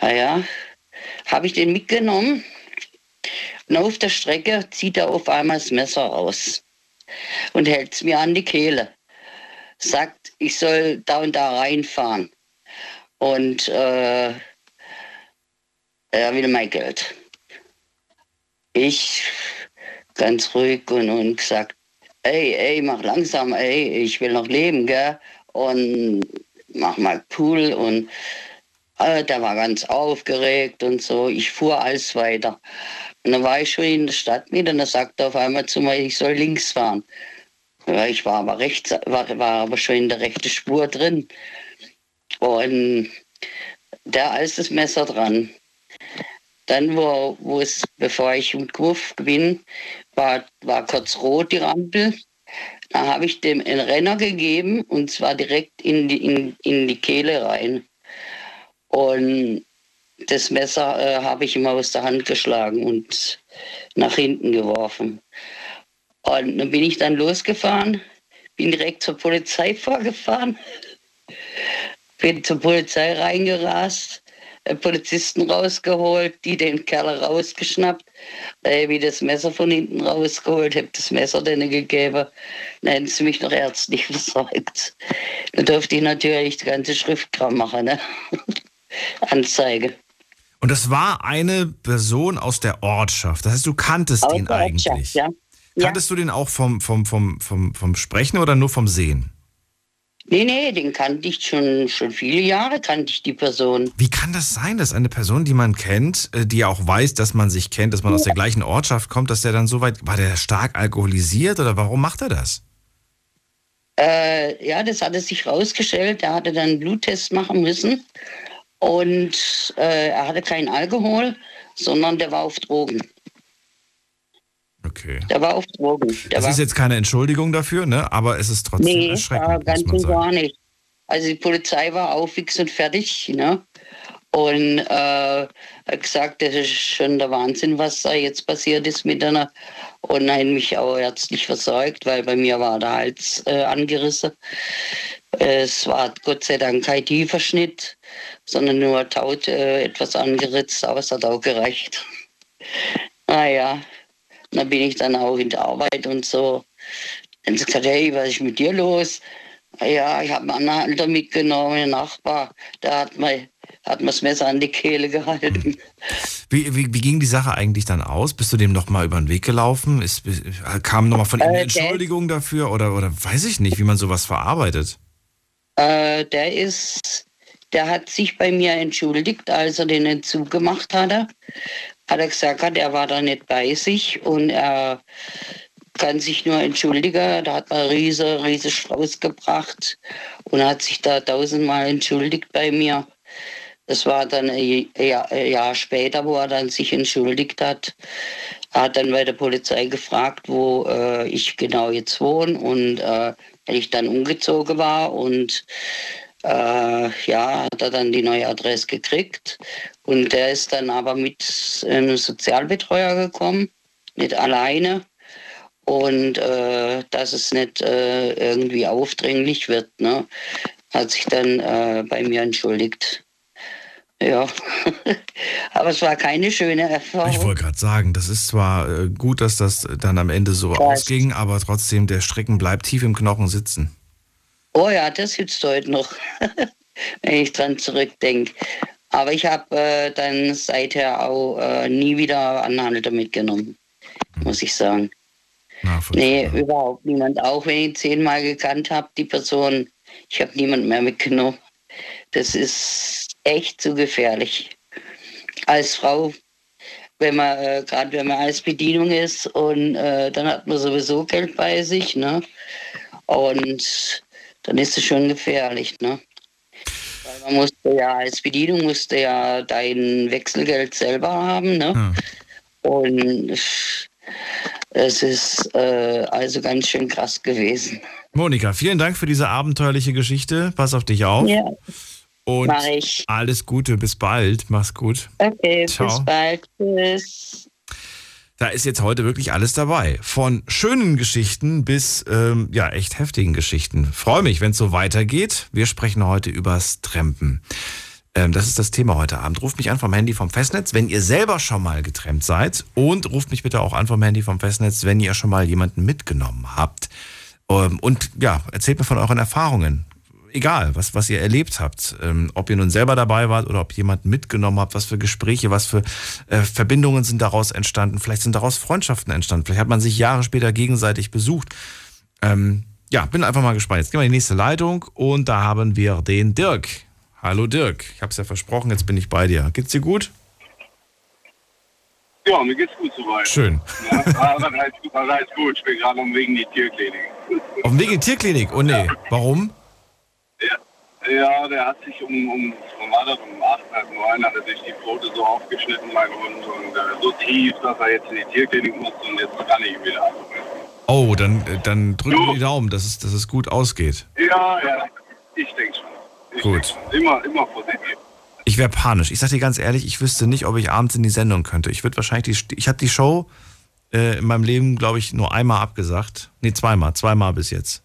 Speaker 9: Naja, habe ich den mitgenommen und auf der Strecke zieht er auf einmal das Messer raus und hält es mir an die Kehle. Sagt, ich soll da und da reinfahren. Und äh, er will mein Geld. Ich ganz ruhig und, und gesagt, ey, ey, mach langsam, ey, ich will noch leben, gell? Und mach mal cool und äh, der war ganz aufgeregt und so. Ich fuhr alles weiter. Und dann war ich schon in der Stadt mit und er sagte auf einmal zu mir, ich soll links fahren. Ich war aber rechts, war, war aber schon in der rechten Spur drin. Und der als das Messer dran. Dann, wo, wo es, bevor ich im Kurve bin, war, war kurz rot die Rampel. Da habe ich dem einen Renner gegeben und zwar direkt in die, in, in die Kehle rein. Und das Messer äh, habe ich ihm aus der Hand geschlagen und nach hinten geworfen. Und dann bin ich dann losgefahren, bin direkt zur Polizei (laughs) vorgefahren, bin zur Polizei reingerast, Polizisten rausgeholt, die den Kerl rausgeschnappt, äh, wie das Messer von hinten rausgeholt, habe das Messer denen gegeben, dann hätten sie mich noch ärztlich (laughs) versorgt. Dann durfte ich natürlich die ganze Schriftkram machen, ne? (laughs) Anzeige.
Speaker 1: Und das war eine Person aus der Ortschaft. Das heißt, du kanntest aus ihn eigentlich. Ja. Kanntest ja. du den auch vom, vom, vom, vom, vom Sprechen oder nur vom Sehen?
Speaker 9: Nee, nee, den kannte ich schon, schon viele Jahre, kannte ich die Person.
Speaker 1: Wie kann das sein, dass eine Person, die man kennt, äh, die auch weiß, dass man sich kennt, dass man ja. aus der gleichen Ortschaft kommt, dass der dann so weit, war der stark alkoholisiert oder warum macht er das?
Speaker 9: Äh, ja, das hatte sich rausgestellt. Er hatte dann einen Bluttest machen müssen und äh, er hatte keinen Alkohol, sondern der war auf Drogen.
Speaker 1: Okay.
Speaker 9: Der war auf Drogen. Der
Speaker 1: das ist jetzt keine Entschuldigung dafür, ne? aber es ist trotzdem nee, erschreckend.
Speaker 9: Nee, ganz und gar nicht. Also die Polizei war auch fix und fertig. Ne? Und äh, hat gesagt, das ist schon der Wahnsinn, was da jetzt passiert ist mit einer. Und hat mich auch ärztlich versorgt, weil bei mir war der Hals äh, angerissen. Es war Gott sei Dank kein tiefer Schnitt, sondern nur taut äh, etwas angeritzt, aber es hat auch gereicht. (laughs) Naja, dann bin ich dann auch in der Arbeit und so. Dann sie gesagt, hey, was ist mit dir los? Ja, ich habe einen Anhalter mitgenommen, ein Nachbar, der hat mir, hat mir das Messer an die Kehle gehalten.
Speaker 1: Wie, wie, wie ging die Sache eigentlich dann aus? Bist du dem nochmal über den Weg gelaufen? Ist, kam nochmal von ihm eine äh, Entschuldigung dafür oder, oder weiß ich nicht, wie man sowas verarbeitet?
Speaker 9: Äh, der ist, der hat sich bei mir entschuldigt, als er den Entzug gemacht hatte. Hat er gesagt, er war da nicht bei sich und er kann sich nur entschuldigen. Da hat man riese, riese Strauß gebracht und hat sich da tausendmal entschuldigt bei mir. Das war dann ein Jahr, ein Jahr, später, wo er dann sich entschuldigt hat. Er hat dann bei der Polizei gefragt, wo äh, ich genau jetzt wohne und äh, ich dann umgezogen war und äh, ja, hat er dann die neue Adresse gekriegt und der ist dann aber mit einem Sozialbetreuer gekommen, nicht alleine und äh, dass es nicht äh, irgendwie aufdringlich wird, ne, hat sich dann äh, bei mir entschuldigt. Ja, (laughs) aber es war keine schöne Erfahrung.
Speaker 1: Ich wollte gerade sagen, das ist zwar äh, gut, dass das dann am Ende so das ausging, aber trotzdem, der Stricken bleibt tief im Knochen sitzen.
Speaker 9: Oh ja, das sitzt heute noch, (laughs) wenn ich dran zurückdenke. Aber ich habe äh, dann seither auch äh, nie wieder Anhalter mitgenommen, muss ich sagen. Nee, überhaupt niemand. Auch wenn ich zehnmal gekannt habe, die Person, ich habe niemand mehr mitgenommen. Das ist echt zu gefährlich. Als Frau, wenn man, äh, gerade wenn man als Bedienung ist und äh, dann hat man sowieso Geld bei sich, ne? Und dann ist es schon gefährlich, ne? Weil man musste ja, als Bedienung musste ja dein Wechselgeld selber haben, ne? Hm. Und Es ist äh, also ganz schön krass gewesen.
Speaker 1: Monika, vielen Dank für diese abenteuerliche Geschichte. Pass auf dich auf.
Speaker 9: Ja.
Speaker 1: Und
Speaker 9: Mach ich.
Speaker 1: alles Gute, bis bald. Mach's gut.
Speaker 9: Okay,
Speaker 1: Ciao.
Speaker 9: bis bald. Tschüss.
Speaker 1: Da ist jetzt heute wirklich alles dabei. Von schönen Geschichten bis ähm, ja echt heftigen Geschichten. Freue mich, wenn es so weitergeht. Wir sprechen heute übers Trampen. Ähm, das ist das Thema heute Abend. Ruft mich an vom Handy vom Festnetz, wenn ihr selber schon mal getrennt seid. Und ruft mich bitte auch an vom Handy vom Festnetz, wenn ihr schon mal jemanden mitgenommen habt. Ähm, und ja, erzählt mir von euren Erfahrungen. Egal, was, was ihr erlebt habt. Ähm, ob ihr nun selber dabei wart oder ob jemanden mitgenommen habt, was für Gespräche, was für äh, Verbindungen sind daraus entstanden. Vielleicht sind daraus Freundschaften entstanden. Vielleicht hat man sich Jahre später gegenseitig besucht. Ähm, ja, bin einfach mal gespannt. Jetzt gehen wir in die nächste Leitung und da haben wir den Dirk. Hallo Dirk, ich habe es ja versprochen, jetzt bin ich bei dir. Geht's dir gut?
Speaker 10: Ja, mir geht's gut soweit.
Speaker 1: Schön.
Speaker 10: Ja, aber heißt gut, ich bin gerade um wegen die Tierklinik.
Speaker 1: Auf dem Weg in die Tierklinik? Oh nee, warum?
Speaker 10: Ja, der hat sich um, um, das, um 8, halb 9 hat er sich die Pfote so aufgeschnitten, mein Hund, und äh, so tief, dass er jetzt in die Tierklinik muss und jetzt kann ich ihn wieder abholen.
Speaker 1: Oh, dann, dann drücken wir die Daumen, dass es, dass es gut ausgeht.
Speaker 10: Ja, ja, ich denke schon. Ich
Speaker 1: Gut.
Speaker 10: denk schon. Immer, immer positiv.
Speaker 1: Ich wäre panisch. Ich sag dir ganz ehrlich, ich wüsste nicht, ob ich abends in die Sendung könnte. Ich würde wahrscheinlich die, ich habe die Show äh, in meinem Leben, glaube ich, nur einmal abgesagt. Nee, zweimal, zweimal bis jetzt.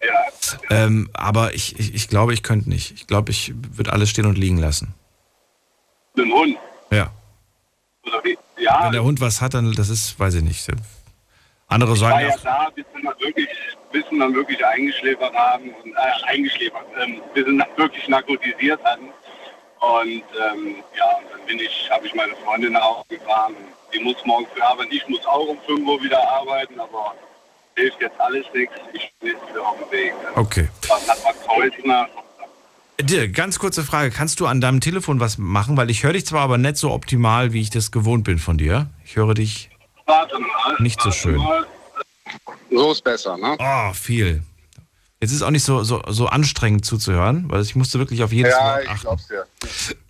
Speaker 1: Ähm, aber ich, ich, ich glaube, ich könnte nicht. Ich glaube, ich würde alles stehen und liegen lassen.
Speaker 10: Mit dem Hund.
Speaker 1: Ja.
Speaker 10: Oder wie? Ja,
Speaker 1: Wenn der Hund was hat, dann das ist, weiß ich nicht. Andere
Speaker 10: ich
Speaker 1: sagen
Speaker 10: ja
Speaker 1: ja,
Speaker 10: da, bis wir dann wirklich, bis wir dann wirklich eingeschläfert haben und äh, eingeschläfert, ähm, bis wir dann wirklich narkotisiert hatten. Und ähm, ja, dann bin ich, habe ich meine Freundin Hause gefahren. Die muss morgen früh arbeiten. Ich muss auch um 5 Uhr wieder arbeiten, aber hilft jetzt alles nichts. Ich bin jetzt wieder auf dem Weg.
Speaker 1: okay.
Speaker 10: Nach.
Speaker 1: Dirk, ganz kurze Frage. Kannst du an deinem Telefon was machen? Weil ich höre dich zwar aber nicht so optimal, wie ich das gewohnt bin von dir. Ich höre dich
Speaker 10: Warte mal.
Speaker 1: nicht so schön.
Speaker 10: So ist besser, ne?
Speaker 1: Oh, viel. Jetzt ist auch nicht so, so, so anstrengend zuzuhören, weil ich musste wirklich auf jedes
Speaker 10: ja,
Speaker 1: Wort
Speaker 10: ich
Speaker 1: achten.
Speaker 10: glaub's dir.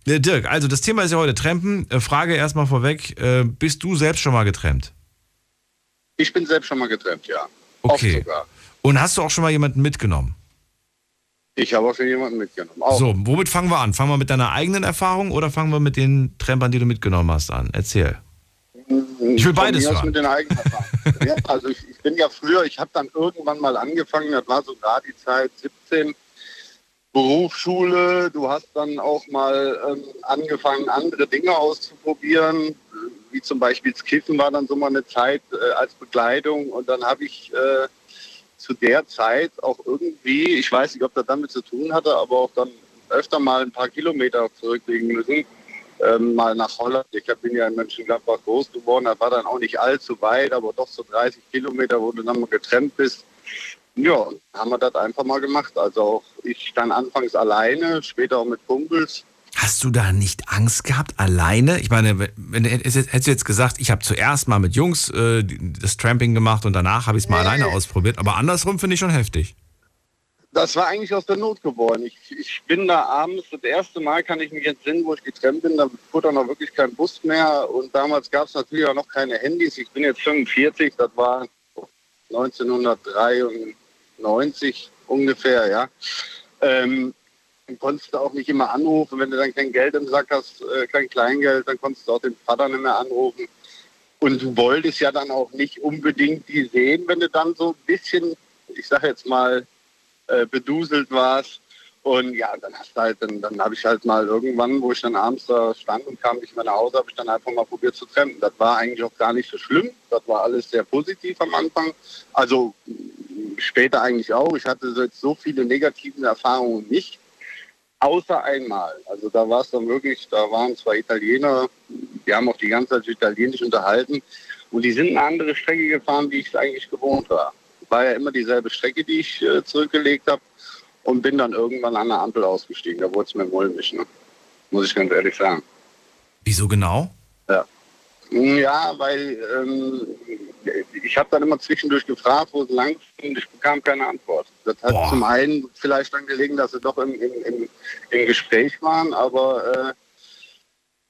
Speaker 1: Äh, Dirk, also das Thema ist ja heute Trampen. Äh, Frage erstmal vorweg, äh, bist du selbst schon mal getrennt?
Speaker 10: Ich bin selbst schon mal getrennt, ja.
Speaker 1: Okay.
Speaker 10: Oft sogar.
Speaker 1: Und hast du auch schon mal jemanden mitgenommen?
Speaker 10: Ich habe auch schon jemanden mitgenommen. Auch.
Speaker 1: So, womit fangen wir an? Fangen wir mit deiner eigenen Erfahrung oder fangen wir mit den Trampern, die du mitgenommen hast, an? Erzähl. Ich will beides hören.
Speaker 10: Mit den ja, also ich, ich bin ja früher, ich habe dann irgendwann mal angefangen, das war so gerade die Zeit 17, Berufsschule. Du hast dann auch mal ähm, angefangen, andere Dinge auszuprobieren, wie zum Beispiel das Kiffen war dann so mal eine Zeit äh, als Begleitung. Und dann habe ich äh, zu der Zeit auch irgendwie, ich weiß nicht, ob das damit zu tun hatte, aber auch dann öfter mal ein paar Kilometer zurücklegen müssen ähm, mal nach Holland. Ich bin ja in Mönchengladbach groß geworden. Das war dann auch nicht allzu weit, aber doch so 30 Kilometer, wo du dann mal getrennt bist. Ja, haben wir das einfach mal gemacht. Also auch ich dann anfangs alleine, später auch mit Kumpels.
Speaker 1: Hast du da nicht Angst gehabt, alleine? Ich meine, wenn, hättest du jetzt gesagt, ich habe zuerst mal mit Jungs äh, das Tramping gemacht und danach habe ich es mal alleine ausprobiert. Aber andersrum finde ich schon heftig.
Speaker 10: Das war eigentlich aus der Not geworden. Ich, ich bin da abends, das erste Mal kann ich mich jetzt sehen, wo ich getrennt bin, da fuhr dann noch wirklich kein Bus mehr. Und damals gab es natürlich auch noch keine Handys. Ich bin jetzt 45, das war 1993 ungefähr, ja. Ähm, dann konntest du auch nicht immer anrufen, wenn du dann kein Geld im Sack hast, äh, kein Kleingeld, dann konntest du auch den Vater nicht mehr anrufen. Und du wolltest ja dann auch nicht unbedingt die sehen, wenn du dann so ein bisschen, ich sag jetzt mal, äh, beduselt warst. Und ja, dann hast du halt, dann, dann habe ich halt mal irgendwann, wo ich dann abends da stand und kam nicht mehr nach Hause, habe ich dann einfach mal probiert zu trennen. Das war eigentlich auch gar nicht so schlimm. Das war alles sehr positiv am Anfang. Also später eigentlich auch. Ich hatte so jetzt so viele negative Erfahrungen nicht. Außer einmal. Also da war es dann wirklich, da waren zwei Italiener, die haben auch die ganze Zeit Italienisch unterhalten. Und die sind eine andere Strecke gefahren, wie ich es eigentlich gewohnt war. War ja immer dieselbe Strecke, die ich äh, zurückgelegt habe. Und bin dann irgendwann an der Ampel ausgestiegen. Da wurde es mir mulmig, ne? muss ich ganz ehrlich sagen.
Speaker 1: Wieso genau?
Speaker 10: Ja, ja weil ähm, ich habe dann immer zwischendurch gefragt, wo sie lang sind. Ich bekam keine Antwort. Das hat
Speaker 1: Boah.
Speaker 10: zum einen vielleicht dann gelegen, dass sie doch im, im, im, im Gespräch waren, aber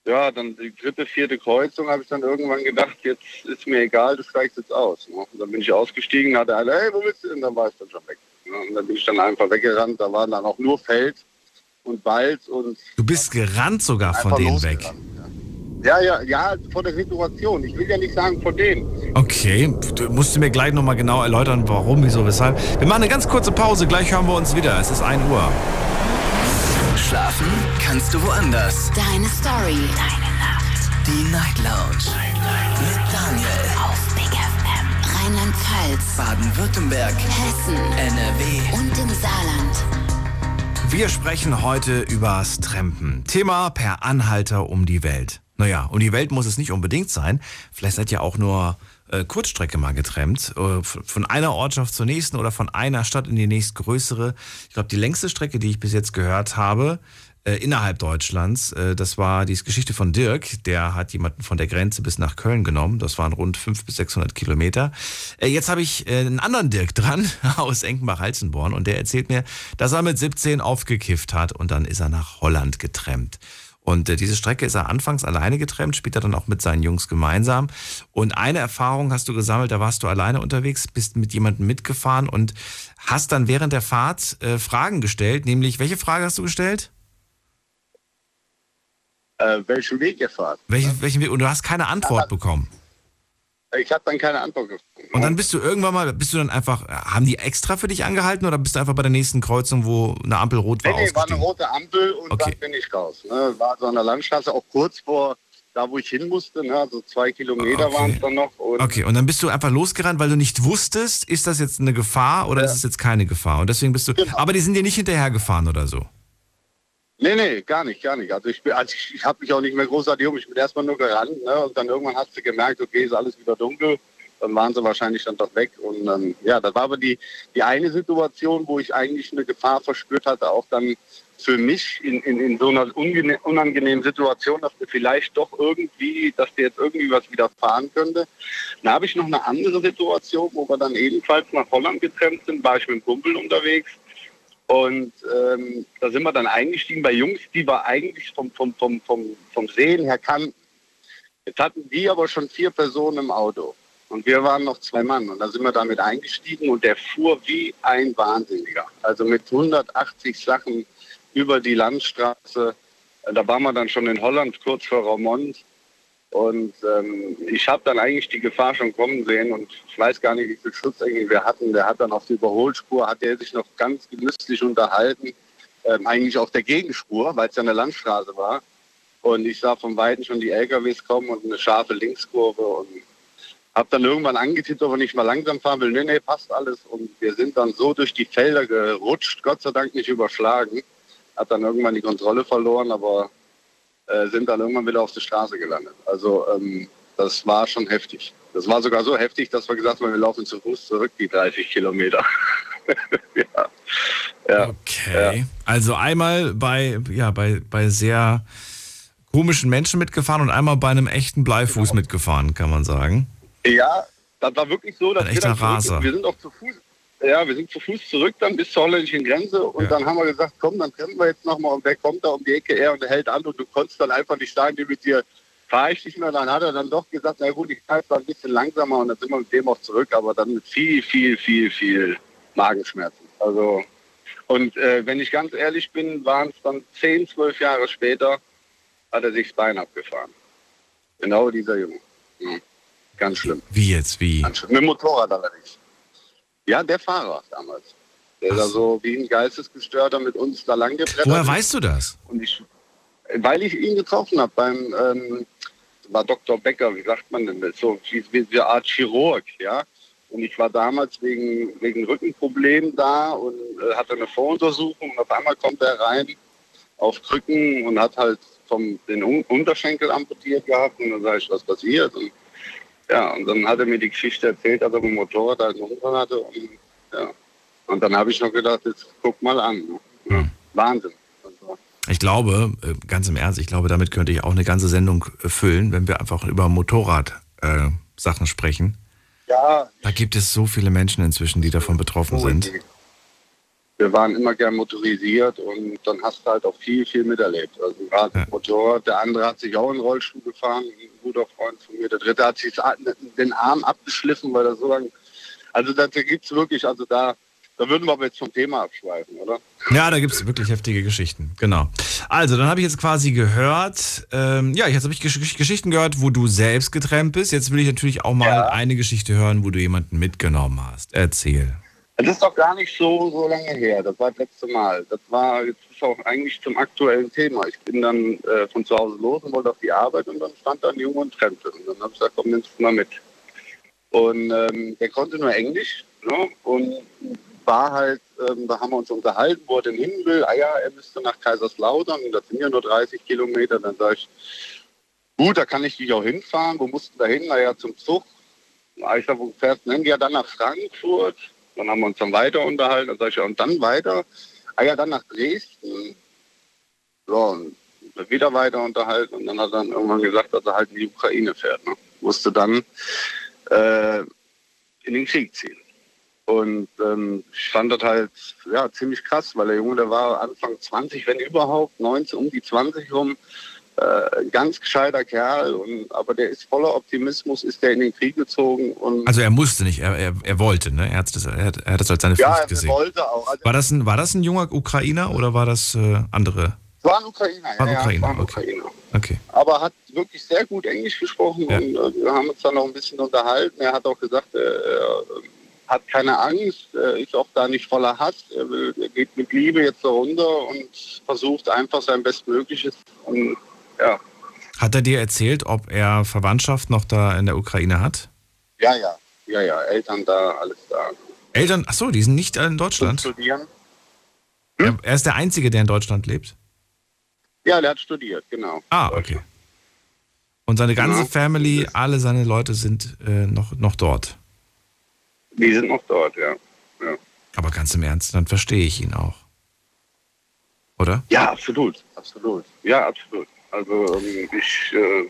Speaker 10: ja, dann die dritte, vierte Kreuzung habe ich dann irgendwann gedacht, jetzt ist mir egal, du steigst jetzt aus. Ne? Und dann bin ich ausgestiegen, hatte einer, hey, wo bist du denn? Dann war ich dann schon weg. Ne? Und dann bin ich dann einfach weggerannt, da waren dann auch nur Feld und Wald und
Speaker 1: Du bist gerannt sogar von denen weg.
Speaker 10: ja, ja, ja, vor der Situation. Ich will ja nicht sagen vor denen.
Speaker 1: Okay, du musst du mir gleich nochmal genau erläutern, warum, wieso, weshalb. Wir machen eine ganz kurze Pause, gleich hören wir uns wieder. Es ist 1 Uhr.
Speaker 11: Schlafen kannst du woanders.
Speaker 2: Deine Story. Deine Nacht.
Speaker 11: Die Night Lounge. Mit Daniel.
Speaker 2: Auf Big FM. Rheinland-Pfalz.
Speaker 11: Baden-Württemberg.
Speaker 2: Hessen.
Speaker 11: NRW.
Speaker 2: Und im Saarland.
Speaker 1: Wir sprechen heute übers Trampen. Thema per Anhalter um die Welt. Naja, um die Welt muss es nicht unbedingt sein. Vielleicht seid ihr auch nur äh, Kurzstrecke mal getrennt. Äh, von einer Ortschaft zur nächsten oder von einer Stadt in die nächstgrößere. Ich glaube, die längste Strecke, die ich bis jetzt gehört habe, äh, innerhalb Deutschlands, äh, das war die Geschichte von Dirk. Der hat jemanden von der Grenze bis nach Köln genommen. Das waren rund 500 bis 600 Kilometer. Äh, jetzt habe ich einen anderen Dirk dran (laughs) aus Enkenbach-Halzenborn und der erzählt mir, dass er mit 17 aufgekifft hat und dann ist er nach Holland getrennt. Und äh, diese Strecke ist er anfangs alleine getrennt, später dann auch mit seinen Jungs gemeinsam. Und eine Erfahrung hast du gesammelt, da warst du alleine unterwegs, bist mit jemandem mitgefahren und hast dann während der Fahrt äh, Fragen gestellt, nämlich welche Frage hast du gestellt?
Speaker 10: Äh, welchen Weg ihr fahrt.
Speaker 1: Welchen, welchen Weg? Und du hast keine Antwort bekommen.
Speaker 10: Ich habe dann keine Antwort gefunden.
Speaker 1: Und dann bist du irgendwann mal, bist du dann einfach, haben die extra für dich angehalten oder bist du einfach bei der nächsten Kreuzung, wo eine Ampel rot war,
Speaker 10: Nee, nee, war eine rote Ampel und dann bin ich raus. Ne? War so an der Landstraße, auch kurz vor da, wo ich hin musste. Ne? Also zwei Kilometer waren es dann noch. Und
Speaker 1: Okay, und dann bist du einfach losgerannt, weil du nicht wusstest, ist das jetzt eine Gefahr oder ist es jetzt keine Gefahr? Und deswegen bist du,
Speaker 10: Genau.
Speaker 1: aber die sind dir nicht hinterhergefahren oder so.
Speaker 10: Nee, nee, gar nicht, gar nicht. Also ich, also ich, ich habe mich auch nicht mehr großartig um. Ich bin erstmal nur gerannt ne? und dann irgendwann hast du gemerkt, okay, ist alles wieder dunkel. Dann waren sie wahrscheinlich dann doch weg. Und ähm, ja, das war aber die, die eine Situation, wo ich eigentlich eine Gefahr verspürt hatte, auch dann für mich in, in, in so einer unangenehmen Situation, dass mir vielleicht doch irgendwie, dass dir jetzt irgendwie was widerfahren könnte. Dann habe ich noch eine andere Situation, wo wir dann ebenfalls nach Holland getrennt sind, war ich mit einem Kumpel unterwegs. Und ähm, da sind wir dann eingestiegen bei Jungs, die wir eigentlich vom, vom, vom, vom, vom Sehen her kannten. Jetzt hatten die aber schon vier Personen im Auto. Und wir waren noch zwei Mann. Und da sind wir damit eingestiegen und der fuhr wie ein Wahnsinniger. Also mit 180 Sachen über die Landstraße. Da waren wir dann schon in Holland, kurz vor Raumont. Und ähm, ich habe dann eigentlich die Gefahr schon kommen sehen und ich weiß gar nicht, wie viel Schutzengel wir hatten. Der hat dann auf die Überholspur, hat er sich noch ganz genüsslich unterhalten, ähm, eigentlich auf der Gegenspur, weil es ja eine Landstraße war. Und ich sah von Weitem schon die LKWs kommen und eine scharfe Linkskurve und habe dann irgendwann angetippt, ob er nicht mal langsam fahren will. Nee, nee, passt alles. Und wir sind dann so durch die Felder gerutscht, Gott sei Dank nicht überschlagen. Hat dann irgendwann die Kontrolle verloren, aber äh, sind dann irgendwann wieder auf der Straße gelandet. Also ähm, das war schon heftig. Das war sogar so heftig, dass wir gesagt haben, wir laufen zu Fuß zurück, die 30 Kilometer. (laughs) ja. Ja.
Speaker 1: Okay. Also einmal bei, ja, bei, bei sehr komischen Menschen mitgefahren und einmal bei einem echten Bleifuß
Speaker 10: Genau.
Speaker 1: mitgefahren, kann man sagen.
Speaker 10: Ja, das war wirklich so, dass
Speaker 1: Ein
Speaker 10: wir
Speaker 1: echter
Speaker 10: dann
Speaker 1: Raser.
Speaker 10: wir sind auch zu Fuß, ja, wir sind zu Fuß zurück dann bis zur holländischen Grenze und dann haben wir gesagt, komm, dann treffen wir jetzt nochmal und wer kommt da um die Ecke, er und hält an und du konntest dann einfach nicht sagen, die mit dir fahre ich nicht mehr. Dann hat er dann doch gesagt, na gut, ich fahre ein bisschen langsamer und dann sind wir mit dem auch zurück, aber dann mit viel, viel, viel, viel Magenschmerzen. Also und äh, wenn ich ganz ehrlich bin, waren es dann 10, 12 Jahre später, hat er sich das Bein abgefahren. Genau dieser Junge. Mhm. Ganz schlimm.
Speaker 1: Wie jetzt? Wie?
Speaker 10: Ganz schlimm. Mit dem Motorrad allerdings. Ja, der Fahrer damals. Der da so wie ein Geistesgestörter mit uns da lang gebrettert
Speaker 1: Woher weißt du das?
Speaker 10: Und ich, weil ich ihn getroffen habe beim, ähm, war Dr. Becker, wie sagt man denn das? So wie, wie eine Art Chirurg, ja. Und ich war damals wegen, wegen Rückenproblemen da und äh, hatte eine Voruntersuchung und auf einmal kommt er rein auf Krücken und hat halt vom, den Un Unterschenkel amputiert gehabt und dann sage ich, was passiert? Und, ja, und dann hat er mir die Geschichte erzählt, dass er mit dem Motorrad einen Unfall hatte und ja. Und dann habe ich noch gedacht, jetzt guck mal an. Ne?
Speaker 1: Hm.
Speaker 10: Wahnsinn.
Speaker 1: Ich glaube, äh, ganz im Ernst, ich glaube, damit könnte ich auch eine ganze Sendung äh, füllen, wenn wir einfach über Motorrad-Sachen äh, sprechen.
Speaker 10: Ja,
Speaker 1: Da gibt es so viele Menschen inzwischen, die davon betroffen sind.
Speaker 10: Wir waren immer gern motorisiert und dann hast du halt auch viel, viel miterlebt. Also gerade ja. Motorrad, der andere hat sich auch in den Rollstuhl gefahren, ein guter Freund von mir. Der dritte hat sich den Arm abgeschliffen, weil er so lange. Also da gibt es wirklich, also da, da würden wir aber jetzt vom Thema abschweifen, oder?
Speaker 1: Ja, da gibt es wirklich heftige Geschichten, genau. Also, dann habe ich jetzt quasi gehört, ähm, ja, jetzt habe ich Gesch Geschichten gehört, wo du selbst getrennt bist. Jetzt will ich natürlich auch mal ja. eine Geschichte hören, wo du jemanden mitgenommen hast. Erzähl.
Speaker 10: Das ist doch gar nicht so, so lange her. Das war das letzte Mal. Das war jetzt ist auch eigentlich zum aktuellen Thema. Ich bin dann äh, von zu Hause los und wollte auf die Arbeit und dann stand da ein Junge und Fremde. Und dann habe ich gesagt, komm, nimmst du mal mit. Und ähm, der konnte nur Englisch ne? und war halt, ähm, da haben wir uns unterhalten, wo er denn hin will. Ah ja, er müsste nach Kaiserslautern, das sind ja nur 30 Kilometer. Dann sage ich, gut, da kann ich dich auch hinfahren. Wo musst du da hin? Naja, zum Zug. Ich sage, wo fährst du denn? Ja, dann nach Frankfurt. Dann haben wir uns dann weiter unterhalten. Dann sage ich, ja, und dann weiter? Ah ja, dann nach Dresden. So, und wieder weiter unterhalten. Und dann hat er dann irgendwann gesagt, dass er halt in die Ukraine fährt. Ne? Musste dann äh, in den Krieg ziehen. Und ähm, ich fand das halt ja, ziemlich krass, weil der Junge, der war Anfang 20, wenn überhaupt, 19, um die 20 rum. Äh, ganz gescheiter Kerl, und, aber der ist voller Optimismus, ist der in den Krieg gezogen. Und
Speaker 1: also er musste nicht, er, er, er wollte, ne? Er hat, das, er, hat, er hat das als seine Pflicht ja, gesehen. Ja, er wollte auch. Also war, das ein, war das ein junger Ukrainer oder war das äh, andere?
Speaker 10: War ein Ukrainer,
Speaker 1: war ein
Speaker 10: ja,
Speaker 1: Ukrainer,
Speaker 10: war ein
Speaker 1: okay.
Speaker 10: Ukrainer.
Speaker 1: okay.
Speaker 10: Aber hat wirklich sehr gut Englisch gesprochen ja. und äh, wir haben uns dann noch ein bisschen unterhalten. Er hat auch gesagt, er hat keine Angst, ist auch da nicht voller Hass. Er, will, er geht mit Liebe jetzt da runter und versucht einfach sein Bestmögliches. Und ja,
Speaker 1: hat er dir erzählt, ob er Verwandtschaft noch da in der Ukraine hat?
Speaker 10: Ja, ja, ja, ja, Eltern da, alles da.
Speaker 1: Eltern, achso, die sind nicht in Deutschland?
Speaker 10: Studieren.
Speaker 1: Hm? Er, er ist der Einzige, der in Deutschland lebt?
Speaker 10: Ja, der hat studiert, genau.
Speaker 1: Ah, okay. Und seine ganze genau. Family, alle seine Leute sind äh, noch, noch dort?
Speaker 10: Die sind noch dort, ja. ja.
Speaker 1: Aber ganz im Ernst, dann verstehe ich ihn auch. Oder?
Speaker 10: Ja, absolut, absolut. Ja, absolut. Also ähm, ich. Äh,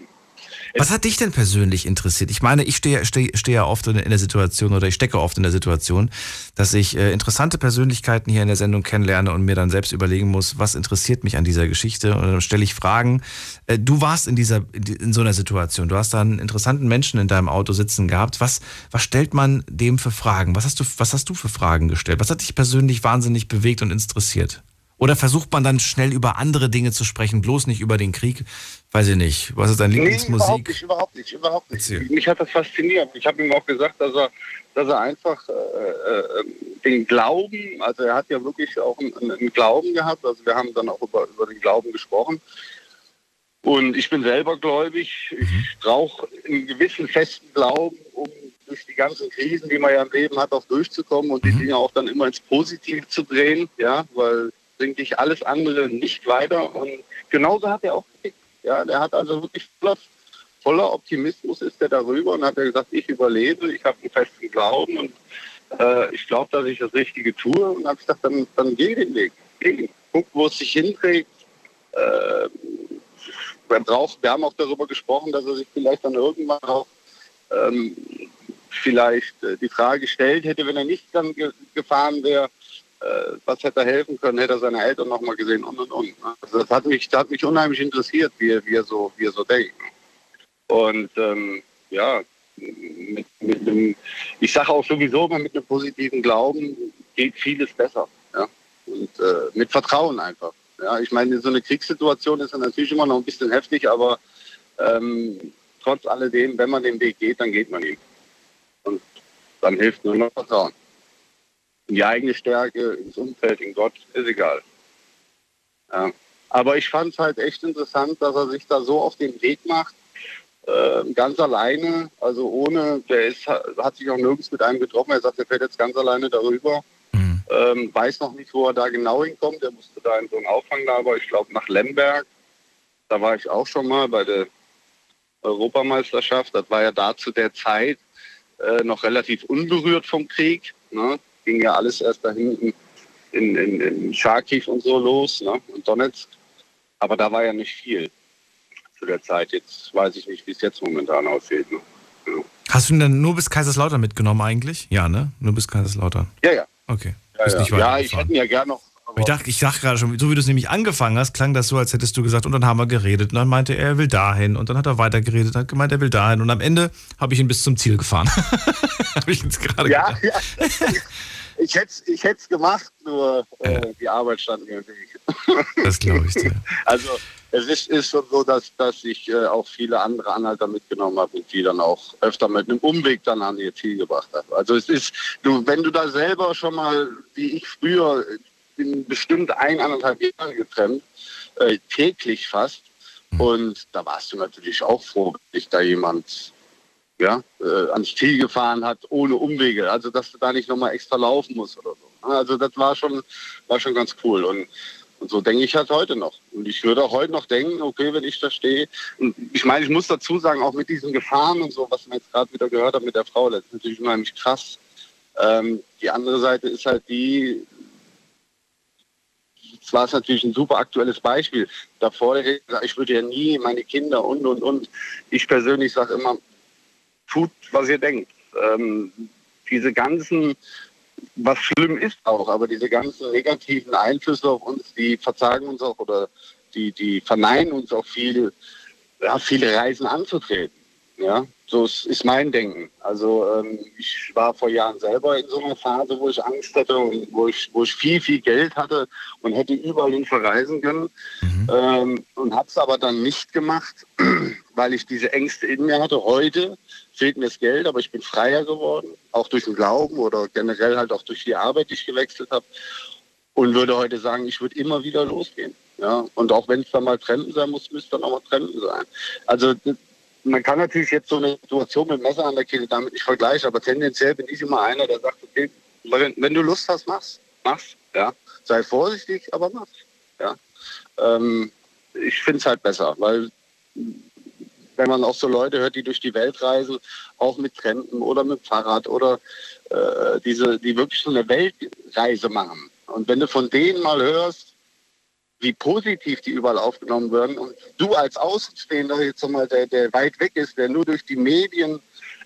Speaker 1: was hat dich denn persönlich interessiert? Ich meine, ich stehe, stehe, stehe ja oft in der Situation oder ich stecke oft in der Situation, dass ich äh, interessante Persönlichkeiten hier in der Sendung kennenlerne und mir dann selbst überlegen muss, was interessiert mich an dieser Geschichte? Und dann stelle ich Fragen. Äh, du warst in dieser, in so einer Situation. Du hast da einen interessanten Menschen in deinem Auto sitzen gehabt. Was, was stellt man dem für Fragen? Was hast du, was hast du für Fragen gestellt? Was hat dich persönlich wahnsinnig bewegt und interessiert? Oder versucht man dann schnell über andere Dinge zu sprechen, bloß nicht über den Krieg? Weiß ich nicht. Was ist deine Lieblingsmusik?
Speaker 10: Nee, überhaupt nicht, überhaupt nicht, überhaupt nicht. Mich hat das fasziniert. Ich habe ihm auch gesagt, dass er, dass er einfach äh, äh, den Glauben, also er hat ja wirklich auch einen, einen, Glauben gehabt. Also wir haben dann auch über, über den Glauben gesprochen. Und ich bin selber gläubig. Ich mhm. brauche einen gewissen festen Glauben, um durch die ganzen Krisen, die man ja im Leben hat, auch durchzukommen und die mhm. Dinge auch dann immer ins Positive zu drehen. Ja, weil bringt dich alles andere nicht weiter. Und genauso hat er auch gekickt. Ja, der hat also wirklich voller, voller Optimismus ist er darüber und hat er gesagt, ich überlebe, ich habe einen festen Glauben und äh, ich glaube, dass ich das Richtige tue. Und habe gesagt, dann, dann geh den Weg. Geh. Guck, wo es sich hinträgt. Äh, wir, braucht, wir haben auch darüber gesprochen, dass er sich vielleicht dann irgendwann auch ähm, vielleicht äh, die Frage gestellt hätte, wenn er nicht dann ge gefahren wäre, äh, was hätte er helfen können, hätte er seine Eltern noch mal gesehen und und und. Also das hat mich, das hat mich unheimlich interessiert, wie er, wie er so, wie er so denkt. Und ähm, ja, mit, mit einem, ich sage auch sowieso mal mit einem positiven Glauben geht vieles besser. Ja? Und äh, mit Vertrauen einfach. Ja, ich meine, so eine Kriegssituation ist natürlich immer noch ein bisschen heftig, aber ähm, trotz alledem, wenn man den Weg geht, dann geht man ihn. Und dann hilft nur noch Vertrauen in die eigene Stärke, ins Umfeld, in Gott, ist egal. Ja. Aber ich fand es halt echt interessant, dass er sich da so auf den Weg macht, äh, ganz alleine, also ohne, der ist, hat sich auch nirgends mit einem getroffen. Er sagt, er fährt jetzt ganz alleine darüber. Mhm. Ähm, weiß noch nicht, wo er da genau hinkommt. Er musste da in so ein Auffanglager, ich glaube nach Lemberg. Da war ich auch schon mal bei der Europameisterschaft. Das war ja da zu der Zeit äh, noch relativ unberührt vom Krieg. Ne? Ging ja alles erst da hinten in, in, in Charkiw und so los ne? und Donetsk. Aber da war ja nicht viel zu der Zeit. Jetzt weiß ich nicht, wie es jetzt momentan aussieht. Ne? Ja.
Speaker 1: Hast du ihn denn nur bis Kaiserslautern mitgenommen eigentlich? Ja, ne? Nur bis Kaiserslautern?
Speaker 10: Ja, ja.
Speaker 1: Okay.
Speaker 10: Ja, Ja, ja. ich hätte ihn ja gern noch.
Speaker 1: Ich dachte, ich dachte gerade schon, so wie du es nämlich angefangen hast, klang das so, als hättest du gesagt, und dann haben wir geredet. Und dann meinte er, er will dahin. Und dann hat er weiter geredet, hat gemeint, er will dahin. Und am Ende habe ich ihn bis zum Ziel gefahren. (laughs) habe ich jetzt gerade
Speaker 10: Ja,
Speaker 1: gedacht.
Speaker 10: ja. Ich hätte es ich hätt's gemacht, nur äh, die Arbeit stand mir im Weg. (laughs)
Speaker 1: Das glaube ich dir.
Speaker 10: Also es ist, ist schon so, dass, dass ich äh, auch viele andere Anhalter mitgenommen habe und die dann auch öfter mit einem Umweg dann an ihr Ziel gebracht habe. Also es ist, du, wenn du da selber schon mal, wie ich früher, bin bestimmt ein, anderthalb Jahre getrennt, äh, täglich fast. Und da warst du natürlich auch froh, wenn dich da jemand ja, äh, ans Ziel gefahren hat, ohne Umwege. Also dass du da nicht nochmal extra laufen musst oder so. Also das war schon, war schon ganz cool. Und und so denke ich halt heute noch. Und ich würde auch heute noch denken, okay, wenn ich da stehe. Und ich meine, ich muss dazu sagen, auch mit diesen Gefahren und so, was man jetzt gerade wieder gehört hat mit der Frau, das ist natürlich unheimlich krass. Ähm, die andere Seite ist halt die, es war es natürlich ein super aktuelles Beispiel. Davor, der Redner sagt, ich würde ja nie meine Kinder und, und, und. Ich persönlich sage immer, tut, was ihr denkt. Ähm, diese ganzen was schlimm ist auch, aber diese ganzen negativen Einflüsse auf uns, die verzagen uns auch oder die, die verneinen uns auch viel, ja, viele Reisen anzutreten. Ja, so ist, ist mein Denken. Also ähm, ich war vor Jahren selber in so einer Phase, wo ich Angst hatte und wo ich, wo ich viel, viel Geld hatte und hätte überall hin verreisen können ähm, und habe es aber dann nicht gemacht, (clears throat) weil ich diese Ängste in mir hatte. Heute fehlt mir das Geld, aber ich bin freier geworden, auch durch den Glauben oder generell halt auch durch die Arbeit, die ich gewechselt habe. Und würde heute sagen, ich würde immer wieder losgehen. Ja? Und auch wenn es dann mal Trennten sein muss, müsste dann auch mal Trennten sein. Also man kann natürlich jetzt so eine Situation mit Messer an der Kehle damit nicht vergleichen, aber tendenziell bin ich immer einer, der sagt, okay, wenn, wenn du Lust hast, mach's. Mach's. Ja? Sei vorsichtig, aber mach's. Ja? Ähm, ich finde es halt besser, weil wenn man auch so Leute hört, die durch die Welt reisen, auch mit Trenten oder mit Fahrrad oder äh, diese, die wirklich so eine Weltreise machen. Und wenn du von denen mal hörst, wie positiv die überall aufgenommen werden und du als Außenstehender jetzt mal, der, der weit weg ist, der nur durch die Medien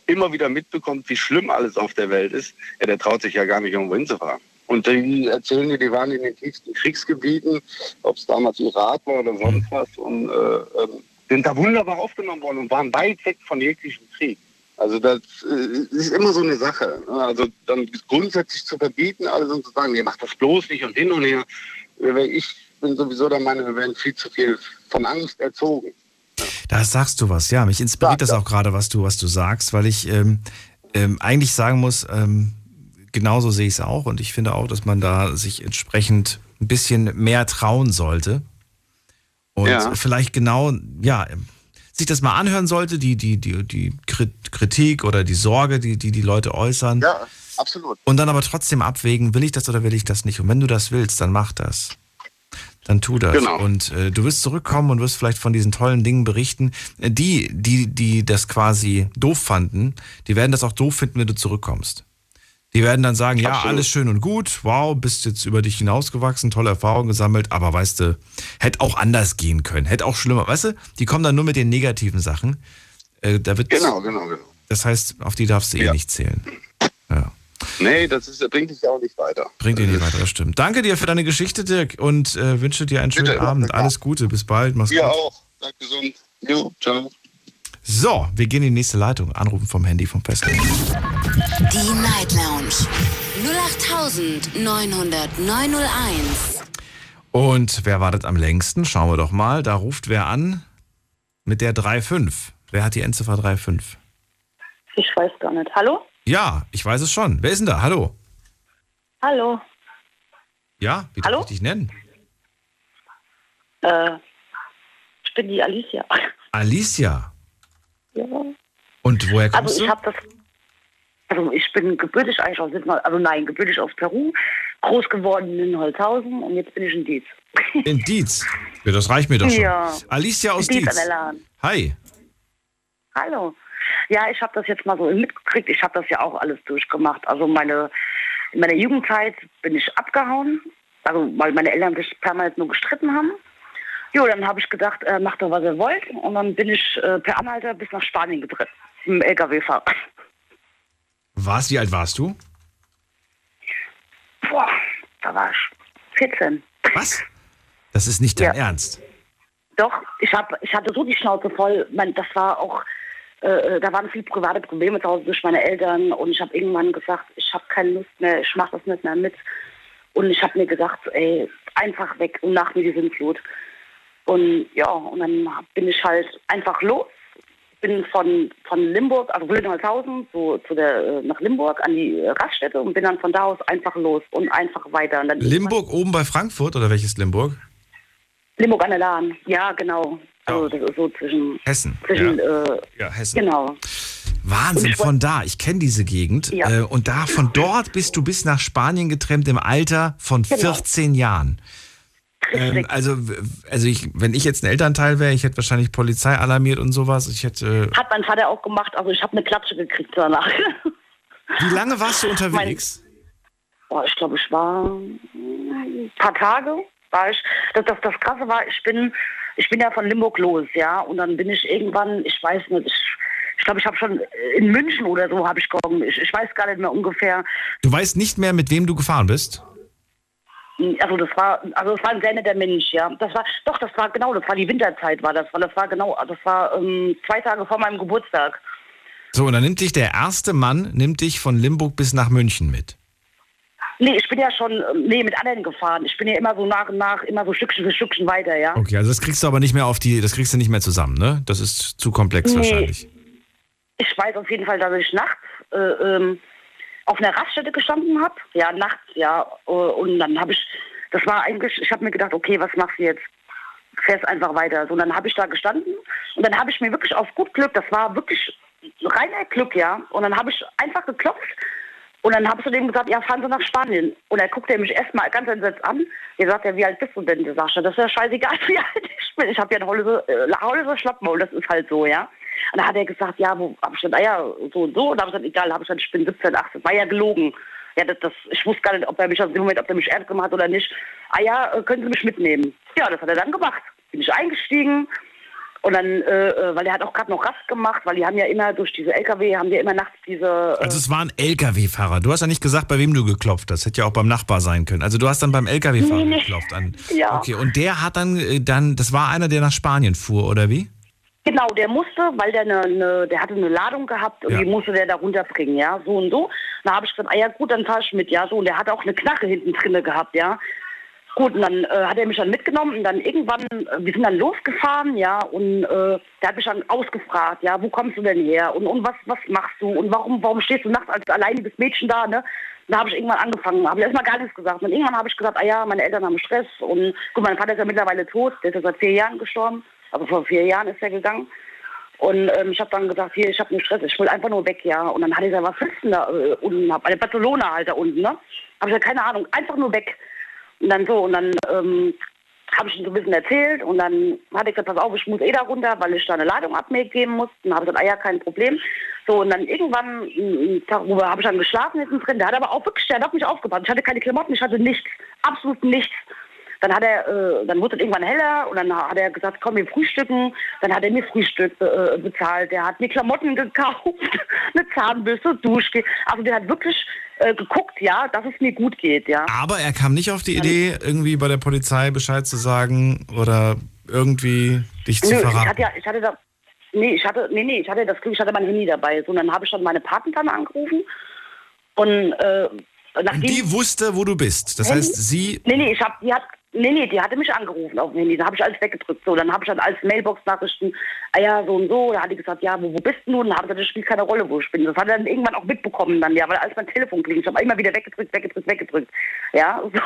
Speaker 10: immer wieder mitbekommt, wie schlimm alles auf der Welt ist, ja, der traut sich ja gar nicht irgendwo hinzufahren. Und die erzählen dir, die waren in den tiefsten Kriegsgebieten, ob es damals Irak war oder sonst was, und äh, ähm, sind da wunderbar aufgenommen worden und waren weit weg von jeglichem Krieg. Also das äh, ist immer so eine Sache. ne? Also dann grundsätzlich zu verbieten, alles und zu sagen, nee, mach das bloß nicht und hin und her. Ich bin sowieso der Meinung, wir werden viel zu viel von Angst erzogen.
Speaker 1: Da sagst du was, ja. Mich inspiriert das auch gerade, was du, was du sagst, weil ich ähm, ähm, eigentlich sagen muss, ähm, genauso sehe ich es auch und ich finde auch, dass man da sich entsprechend ein bisschen mehr trauen sollte. Und
Speaker 10: Ja.
Speaker 1: vielleicht genau, ja, sich das mal anhören sollte, die, die, die, die Krit- Kritik oder die Sorge, die die, die Leute äußern.
Speaker 10: Ja, absolut.
Speaker 1: Und dann aber trotzdem abwägen, will ich das oder will ich das nicht? Und wenn du das willst, dann mach das. Dann tu das.
Speaker 10: Genau.
Speaker 1: Und äh, du wirst zurückkommen und wirst vielleicht von diesen tollen Dingen berichten. Äh, Die, die, die das quasi doof fanden, die werden das auch doof finden, wenn du zurückkommst. Die werden dann sagen, ja,
Speaker 10: Absolut.
Speaker 1: alles schön und gut, wow, bist jetzt über dich hinausgewachsen, tolle Erfahrungen gesammelt, aber weißt du, hätte auch anders gehen können, hätte auch schlimmer, weißt du, die kommen dann nur mit den negativen Sachen. Äh, da wird,
Speaker 10: Genau, genau, genau.
Speaker 1: Das heißt, auf die darfst du eh
Speaker 10: Ja.
Speaker 1: nicht zählen. Ja.
Speaker 10: Nee, das ist, bringt dich auch nicht weiter.
Speaker 1: Bringt dir nicht weiter, das stimmt. Danke dir für deine Geschichte, Dirk, und äh, wünsche dir einen schönen
Speaker 10: Bitte,
Speaker 1: Abend. Alles Gute, bis bald, mach's
Speaker 10: Ihr
Speaker 1: gut.
Speaker 10: auch. Bleibt gesund. Jo, ciao.
Speaker 1: So, wir gehen in die nächste Leitung. Anrufen vom Handy vom Festnetz.
Speaker 2: Die Night Lounge 0890901.
Speaker 1: Und wer wartet am längsten? Schauen wir doch mal. Da ruft wer an mit der 3.5. Wer hat die Endziffer 3.5?
Speaker 12: Ich weiß gar nicht. Hallo?
Speaker 1: Ja, ich weiß es schon. Wer ist denn da? Hallo?
Speaker 12: Hallo?
Speaker 1: Ja, wie darf
Speaker 12: Hallo?
Speaker 1: ich dich nennen?
Speaker 12: Äh, ich bin die Alicia.
Speaker 1: Alicia.
Speaker 12: Ja.
Speaker 1: Und woher kommst
Speaker 12: Also ich
Speaker 1: du?
Speaker 12: das. Also ich bin gebürtig eigentlich aus also nein, gebürtig aus Peru, groß geworden in Holzhausen und jetzt bin ich in Dietz.
Speaker 1: In Dietz. Ja, das reicht mir doch schon.
Speaker 12: Ja.
Speaker 1: Alicia aus
Speaker 12: Dietz
Speaker 1: Dietz. Hi.
Speaker 12: Hallo. Ja, ich habe das jetzt mal so mitgekriegt. Ich habe das ja auch alles durchgemacht. Also meine in meiner Jugendzeit bin ich abgehauen, also weil meine Eltern sich permanent nur gestritten haben. Jo, dann habe ich gedacht, äh, macht doch was ihr wollt. Und dann bin ich äh, per Anhalter bis nach Spanien gedreht. Im LKW-Fahrer.
Speaker 1: Was? Wie alt warst du?
Speaker 12: boah, da war ich 14.
Speaker 1: Was? Das ist nicht dein Ernst.
Speaker 12: Doch, ich, hab, ich hatte so die Schnauze voll. Man, das war auch, äh, da waren viele private Probleme zu Hause durch meine Eltern und ich habe irgendwann gesagt, ich habe keine Lust mehr, ich mache das nicht mehr mit. Und ich habe mir gesagt, ey, einfach weg und nach mir die Sintflut. Und ja, und dann bin ich halt einfach los. Bin von, von Limburg, also Wildenholzhausen, so zu der, äh, nach Limburg an die äh, Raststätte und bin dann von da aus einfach los und einfach weiter. Und
Speaker 1: Limburg oben bei Frankfurt oder welches Limburg?
Speaker 12: Limburg an der Lahn, ja, genau. Also das ist so zwischen.
Speaker 1: Hessen.
Speaker 12: Zwischen, Äh,
Speaker 1: Ja, Hessen.
Speaker 12: Genau.
Speaker 1: Wahnsinn, von da. Ich kenne diese Gegend.
Speaker 12: Ja.
Speaker 1: Äh, und da, von dort bist du bis nach Spanien getrennt im Alter von
Speaker 12: Genau.
Speaker 1: 14 Jahren. Ähm, also, also ich, wenn ich jetzt ein Elternteil wäre, ich hätte wahrscheinlich Polizei alarmiert und sowas. Ich hätte.
Speaker 12: Hat mein Vater auch gemacht, also ich habe eine Klatsche gekriegt danach. (laughs)
Speaker 1: Wie lange warst du unterwegs?
Speaker 12: Boah, ich glaube, ich war ein paar Tage. War ich, das, das, das Krasse war, ich bin, ich bin ja von Limburg los, ja, und dann bin ich irgendwann, ich weiß nicht, ich, ich glaube, ich habe schon in München oder so habe ich gekommen. Ich, ich weiß gar nicht mehr ungefähr.
Speaker 1: Du weißt nicht mehr, mit wem du gefahren bist?
Speaker 12: Also das war, also das war ein sehr netter Mensch, ja. Das war, doch, das war genau, das war die Winterzeit, war das, weil das war genau, das war ähm, zwei Tage vor meinem Geburtstag.
Speaker 1: So, und dann nimmt dich der erste Mann, nimmt dich von Limburg bis nach München mit.
Speaker 12: Nee, ich bin ja schon, ähm, nee, mit anderen gefahren. Ich bin ja immer so nach und nach, immer so Stückchen für Stückchen weiter, ja.
Speaker 1: Okay, also das kriegst du aber nicht mehr auf die, das kriegst du nicht mehr zusammen, ne? Das ist zu komplex
Speaker 12: Nee.
Speaker 1: wahrscheinlich.
Speaker 12: Ich weiß auf jeden Fall, dass ich nachts äh, ähm, auf einer Raststätte gestanden habe. Ja, nachts, ja. Äh, und dann habe ich, das war eigentlich, ich habe mir gedacht, okay, was machst du jetzt? Fährst einfach weiter. So, und dann habe ich da gestanden und dann habe ich mir wirklich auf gut Glück, das war wirklich reiner Glück, ja. Und dann habe ich einfach geklopft und dann habe ich zu dem gesagt, ja, fahren Sie nach Spanien. Und er guckt er mich erstmal ganz entsetzt an. Er sagt, ja, wie alt bist du denn? Da ja, das ist ja scheißegal, (laughs) wie alt ich bin. Ich habe ja eine Holle, äh, Schlappmaul, das ist halt so, ja. Und dann hat er gesagt, ja, wo hab ich gesagt, ah ja, so und so. Und da habe ich gesagt, egal, habe ich gesagt, ich bin 17, 18. War ja gelogen. Ja, das, das, ich wusste gar nicht, ob er mich aus dem Moment, ob er mich ernst gemacht hat oder nicht. Ah ja, äh, können Sie mich mitnehmen? Ja, das hat er dann gemacht. Bin ich eingestiegen. Und dann, äh, äh, weil er hat auch gerade noch Rast gemacht, weil die haben ja immer durch diese LKW, haben ja immer nachts diese... Äh,
Speaker 1: Also es war ein LKW-Fahrer. Du hast ja nicht gesagt, bei wem du geklopft hast. Hätte ja auch beim Nachbar sein können. Also du hast dann beim LKW-Fahrer
Speaker 12: Nee, nee.
Speaker 1: geklopft. An.
Speaker 12: Ja.
Speaker 1: Okay, und der hat dann, äh, dann, das war einer, der nach Spanien fuhr, oder wie?
Speaker 12: Genau, der musste, weil der eine, eine der hatte eine Ladung gehabt und
Speaker 1: Ja.
Speaker 12: die musste der da runterbringen, ja, so und so. Da habe ich gesagt, ah ja gut, dann fahr ich mit, ja, so. Und der hat auch eine Knarre hinten drinne gehabt, ja. Gut, und dann äh, hat er mich dann mitgenommen und dann irgendwann, äh, wir sind dann losgefahren, ja, und äh, der hat mich dann ausgefragt, ja, wo kommst du denn her und, und was, was machst du und warum, warum stehst du nachts als alleiniges Mädchen da, ne? Da habe ich irgendwann angefangen, habe erstmal gar nichts gesagt. Und irgendwann habe ich gesagt, ah ja, meine Eltern haben Stress und gut, mein Vater ist ja mittlerweile tot, der ist ja seit vier Jahren gestorben, also vor vier Jahren ist er gegangen. Und ähm, ich habe dann gesagt, hier, ich habe einen Stress, ich will einfach nur weg, ja. Und dann hat er gesagt, was willst da äh, unten? Hab, eine Barcelona halt da unten, ne? Habe ich gesagt, keine Ahnung, einfach nur weg. Und dann so, und dann ähm, habe ich ihm so ein bisschen erzählt und dann hat er gesagt, pass auf, ich muss eh da runter, weil ich da eine Ladung abgeben muss. Dann habe ich gesagt, ah ja, kein Problem. So, und dann irgendwann, einen Tag darüber habe ich dann geschlafen hinten drin. Der hat aber auch wirklich, der hat auf mich aufgepasst. Ich hatte keine Klamotten, ich hatte nichts, absolut nichts. Dann hat er, äh, dann wurde es irgendwann heller und dann hat er gesagt, komm, wir frühstücken. Dann hat er mir Frühstück äh, bezahlt. Der hat mir Klamotten gekauft, (laughs) eine Zahnbürste, Duschgel. Also der hat wirklich äh, geguckt, ja, dass es mir gut geht, ja.
Speaker 1: Aber er kam nicht auf die Idee, irgendwie bei der Polizei Bescheid zu sagen oder irgendwie dich zu
Speaker 12: Nö, ich
Speaker 1: verraten.
Speaker 12: hatte ja, ich hatte da, nee, ich hatte, nee, nee, ich hatte das Glück, ich hatte mein Handy dabei. So, und dann habe ich dann meine Patentante angerufen und äh, nachdem
Speaker 1: Und die wusste, wo du bist. Das
Speaker 12: Handy?
Speaker 1: heißt, sie.
Speaker 12: Nee, nee, ich hab, die hat, nee, nee, die hatte mich angerufen auf dem Handy. Da habe ich alles weggedrückt. So, dann habe ich dann als Mailbox-Nachrichten, ah ja, so und so. Da hat die gesagt, ja, wo, wo bist du nun? Da habe ich gesagt, das spielt keine Rolle, wo ich bin. Das hat er dann irgendwann auch mitbekommen dann, ja, weil als mein Telefon klingelt, ich habe immer wieder weggedrückt, weggedrückt, weggedrückt. Ja, (laughs) so.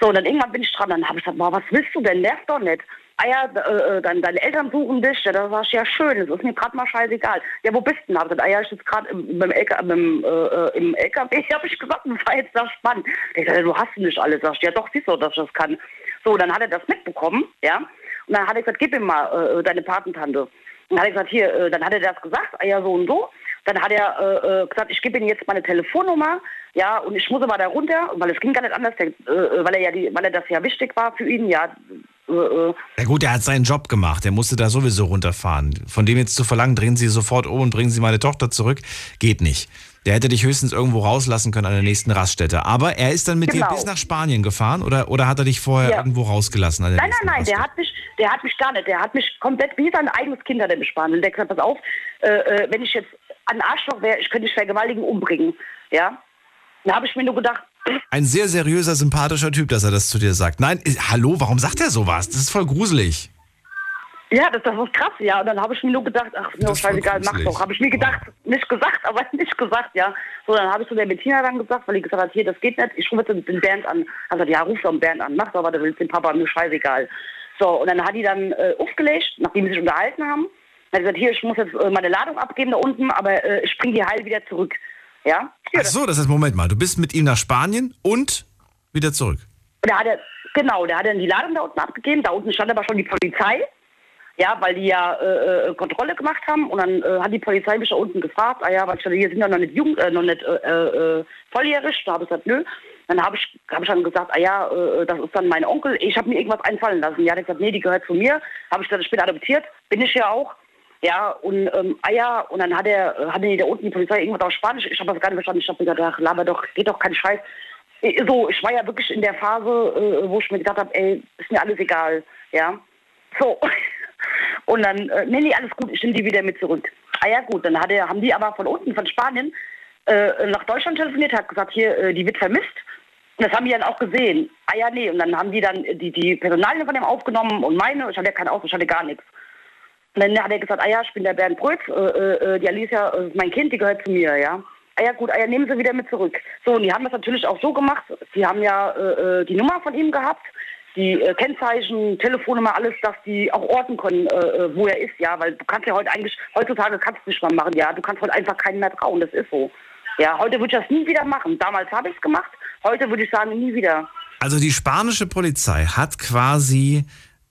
Speaker 12: So, und dann irgendwann bin ich dran, dann habe ich gesagt, was willst du denn? Nerv doch nicht. Ah ja, äh, äh, dann deine Eltern suchen dich. Ja, da sag ich, ja schön, das ist mir gerade mal scheißegal. Ja, wo bist du denn? Hab ich gesagt, ah ja, ich sitze gerade im, LK, beim, äh, äh, im LKW. (laughs) Habe ich gesagt, das war jetzt das spannend. Der gesagt, du hast nicht alles. Sag ich, ja doch, siehst du, dass ich das kann. So, dann hat er das mitbekommen, ja. Und dann hat er gesagt, gib ihm mal äh, deine Patentante. Dann hat er gesagt, hier, äh, dann hat er das gesagt, ah ja, so und so. Dann hat er äh, äh, gesagt, ich gebe Ihnen jetzt meine Telefonnummer, ja, und ich muss aber da runter, weil es ging gar nicht anders, der, äh, weil er ja die, weil er das ja wichtig war für ihn, ja, äh, äh, äh,
Speaker 1: Ja gut, er hat seinen Job gemacht, er musste da sowieso runterfahren. Von dem jetzt zu verlangen, drehen Sie sofort um und bringen Sie meine Tochter zurück, geht nicht. Der hätte dich höchstens irgendwo rauslassen können an der nächsten Raststätte. Aber er ist dann mit
Speaker 12: Genau.
Speaker 1: dir bis nach Spanien gefahren oder, oder hat er dich vorher
Speaker 12: Ja.
Speaker 1: irgendwo rausgelassen? An der
Speaker 12: Nein, nein, nein, der hat mich, der hat mich gar nicht, der hat mich komplett wie sein eigenes Kind hat er mich behandelt. Der hat gesagt, pass auf, äh, äh, wenn ich jetzt ein Arschloch wäre, ich könnte dich vergewaltigen, umbringen, ja. Da habe ich mir nur gedacht,
Speaker 1: Ein sehr seriöser, sympathischer Typ, dass er das zu dir sagt. Nein, hallo, warum sagt er sowas? Das ist voll gruselig.
Speaker 12: ja, das, das ist krass, ja. Und dann habe ich mir nur gedacht, ach, mir scheißegal, mach doch. Habe ich mir gedacht, nicht gesagt, aber (laughs) nicht gesagt, ja. So, dann habe ich zu der Bettina dann gesagt, weil die gesagt hat, hier, das geht nicht, ich rufe jetzt den Bernd an. Also, ja, ruf doch den Bernd an, mach doch, was du willst, den Papa, mir scheißegal. So, und dann hat die dann äh, aufgelegt, nachdem sie sich unterhalten haben. Dann hat sie gesagt, hier, ich muss jetzt äh, meine Ladung abgeben da unten, aber äh, ich bringe die heil wieder zurück. Ja?
Speaker 1: Ach so, das ist, Moment mal, du bist mit ihm nach Spanien und wieder zurück.
Speaker 12: Da hat er, genau, der hat dann die Ladung da unten abgegeben. Da unten stand aber schon die Polizei. Ja, weil die ja äh, äh, Kontrolle gemacht haben. Und dann äh, hat die Polizei mich da unten gefragt, ah ja, weil hier sind ja noch nicht jung, äh, noch nicht äh, äh, volljährig. Da habe ich gesagt, nö. Dann habe ich, hab ich dann gesagt, ah ja, das ist dann mein Onkel. Ich habe mir irgendwas einfallen lassen. Ja, der hat gesagt, nee, die gehört zu mir. Habe ich dann später adoptiert. Bin ich ja auch. Ja, und ähm, ah ja, und dann hat er, äh, hat er da unten die Polizei irgendwas auf Spanisch. Ich habe das gar nicht verstanden. Ich habe gedacht, laber doch, geht doch kein Scheiß. Äh, So, ich war ja wirklich in der Phase, äh, wo ich mir gedacht habe, ey, ist mir alles egal. Ja. So. (laughs) Und dann, äh, nee, nee, alles gut, ich nehme die wieder mit zurück. Ah ja, gut, dann hat er, haben die aber von unten, von Spanien, äh, nach Deutschland telefoniert, hat gesagt, hier, äh, die wird vermisst. Und das haben die dann auch gesehen. Ah ja, nee, und dann haben die dann die, die Personalien von dem aufgenommen und meine, ich hatte ja kein Auto, ich hatte gar nichts. Und dann hat er gesagt, ah ja, ich bin der Bernd Brötz, äh, äh, die Alicia äh, ist mein Kind, die gehört zu mir, ja. Ah ja, gut, ah ja, nehmen Sie wieder mit zurück. So, und die haben das natürlich auch so gemacht, die haben ja äh, äh, die Nummer von ihm gehabt, die äh, Kennzeichen, Telefonnummer, alles, dass die auch orten können, äh, äh, wo er ist, ja, weil du kannst ja heute eigentlich, heutzutage kannst du nicht mehr machen, ja, du kannst heute einfach keinen mehr trauen, das ist so. Ja, heute würde ich das nie wieder machen. Damals habe ich es gemacht, heute würde ich sagen, nie wieder.
Speaker 1: Also die spanische Polizei hat quasi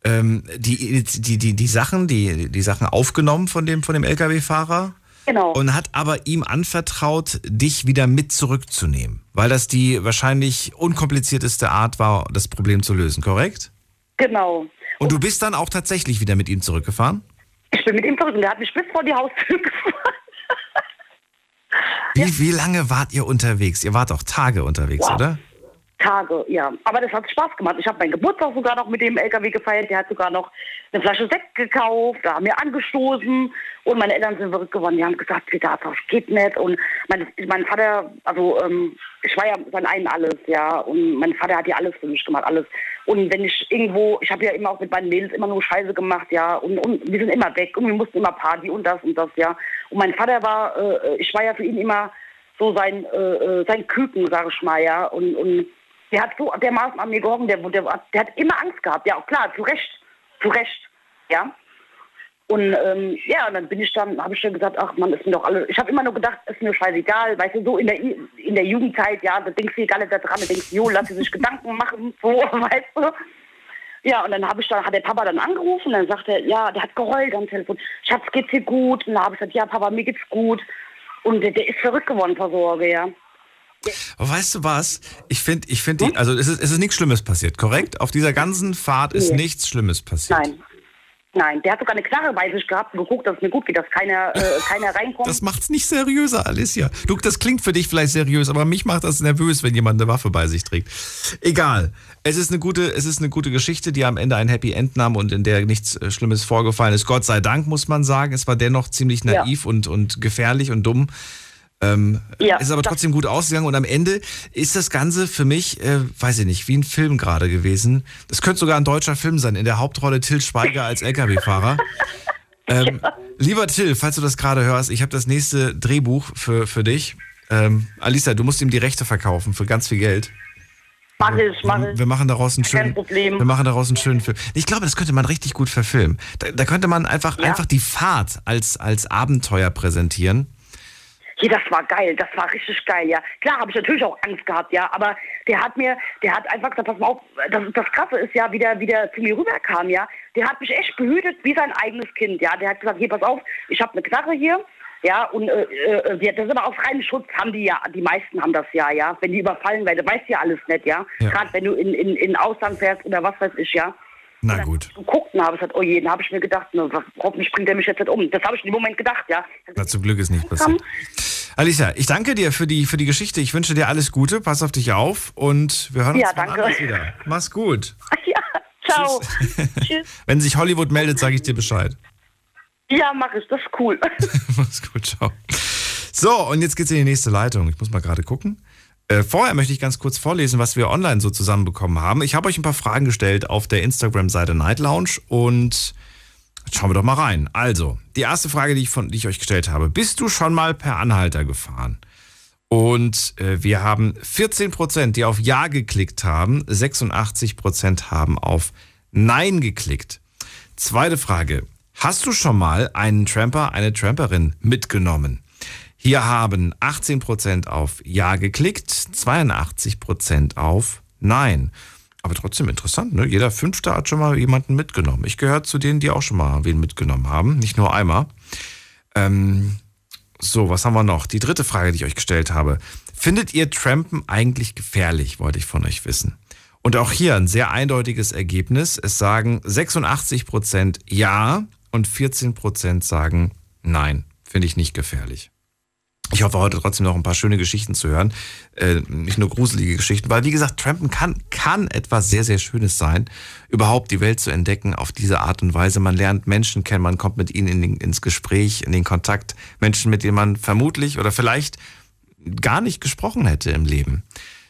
Speaker 1: ähm, die, die, die, die Sachen, die, die Sachen aufgenommen von dem, von dem Lkw-Fahrer.
Speaker 12: Genau.
Speaker 1: Und hat aber ihm anvertraut, dich wieder mit zurückzunehmen. Weil das die wahrscheinlich unkomplizierteste Art war, das Problem zu lösen, korrekt?
Speaker 12: Genau.
Speaker 1: Und du bist dann auch tatsächlich wieder mit ihm zurückgefahren?
Speaker 12: Ich bin mit ihm zurück und der hat mich bis vor die Haustür (laughs) gefahren.
Speaker 1: Wie, wie lange wart ihr unterwegs? Ihr wart doch Tage unterwegs,
Speaker 12: Wow.
Speaker 1: oder?
Speaker 12: Tage, ja. Aber das hat Spaß gemacht. Ich habe meinen Geburtstag sogar noch mit dem LKW gefeiert. Der hat sogar noch eine Flasche Sekt gekauft. Da haben wir angestoßen. Und meine Eltern sind verrückt geworden. Die haben gesagt, Peter, das geht nicht. Und mein, mein Vater, also ähm, ich war ja sein ein alles, ja. Und mein Vater hat ja alles für mich gemacht, alles. Und wenn ich irgendwo, ich habe ja immer auch mit meinen Mädels immer nur Scheiße gemacht, ja. Und, und wir sind immer weg. Und wir mussten immer Party und das und das, ja. Und mein Vater war, äh, ich war ja für ihn immer so sein, äh, äh, sein Küken, sag ich mal, ja. Und, und der hat so dermaßen an mir gehoben, der, der, der hat immer Angst gehabt. Ja, klar, zu Recht. Zu Recht. Ja. Und ähm, ja, und dann bin ich dann, habe ich dann gesagt, ach man, ist mir doch alle. Ich habe immer nur gedacht, ist mir scheißegal, weißt du, so in der in der Jugendzeit, ja, da denkst du gar nicht da dran, da denkst du, jo, lass dir sich Gedanken machen, so, (laughs) weißt du. Ja, und dann habe ich dann, hat der Papa dann angerufen, dann sagt er, ja, der hat geheult am Telefon, Schatz, geht's dir gut? Und dann habe ich gesagt, ja, Papa, mir geht's gut. Und der, der ist verrückt geworden vor Sorge, ja.
Speaker 1: Weißt du was? Ich finde, ich finde, die- also es ist, es ist nichts Schlimmes passiert, korrekt? Auf dieser ganzen Fahrt ist
Speaker 12: Nee.
Speaker 1: nichts Schlimmes passiert.
Speaker 12: Nein. Nein, der hat sogar eine Knarre bei sich gehabt und geguckt, dass es mir gut geht, dass keiner, äh, (laughs) keiner reinkommt.
Speaker 1: Das macht's nicht seriöser, Alicia. Du, das klingt für dich vielleicht seriös, aber mich macht das nervös, wenn jemand eine Waffe bei sich trägt. Egal. Es ist eine gute, es ist eine gute Geschichte, die am Ende ein Happy End nahm und in der nichts äh, Schlimmes vorgefallen ist. Gott sei Dank, muss man sagen. Es war dennoch ziemlich
Speaker 12: Ja.
Speaker 1: naiv und, und gefährlich und dumm. Ähm,
Speaker 12: Ja,
Speaker 1: ist aber trotzdem gut ausgegangen und am Ende ist das Ganze für mich, äh, weiß ich nicht, wie ein Film gerade gewesen. Das könnte sogar ein deutscher Film sein. In der Hauptrolle Till Schweiger als LKW-Fahrer. (laughs) Ähm, Lieber Till, falls du das gerade hörst, ich habe das nächste Drehbuch für, für dich. Ähm, Alisa, du musst ihm die Rechte verkaufen für ganz viel Geld.
Speaker 12: Mach ich, mach ich.
Speaker 1: Wir machen daraus einen schönen, wir machen daraus einen schönen Film. Ich glaube, das könnte man richtig gut verfilmen. Da, da könnte man einfach, einfach die Fahrt als, als Abenteuer präsentieren.
Speaker 12: Hier, das war geil, das war richtig geil, ja. Klar habe ich natürlich auch Angst gehabt, ja, aber der hat mir, der hat einfach gesagt, pass mal auf, das, das Krasse ist ja, wie der, wie der zu mir rüberkam, ja. Der hat mich echt behütet wie sein eigenes Kind, ja. Der hat gesagt, hier, pass auf, ich habe eine Knarre hier, ja, und äh, äh, das ist aber auf reinen Schutz haben die ja, die meisten haben das ja, ja. Wenn die überfallen werden, weißt du ja alles nicht, ja.
Speaker 13: Ja.
Speaker 12: Gerade wenn du in, in, in Ausland fährst oder was weiß ich, ja.
Speaker 1: Na gut.
Speaker 12: geguckt und habe gesagt, oh je, dann habe ich mir gedacht, ne, hoffentlich bringt er mich jetzt nicht um. Das habe ich in dem Moment gedacht, ja.
Speaker 1: Na, zum Glück ist nicht passiert. Alicia, ich danke dir für die, für die Geschichte. Ich wünsche dir alles Gute. Pass auf dich auf und wir hören uns
Speaker 12: Ja,
Speaker 1: wann
Speaker 12: danke.
Speaker 1: wieder. Mach's gut. (laughs)
Speaker 12: Ja, ciao. Tschüss. (laughs) (laughs)
Speaker 1: Wenn sich Hollywood meldet, sage ich dir Bescheid.
Speaker 12: Ja, mach ich, das ist cool.
Speaker 1: Mach's gut, ciao. So, und jetzt geht's in die nächste Leitung. Ich muss mal gerade gucken. Äh, vorher möchte ich ganz kurz vorlesen, was wir online so zusammenbekommen haben. Ich habe euch ein paar Fragen gestellt auf der Instagram-Seite Night Lounge und schauen wir doch mal rein. Also, die erste Frage, die ich, von, die ich euch gestellt habe. Bist du schon mal per Anhalter gefahren? Und äh, wir haben 14%, die auf Ja geklickt haben, 86% haben auf Nein geklickt. Zweite Frage. Hast du schon mal einen Tramper, eine Tramperin mitgenommen? Hier haben 18% auf Ja geklickt, 82% auf Nein. Aber trotzdem interessant, ne? Jeder Fünfte hat schon mal jemanden mitgenommen. Ich gehöre zu denen, die auch schon mal wen mitgenommen haben, nicht nur einmal. Ähm, so, was haben wir noch? Die dritte Frage, die ich euch gestellt habe. Findet ihr Trampen eigentlich gefährlich, wollte ich von euch wissen. Und auch hier ein sehr eindeutiges Ergebnis. Es sagen 86% Ja und 14% sagen Nein. Finde ich nicht gefährlich. Ich hoffe heute trotzdem noch ein paar schöne Geschichten zu hören. Äh, nicht nur gruselige Geschichten, weil wie gesagt, Trampen kann, kann etwas sehr, sehr Schönes sein, überhaupt die Welt zu entdecken auf diese Art und Weise. Man lernt Menschen kennen, man kommt mit ihnen in den, ins Gespräch, in den Kontakt. Menschen, mit denen man vermutlich oder vielleicht gar nicht gesprochen hätte im Leben.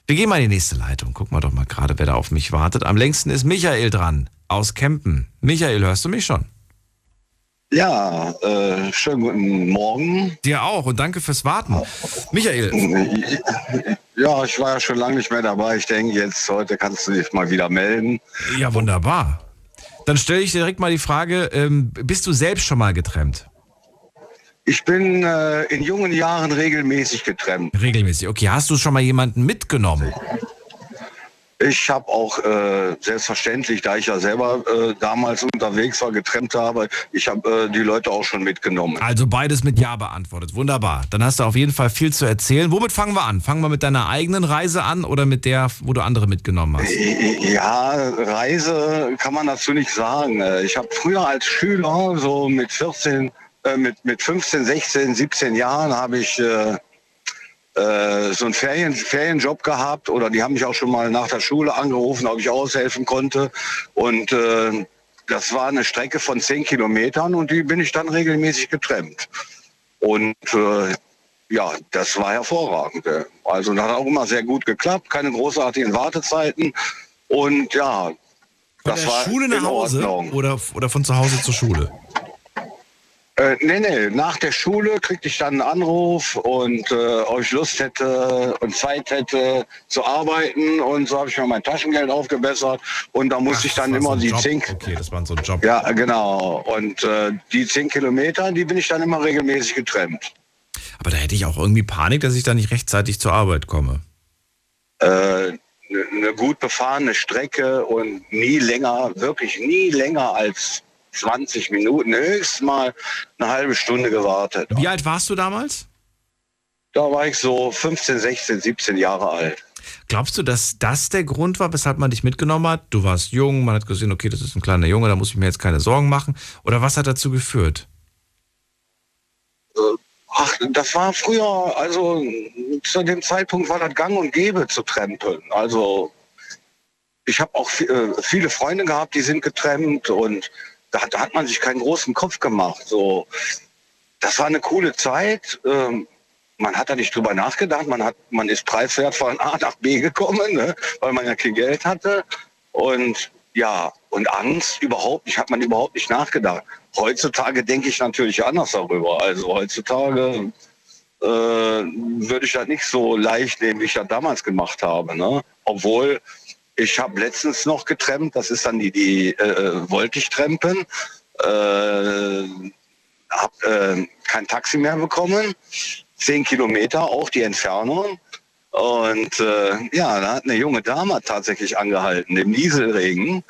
Speaker 1: Wir gehen mal in die nächste Leitung. Gucken wir doch mal gerade, wer da auf mich wartet. Am längsten ist Michael dran, aus Kempen. Michael, hörst du mich schon?
Speaker 13: Ja, äh, schönen guten Morgen.
Speaker 1: Dir auch und danke fürs Warten. Michael.
Speaker 13: Ja, ich war ja schon lange nicht mehr dabei. Ich denke, jetzt heute kannst du dich mal wieder melden.
Speaker 1: Ja, wunderbar. Dann stelle ich dir direkt mal die Frage, ähm, bist du selbst schon mal getrennt?
Speaker 13: Ich bin äh, in jungen Jahren regelmäßig getrennt.
Speaker 1: Regelmäßig. Okay, hast du schon mal jemanden mitgenommen?
Speaker 13: Ich habe auch äh, selbstverständlich, da ich ja selber äh, damals unterwegs war, getrennt habe, ich habe äh, die Leute auch schon mitgenommen.
Speaker 1: Also beides mit Ja beantwortet. Wunderbar. Dann hast du auf jeden Fall viel zu erzählen. Womit fangen wir an? Fangen wir mit deiner eigenen Reise an oder mit der, wo du andere mitgenommen hast?
Speaker 13: Ja, Reise kann man dazu nicht sagen. Äh, Ich habe früher als Schüler, so mit 14, äh, mit, mit 15, 16, 17 Jahren, habe ich äh, so einen Ferien, Ferienjob gehabt oder die haben mich auch schon mal nach der Schule angerufen, ob ich aushelfen konnte. Und äh, das war eine Strecke von 10 Kilometern und die bin ich dann regelmäßig getrennt. Und äh, ja, das war hervorragend. Also das hat auch immer sehr gut geklappt, keine großartigen Wartezeiten. Und ja,
Speaker 1: Von
Speaker 13: das war
Speaker 1: Schule nach
Speaker 13: in
Speaker 1: Hause oder, oder von zu Hause zur Schule?
Speaker 13: Äh, nee, nee, nach der Schule kriegte ich dann einen Anruf und äh, ob ich Lust hätte und Zeit hätte zu arbeiten und so habe ich mir mein Taschengeld aufgebessert und da musste ich dann immer
Speaker 1: so
Speaker 13: die zehn,
Speaker 1: Okay, das war so ein Job.
Speaker 13: ja genau und äh, die zehn Kilometer, die bin ich dann immer regelmäßig getrennt.
Speaker 1: Aber da hätte ich auch irgendwie Panik, dass ich da nicht rechtzeitig zur Arbeit komme.
Speaker 13: Äh, eine gut befahrene Strecke und nie länger, wirklich nie länger als 20 Minuten, höchstens mal eine halbe Stunde gewartet.
Speaker 1: Wie alt warst du damals?
Speaker 13: Da war ich so 15, 16, 17 Jahre alt.
Speaker 1: Glaubst du, dass das der Grund war, weshalb man dich mitgenommen hat? Du warst jung, man hat gesehen, okay, das ist ein kleiner Junge, da muss ich mir jetzt keine Sorgen machen. Oder was hat dazu geführt?
Speaker 13: Ach, das war früher, also zu dem Zeitpunkt war das gang und gäbe zu trempeln. Also ich habe auch äh, viele Freunde gehabt, die sind getrennt und da hat, da hat man sich keinen großen Kopf gemacht. So, das war eine coole Zeit. Ähm, man hat da nicht drüber nachgedacht. Man hat, man ist preiswert von A nach B gekommen, ne? weil man ja kein Geld hatte. Und ja, und Angst überhaupt nicht, hat man überhaupt nicht nachgedacht. Heutzutage denke ich natürlich anders darüber. Also heutzutage äh, würde ich das nicht so leicht nehmen, wie ich das damals gemacht habe. Ne? Obwohl ich habe letztens noch getrennt, das ist dann die, die äh, wollte ich trempen, äh, habe äh, kein Taxi mehr bekommen, zehn Kilometer auch die Entfernung. Und äh, ja, da hat eine junge Dame tatsächlich angehalten im Nieselregen.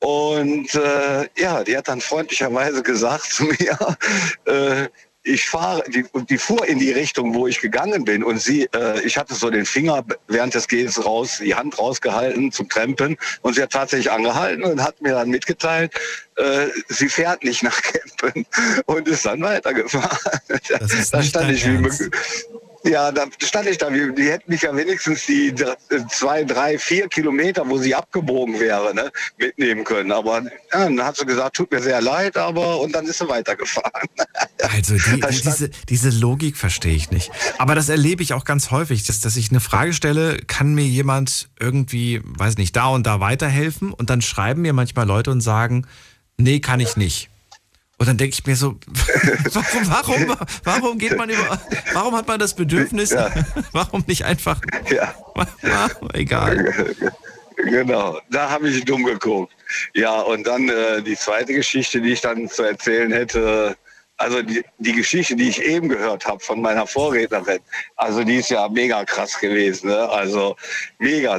Speaker 13: Und äh, ja, die hat dann freundlicherweise gesagt zu mir, (laughs) äh, ich fahre, die, die fuhr in die Richtung, wo ich gegangen bin. Und sie, äh, ich hatte so den Finger während des Gehens raus, die Hand rausgehalten zum Trempen. Und sie hat tatsächlich angehalten und hat mir dann mitgeteilt, äh, sie fährt nicht nach Kempen (laughs) und ist dann weitergefahren.
Speaker 1: Das ist
Speaker 13: da stand ich wie. Ja, da stand ich da, die hätten mich ja wenigstens die zwei, drei, vier Kilometer, wo sie abgebogen wäre, ne, mitnehmen können. Aber ja, dann hat sie gesagt, tut mir sehr leid, aber und dann ist sie weitergefahren. (laughs)
Speaker 1: Also die, diese, diese Logik verstehe ich nicht. Aber das erlebe ich auch ganz häufig, dass, dass ich eine Frage stelle, kann mir jemand irgendwie, weiß nicht, da und da weiterhelfen? Und dann schreiben mir manchmal Leute und sagen, nee, kann ich nicht. Und dann denke ich mir so, (laughs) warum, warum, warum geht man über, warum hat man das Bedürfnis, (laughs) warum nicht einfach,
Speaker 13: ja.
Speaker 1: egal.
Speaker 13: Genau, da habe ich dumm geguckt. Ja, und dann äh, die zweite Geschichte, die ich dann zu erzählen hätte, also die, die Geschichte, die ich eben gehört habe von meiner Vorrednerin, also die ist ja mega krass gewesen. Ne? Also mega.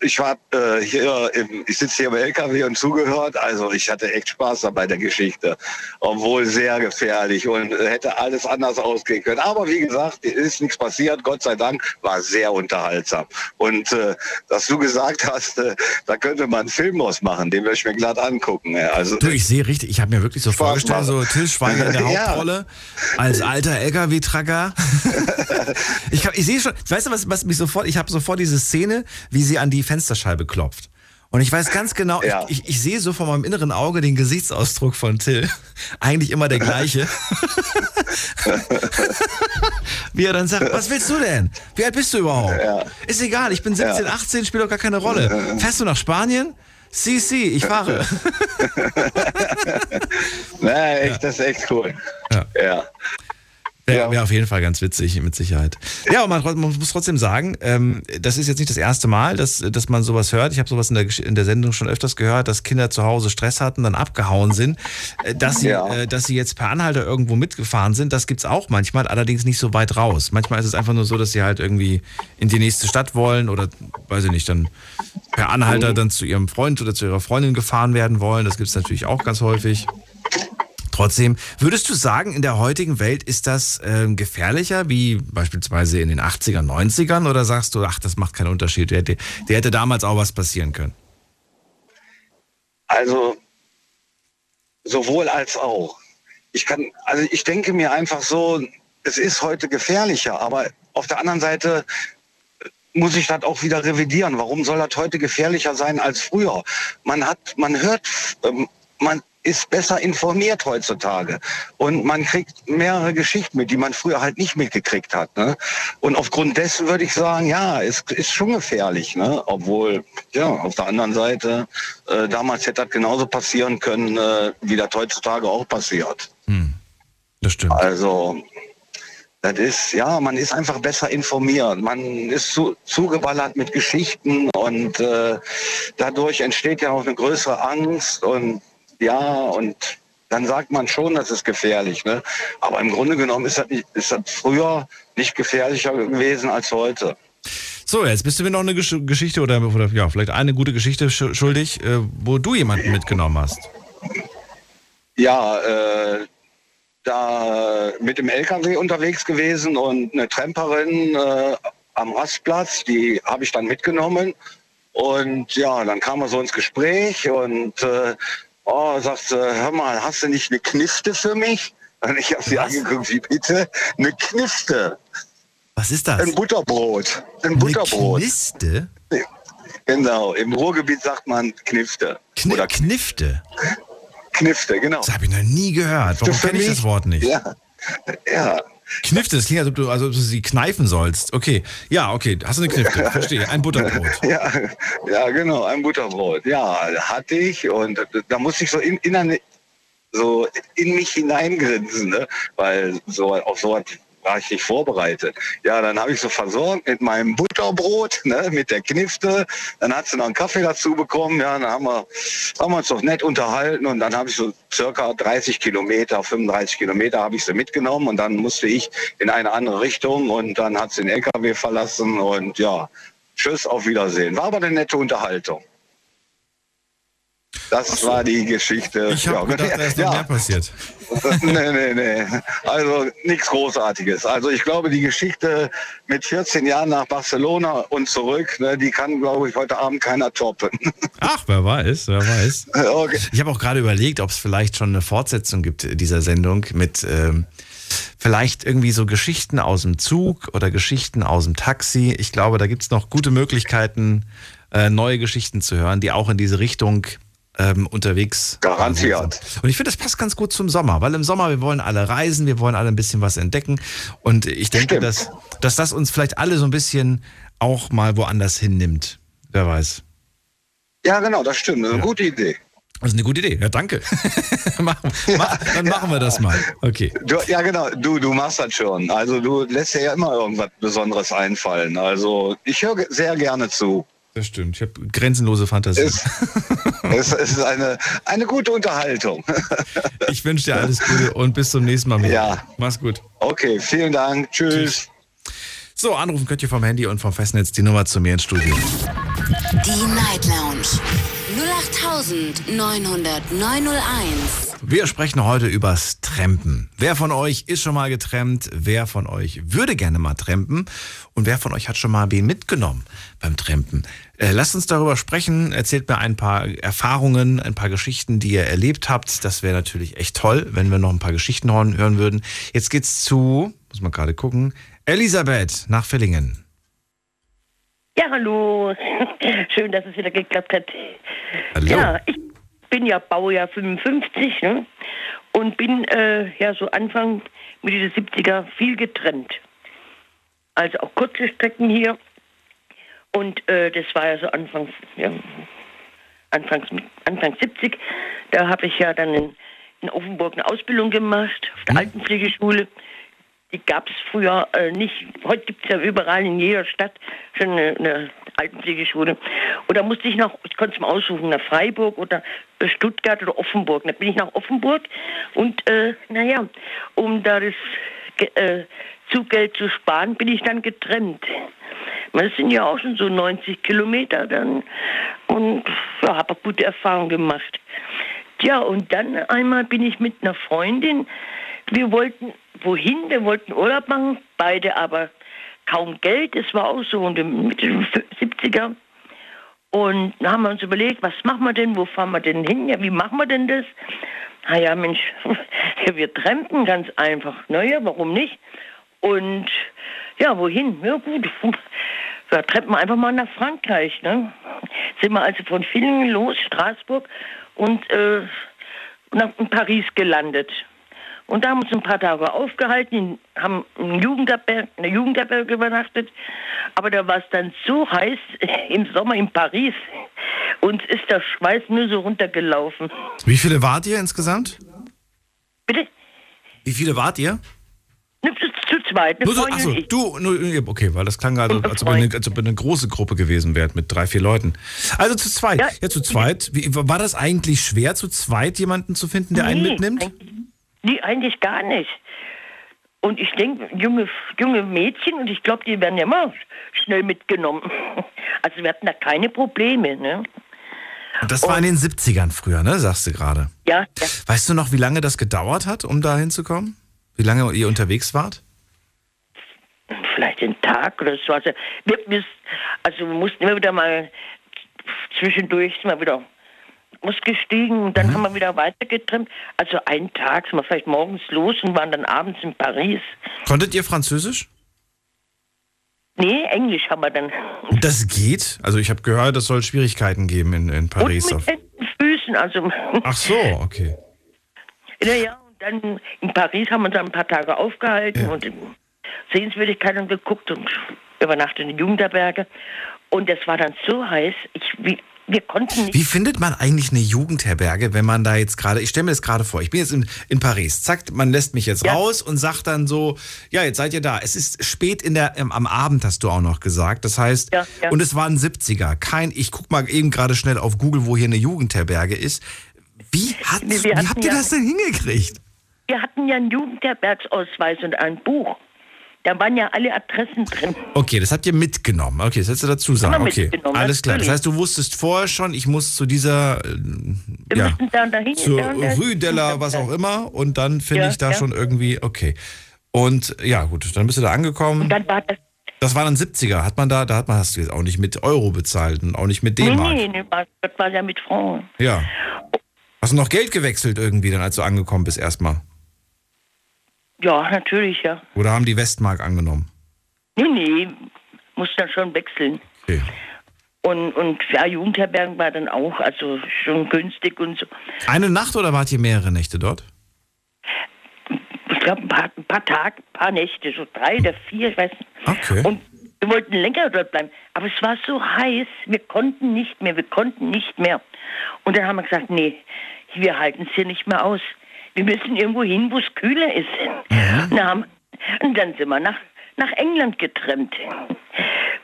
Speaker 13: Ich war äh, hier, im, ich sitze hier im LKW und zugehört. Also ich hatte echt Spaß da bei der Geschichte, obwohl sehr gefährlich und hätte alles anders ausgehen können. Aber wie gesagt, ist nichts passiert. Gott sei Dank war sehr unterhaltsam. Und äh, dass du gesagt hast, äh, da könnte man einen Film ausmachen, den würde ich mir glatt angucken. Also
Speaker 1: Du, ich sehe richtig, ich habe mir wirklich so vorgestellt, so Till Schweiger in der (laughs)
Speaker 13: Ja.
Speaker 1: Hauptrolle, als alter LKW-Tracker. (laughs) ich ich sehe schon, weißt du, was, was mich sofort, ich habe sofort diese Szene, wie sie an die Fensterscheibe klopft. Und ich weiß ganz genau, ich, ich, ich sehe so vor meinem inneren Auge den Gesichtsausdruck von Till. Eigentlich immer der gleiche. (laughs) Wie er dann sagt, was willst du denn? Wie alt bist du überhaupt? Ist egal, ich bin 17, 18, spielt doch gar keine Rolle. (laughs) Fährst du nach Spanien? Si, si, ich fahre. (laughs)
Speaker 13: Na, echt, das ist echt cool.
Speaker 1: Ja.
Speaker 13: ja.
Speaker 1: Ja, wäre auf jeden Fall ganz witzig, mit Sicherheit. Ja, und man, man muss trotzdem sagen, ähm, das ist jetzt nicht das erste Mal, dass, dass man sowas hört. Ich habe sowas in der, in der Sendung schon öfters gehört, dass Kinder zu Hause Stress hatten, dann abgehauen sind. Äh, Dass sie, äh, dass sie jetzt per Anhalter irgendwo mitgefahren sind, das gibt's auch manchmal, allerdings nicht so weit raus. Manchmal ist es einfach nur so, dass sie halt irgendwie in die nächste Stadt wollen oder, weiß ich nicht, dann per Anhalter dann zu ihrem Freund oder zu ihrer Freundin gefahren werden wollen. Das gibt's natürlich auch ganz häufig. Trotzdem, würdest du sagen, in der heutigen Welt ist das ähm, gefährlicher wie beispielsweise in den 80ern, 90ern? Oder sagst du, ach, das macht keinen Unterschied, der hätte, der hätte damals auch was passieren können?
Speaker 13: Also sowohl als auch. Ich kann, also ich denke mir einfach so, es ist heute gefährlicher, aber auf der anderen Seite muss ich das auch wieder revidieren. Warum soll das heute gefährlicher sein als früher? Man hat, man hört, ähm, man ist besser informiert heutzutage und man kriegt mehrere Geschichten mit, die man früher halt nicht mitgekriegt hat. Ne? Und aufgrund dessen würde ich sagen, ja, es ist schon gefährlich, ne? obwohl ja auf der anderen Seite äh, damals hätte das genauso passieren können, äh, wie das heutzutage auch passiert.
Speaker 1: Das stimmt.
Speaker 13: Also das ist, ja, man ist einfach besser informiert. Man ist zu, zugeballert mit Geschichten und äh, dadurch entsteht ja auch eine größere Angst und ja, und dann sagt man schon, das ist gefährlich. Ne? Aber im Grunde genommen ist das, nicht, ist das früher nicht gefährlicher gewesen als heute.
Speaker 1: So, jetzt bist du mir noch eine Gesch Geschichte oder, oder ja, vielleicht eine gute Geschichte sch schuldig, äh, wo du jemanden mitgenommen hast.
Speaker 13: Ja, äh, da mit dem LKW unterwegs gewesen und eine Tramperin äh, am Rastplatz, die habe ich dann mitgenommen. Und ja, dann kam er so ins Gespräch und äh, oh, sagt, sie, hör mal, hast du nicht eine Knifte für mich? Und ich habe sie angeguckt, wie bitte? Eine Knifte.
Speaker 1: Was ist das?
Speaker 13: Ein Butterbrot. Ein Butterbrot.
Speaker 1: Kniste?
Speaker 13: Genau, im Ruhrgebiet sagt man Knifte.
Speaker 1: Kni
Speaker 13: Oder
Speaker 1: Knifte?
Speaker 13: Knifte, genau.
Speaker 1: Das habe ich noch nie gehört. Warum kenne ich das Wort nicht?
Speaker 13: Ja. Ja.
Speaker 1: Knifte, das klingt, als ob du, als ob du sie kneifen sollst. Okay, ja, okay, hast du eine Knifte, (laughs) verstehe. Ein Butterbrot. (laughs)
Speaker 13: Ja, ja, genau, ein Butterbrot. Ja, hatte ich und da musste ich so in, in, eine, so in mich hineingrinsen, ne? weil so auf so war ich nicht vorbereitet. Ja, dann habe ich so versorgt mit meinem Butterbrot, ne, mit der Knifte. Dann hat sie noch einen Kaffee dazu bekommen. Ja, dann haben wir, haben wir uns doch nett unterhalten und dann habe ich so circa 30 Kilometer, 35 Kilometer habe ich sie mitgenommen und dann musste ich in eine andere Richtung und dann hat sie den LKW verlassen und ja, tschüss, auf Wiedersehen. War aber eine nette Unterhaltung. Das war die Geschichte.
Speaker 1: Ich habe
Speaker 13: Ja,
Speaker 1: gedacht, da ist noch
Speaker 13: ja.
Speaker 1: mehr passiert. (laughs)
Speaker 13: nee, nee, nee. Also nichts Großartiges. Also ich glaube, die Geschichte mit 14 Jahren nach Barcelona und zurück, ne, die kann, glaube ich, heute Abend keiner toppen. (laughs)
Speaker 1: Ach, wer weiß, wer weiß.
Speaker 13: Okay.
Speaker 1: Ich habe auch gerade überlegt, ob es vielleicht schon eine Fortsetzung gibt dieser Sendung mit ähm, vielleicht irgendwie so Geschichten aus dem Zug oder Geschichten aus dem Taxi. Ich glaube, da gibt es noch gute Möglichkeiten, äh, neue Geschichten zu hören, die auch in diese Richtung ähm, unterwegs
Speaker 13: Garantiert.
Speaker 1: Und ich finde, das passt ganz gut zum Sommer, weil im Sommer wir wollen alle reisen, wir wollen alle ein bisschen was entdecken. Und ich denke, dass, dass das uns vielleicht alle so ein bisschen auch mal woanders hinnimmt. Wer weiß.
Speaker 13: Ja, genau, das stimmt. Das ist eine gute Idee.
Speaker 1: Das ist eine gute Idee. Ja, danke. (laughs) machen, mach, dann machen wir das mal. Okay.
Speaker 13: Du, ja, genau, du, du machst das schon. Also du lässt dir ja immer irgendwas Besonderes einfallen. Also ich höre sehr gerne zu.
Speaker 1: Das stimmt. Ich habe grenzenlose Fantasie.
Speaker 13: Es, es ist eine, eine gute Unterhaltung. (laughs)
Speaker 1: Ich wünsche dir alles Gute und bis zum nächsten Mal.
Speaker 13: Ja.
Speaker 1: Mach's gut.
Speaker 13: Okay, vielen Dank. Tschüss.
Speaker 1: So, anrufen könnt ihr vom Handy und vom Festnetz die Nummer zu mir ins Studio.
Speaker 2: Die Night Lounge 0890901.
Speaker 1: Wir sprechen heute übers Trampen. Wer von euch ist schon mal getrennt? Wer von euch würde gerne mal trampen? Und wer von euch hat schon mal wen mitgenommen beim Trampen? Äh, lasst uns darüber sprechen. Erzählt mir ein paar Erfahrungen, ein paar Geschichten, die ihr erlebt habt. Das wäre natürlich echt toll, wenn wir noch ein paar Geschichten hören, hören würden. Jetzt geht's zu, muss man gerade gucken, Elisabeth nach Villingen.
Speaker 14: Ja, hallo. (laughs) Schön, dass es wieder geklappt hat.
Speaker 1: Hallo.
Speaker 14: Ja, ich bin ja Baujahr 55 ne? und bin äh, ja so Anfang Mitte der 70er viel getrennt. Also auch kurze Strecken hier. Und äh, das war ja so Anfang, ja, Anfangs, Anfang 70. Da habe ich ja dann in, in Offenburg eine Ausbildung gemacht, auf der Altenpflegeschule. Die gab es früher äh, nicht. Heute gibt es ja überall in jeder Stadt schon eine, eine Altenpflegeschule. Und da musste ich nach, ich konnte es mal aussuchen, nach Freiburg oder äh, Stuttgart oder Offenburg. Da bin ich nach Offenburg und äh, naja, um da das äh, Zuggeld zu sparen, bin ich dann getrennt. Das sind ja auch schon so 90 Kilometer dann. Und ja, habe gute Erfahrungen gemacht. Tja, und dann einmal bin ich mit einer Freundin, wir wollten wohin, wir wollten Urlaub machen, beide aber kaum Geld, das war auch so in den Mitte der 70er. Und dann haben wir uns überlegt, was machen wir denn, wo fahren wir denn hin, ja, wie machen wir denn das? Na ja, Mensch, (laughs) wir trampen ganz einfach. Naja, warum nicht? Und ja, wohin? Ja gut, (laughs) wir trampen einfach mal nach Frankreich. Ne? Sind wir also von Villingen los, Straßburg und äh, nach in Paris gelandet. Und da haben wir uns ein paar Tage aufgehalten, haben in Jugendherberg, in der Jugendherberge übernachtet. Aber da war es dann so heiß (laughs) im Sommer in Paris. Uns ist der Schweiß nur so runtergelaufen.
Speaker 1: Wie viele wart ihr insgesamt?
Speaker 14: Bitte?
Speaker 1: Wie viele wart ihr?
Speaker 14: Zu, zu zweit, eine
Speaker 1: Nur so,
Speaker 14: Freundin
Speaker 1: achso,
Speaker 14: und
Speaker 1: du, nur, okay, weil das klang gerade, als ob, eine, als ob eine große Gruppe gewesen wärt mit drei, vier Leuten. Also zu zweit. Ja, zu zweit. Wie, war das eigentlich schwer, zu zweit jemanden zu finden, der einen
Speaker 14: Nee,
Speaker 1: mitnimmt?
Speaker 14: eigentlich- Nee, eigentlich gar nicht. Und ich denke, junge, junge Mädchen, und ich glaube, die werden ja immer schnell mitgenommen. (laughs) Also wir hatten da keine Probleme, ne?
Speaker 1: Und das war in den 70ern früher, ne? Sagst du gerade.
Speaker 14: Ja, ja.
Speaker 1: Weißt du noch, wie lange das gedauert hat, um da hinzukommen? Wie lange ihr unterwegs wart?
Speaker 14: vielleicht den Tag oder so. Also wir, wir, also wir mussten immer wieder mal zwischendurch wir wieder ausgestiegen und dann haben wir wieder weitergetrimmt. Also einen Tag sind wir vielleicht morgens los und waren dann abends in Paris.
Speaker 1: Konntet ihr Französisch?
Speaker 14: Nee, Englisch haben wir dann.
Speaker 1: Das geht? Also ich habe gehört, es soll Schwierigkeiten geben in, in Paris.
Speaker 14: Und mit Händen, Füßen, also.
Speaker 1: Ach so, okay.
Speaker 14: Naja, dann in Paris haben wir uns ein paar Tage aufgehalten und in Sehenswürdigkeiten geguckt und übernachtet in den Jugendherberge. Und es war dann so heiß, ich, wir, wir konnten nicht.
Speaker 1: Wie findet man eigentlich eine Jugendherberge, wenn man da jetzt gerade, ich stelle mir das gerade vor, ich bin jetzt in, in Paris, zack, man lässt mich jetzt raus und sagt dann so, ja, jetzt seid ihr da. Es ist spät in der, ähm, am Abend, hast du auch noch gesagt. Das heißt,
Speaker 14: ja.
Speaker 1: und es waren 70er. Kein, ich guck mal eben gerade schnell auf Google, wo hier eine Jugendherberge ist. Wie, hat, wie habt ihr
Speaker 14: ja-
Speaker 1: das denn hingekriegt?
Speaker 14: Wir hatten ja einen Jugendherbergsausweis und ein Buch. Da waren ja alle Adressen drin.
Speaker 1: Okay, das habt ihr mitgenommen. Okay, das hättest du dazu sagen. Okay, alles klar. Das heißt, du wusstest vorher schon, ich muss zu dieser, äh,
Speaker 14: Wir
Speaker 1: ja,
Speaker 14: müssen da und dahin.
Speaker 1: zur
Speaker 14: da und da-
Speaker 1: Rue Della, was auch immer, und dann finde
Speaker 14: Ja,
Speaker 1: ich da
Speaker 14: ja.
Speaker 1: schon irgendwie, okay. Und ja, gut, dann bist du da angekommen.
Speaker 14: Und dann war das.
Speaker 1: Das war dann 70er. Hat man da, da hat man, hast du jetzt auch nicht mit Euro bezahlt und auch nicht mit
Speaker 14: Nee,
Speaker 1: D-Mark.
Speaker 14: nee, nee, war- das war ja mit Franc.
Speaker 1: Ja. Hast du noch Geld gewechselt irgendwie dann, als du angekommen bist erstmal?
Speaker 14: Ja, natürlich, ja.
Speaker 1: Oder haben die Westmark angenommen?
Speaker 14: Nee, nee, muss dann schon wechseln.
Speaker 1: Okay.
Speaker 14: Und, und ja, Jugendherbergen war dann auch, also schon günstig und so.
Speaker 1: Eine Nacht oder wart ihr mehrere Nächte dort?
Speaker 14: Ich glaube, ein paar, ein paar Tage, ein paar Nächte, so drei oder vier, ich weiß nicht.
Speaker 1: Okay.
Speaker 14: Und wir wollten länger dort bleiben. Aber es war so heiß, wir konnten nicht mehr, wir konnten nicht mehr. Und dann haben wir gesagt, nee, wir halten es hier nicht mehr aus. Wir müssen irgendwo hin, wo es kühler ist. Und, dann haben, und dann sind wir nach, nach England getrennt.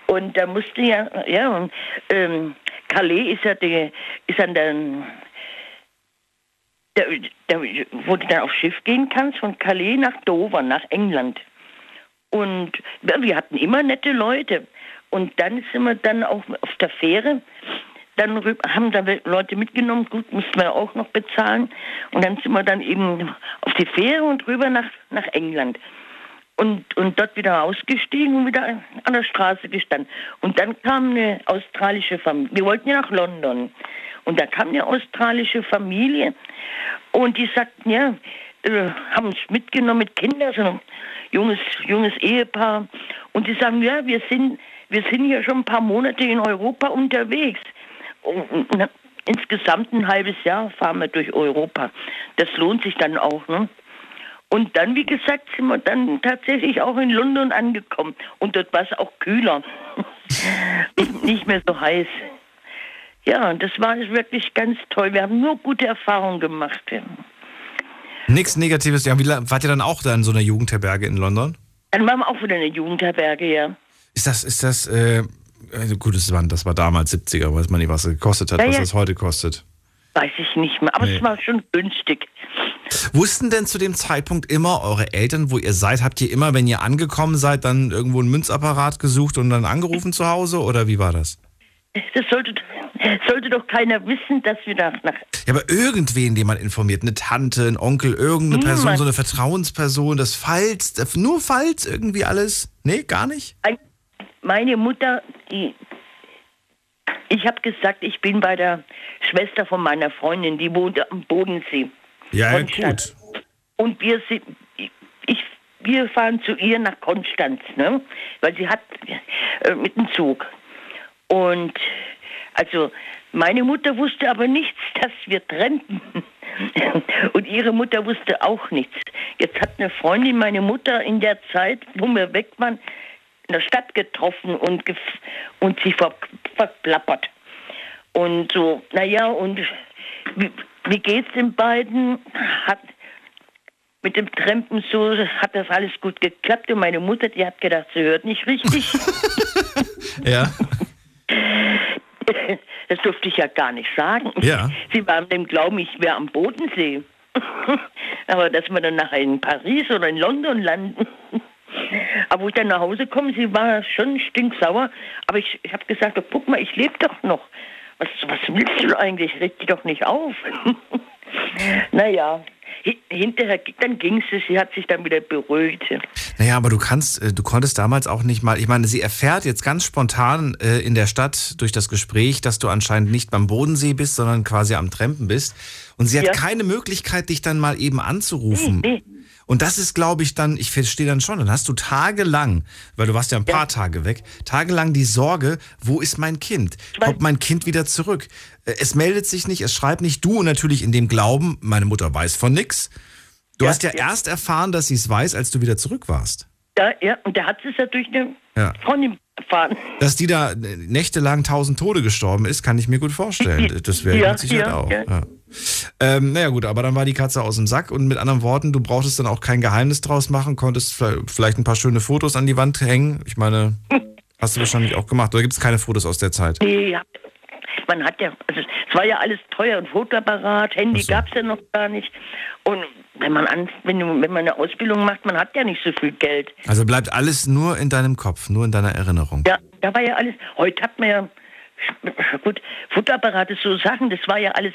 Speaker 14: Und da musste ja, ja, und, ähm, Calais ist ja, die, ist an der, der, der, wo du dann aufs Schiff gehen kannst, von Calais nach Dover, nach England. Und ja, wir hatten immer nette Leute. Und dann sind wir dann auch auf der Fähre, dann haben da Leute mitgenommen, gut, mussten wir auch noch bezahlen. Und dann sind wir dann eben auf die Fähre und rüber nach, nach England. Und, und dort wieder ausgestiegen und wieder an der Straße gestanden. Und dann kam eine australische Familie. Wir wollten ja nach London. Und da kam eine australische Familie und die sagten, ja, äh, haben uns mitgenommen mit Kindern, so ein junges, junges Ehepaar. Und die sagen, ja, wir sind, wir sind hier schon ein paar Monate in Europa unterwegs. Und insgesamt ein halbes Jahr fahren wir durch Europa. Das lohnt sich dann auch, ne? Und dann, wie gesagt, sind wir dann tatsächlich auch in London angekommen. Und dort war es auch kühler. (laughs) nicht, mehr so heiß. Ja, und das war wirklich ganz toll. Wir haben nur gute Erfahrungen gemacht.
Speaker 1: Nichts Negatives. Ja, wie, wart ihr dann auch da in so einer Jugendherberge in London?
Speaker 14: Dann waren wir auch wieder in der Jugendherberge, ja.
Speaker 1: Ist das, ist das, äh, also gut, das war, das war damals 70er, weiß man nicht, was es gekostet hat,
Speaker 14: Ja,
Speaker 1: was
Speaker 14: ja.
Speaker 1: das heute kostet.
Speaker 14: Weiß ich nicht mehr. Aber
Speaker 1: Nee.
Speaker 14: es war schon günstig.
Speaker 1: Wussten denn zu dem Zeitpunkt immer eure Eltern, wo ihr seid? Habt ihr immer, wenn ihr angekommen seid, dann irgendwo einen Münzapparat gesucht und dann angerufen zu Hause? Oder wie war das?
Speaker 14: Das sollte, sollte doch keiner wissen, dass wir da nach.
Speaker 1: Ja, aber irgendwen, den man informiert, eine Tante, ein Onkel, irgendeine
Speaker 14: Niemand.
Speaker 1: Person, so eine Vertrauensperson, das falls, nur falls irgendwie alles? Nee, gar nicht?
Speaker 14: Ein- Meine Mutter, die. Ich habe gesagt, ich bin bei der Schwester von meiner Freundin, die wohnt am Bodensee.
Speaker 1: Ja,
Speaker 14: Konstanz. Und wir sind, ich, wir fahren zu ihr nach Konstanz, ne? Weil sie hat äh, mit dem Zug. Und also meine Mutter wusste aber nichts, (laughs) dass wir trennten. Und ihre Mutter wusste auch nichts. Jetzt hat eine Freundin meine Mutter in der Zeit, wo wir weg waren, in der Stadt getroffen und, gef und sie ver verplappert. Und so, naja, und wie, wie geht's den beiden? Hat, mit dem Trampen so hat das alles gut geklappt und meine Mutter, die hat gedacht, sie hört nicht richtig. (laughs)
Speaker 1: Ja. (laughs)
Speaker 14: Das durfte ich ja gar nicht sagen.
Speaker 1: Ja.
Speaker 14: Sie waren dem Glauben, ich wäre am Bodensee. (laughs) Aber dass wir dann nachher in Paris oder in London landen. Aber wo ich dann nach Hause komme, sie war schon stinksauer. Aber ich, ich habe gesagt, oh, guck mal, ich lebe doch noch. Was, was willst du eigentlich? Reg dich doch nicht auf. (laughs) naja, hi- hinterher, dann ging es. Sie hat sich dann wieder beruhigt.
Speaker 1: Naja, aber du kannst, äh, du konntest damals auch nicht mal, ich meine, sie erfährt jetzt ganz spontan äh, in der Stadt durch das Gespräch, dass du anscheinend nicht beim Bodensee bist, sondern quasi am Trampen bist. Und sie hat
Speaker 14: Ja.
Speaker 1: keine Möglichkeit, dich dann mal eben anzurufen.
Speaker 14: Nee,
Speaker 1: Und das ist, glaube ich, dann, ich verstehe dann schon, dann hast du tagelang, weil du warst ja ein paar Tage weg, tagelang die Sorge, wo ist mein Kind? Kommt mein Kind wieder zurück? Äh, Es meldet sich nicht, es schreibt nicht. Du natürlich in dem Glauben, meine Mutter weiß von nix. Du hast ja, erst erfahren, dass sie es weiß, als du wieder zurück warst.
Speaker 14: Ja, ja, und da hat sie es ja durch eine
Speaker 1: Ja.
Speaker 14: Freundin erfahren.
Speaker 1: Dass die da äh, nächtelang tausend Tode gestorben ist, kann ich mir gut vorstellen. (laughs) Das wäre
Speaker 14: Ja,
Speaker 1: mit Sicherheit
Speaker 14: ja,
Speaker 1: auch.
Speaker 14: Ja.
Speaker 1: Ja. Ähm, naja gut, aber dann war die Katze aus dem Sack und mit anderen Worten, du brauchtest dann auch kein Geheimnis draus machen, konntest vielleicht ein paar schöne Fotos an die Wand hängen. Ich meine, (laughs) hast du wahrscheinlich auch gemacht. Oder gibt es keine Fotos aus der Zeit?
Speaker 14: Nee, hab, man hat ja, also es war ja alles teuer, ein Fotoapparat, Handy
Speaker 1: so.
Speaker 14: gab es ja noch gar nicht. Und wenn man an, wenn, du, wenn man eine Ausbildung macht, man hat ja nicht so viel Geld.
Speaker 1: Also bleibt alles nur in deinem Kopf, nur in deiner Erinnerung.
Speaker 14: Ja, da war ja alles, heute hat man ja, gut, Fotoapparate, so Sachen, das war ja alles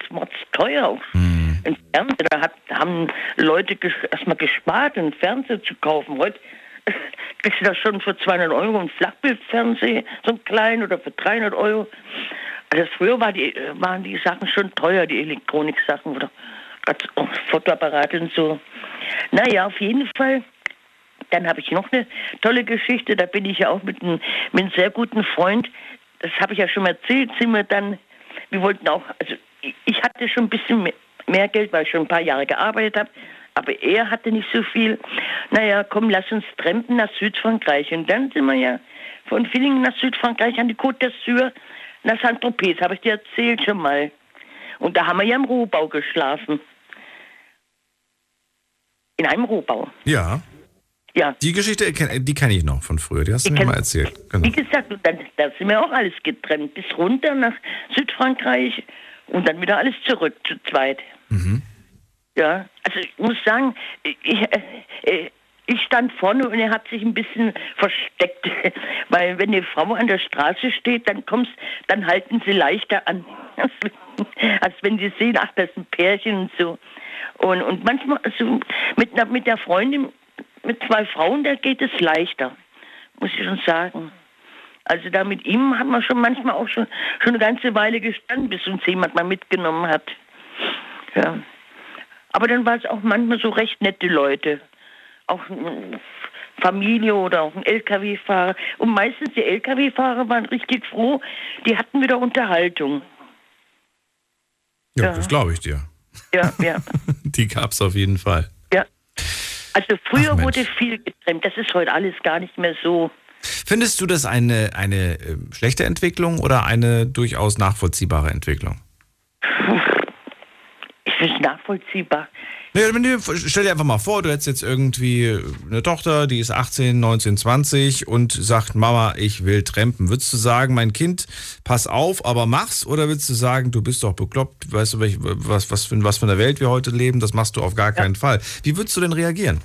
Speaker 14: teuer. Auch
Speaker 1: Hm.
Speaker 14: Im Fernsehen, da, hat, haben Leute ges erstmal gespart, einen Fernseher zu kaufen. Heute (laughs) kriegst du das schon für 200 Euro, ein Flachbildfernseher, so ein klein oder für 300 Euro. Also früher war die, waren die Sachen schon teuer, die Elektroniksachen oder so Fotoapparate und so. Naja, auf jeden Fall. Dann habe ich noch eine tolle Geschichte. Da bin ich ja auch mit einem, mit einem sehr guten Freund. Das habe ich ja schon mal erzählt. Sind wir dann, wir wollten auch, also ich- hatte schon ein bisschen mehr- mehr Geld, weil ich schon ein paar Jahre gearbeitet habe. Aber er hatte nicht so viel. Naja, komm, lass uns trampen nach Südfrankreich. Und dann sind wir ja von Villingen nach Südfrankreich an die Côte d'Azur nach Saint-Tropez. Habe ich dir erzählt schon mal. Und da haben wir ja im Rohbau geschlafen. In einem Rohbau.
Speaker 1: Ja.
Speaker 14: Ja.
Speaker 1: Die Geschichte, kenn- die kenne ich noch von früher. Die hast du
Speaker 14: Die
Speaker 1: mir mal erzählt. Genau.
Speaker 14: Wie gesagt, dann, da sind wir auch alles getrennt. Bis runter nach Südfrankreich und dann wieder alles zurück zu zweit.
Speaker 1: Mhm.
Speaker 14: Ja, also ich muss sagen, ich, äh, äh, ich stand vorne und er hat sich ein bisschen versteckt. (laughs) Weil wenn eine Frau an der Straße steht, dann kommst, dann halten sie leichter an. (laughs) Als, als wenn sie sehen, ach, das ist ein Pärchen und so. Und, und manchmal, also mit, mit der Freundin, mit zwei Frauen, da geht es leichter. Muss ich schon sagen. Also da mit ihm hat man schon manchmal auch schon, schon eine ganze Weile gestanden, bis uns jemand mal mitgenommen hat. Ja. Aber dann war es auch manchmal so recht nette Leute. Auch eine Familie oder auch ein LKW-Fahrer. Und meistens die LKW-Fahrer waren richtig froh, die hatten wieder Unterhaltung.
Speaker 1: Ja,
Speaker 14: Ja.
Speaker 1: das glaube ich dir.
Speaker 14: Ja, ja, (laughs)
Speaker 1: Die gab es auf jeden Fall.
Speaker 14: Also früher
Speaker 1: Ach,
Speaker 14: wurde viel getrennt. Das ist heute alles gar nicht mehr so.
Speaker 1: Findest du das eine, eine äh, schlechte Entwicklung oder eine durchaus nachvollziehbare Entwicklung?
Speaker 14: Ich finde es nachvollziehbar.
Speaker 1: Nee, stell dir einfach mal vor, du hättest jetzt irgendwie eine Tochter, die ist 18, 19, 20 und sagt, Mama, ich will trampen. Würdest du sagen, mein Kind, pass auf, aber mach's? Oder würdest du sagen, du bist doch bekloppt, weißt du, was, was, für, was für eine Welt wir heute leben, das machst du auf gar keinen Fall. Wie würdest du denn reagieren?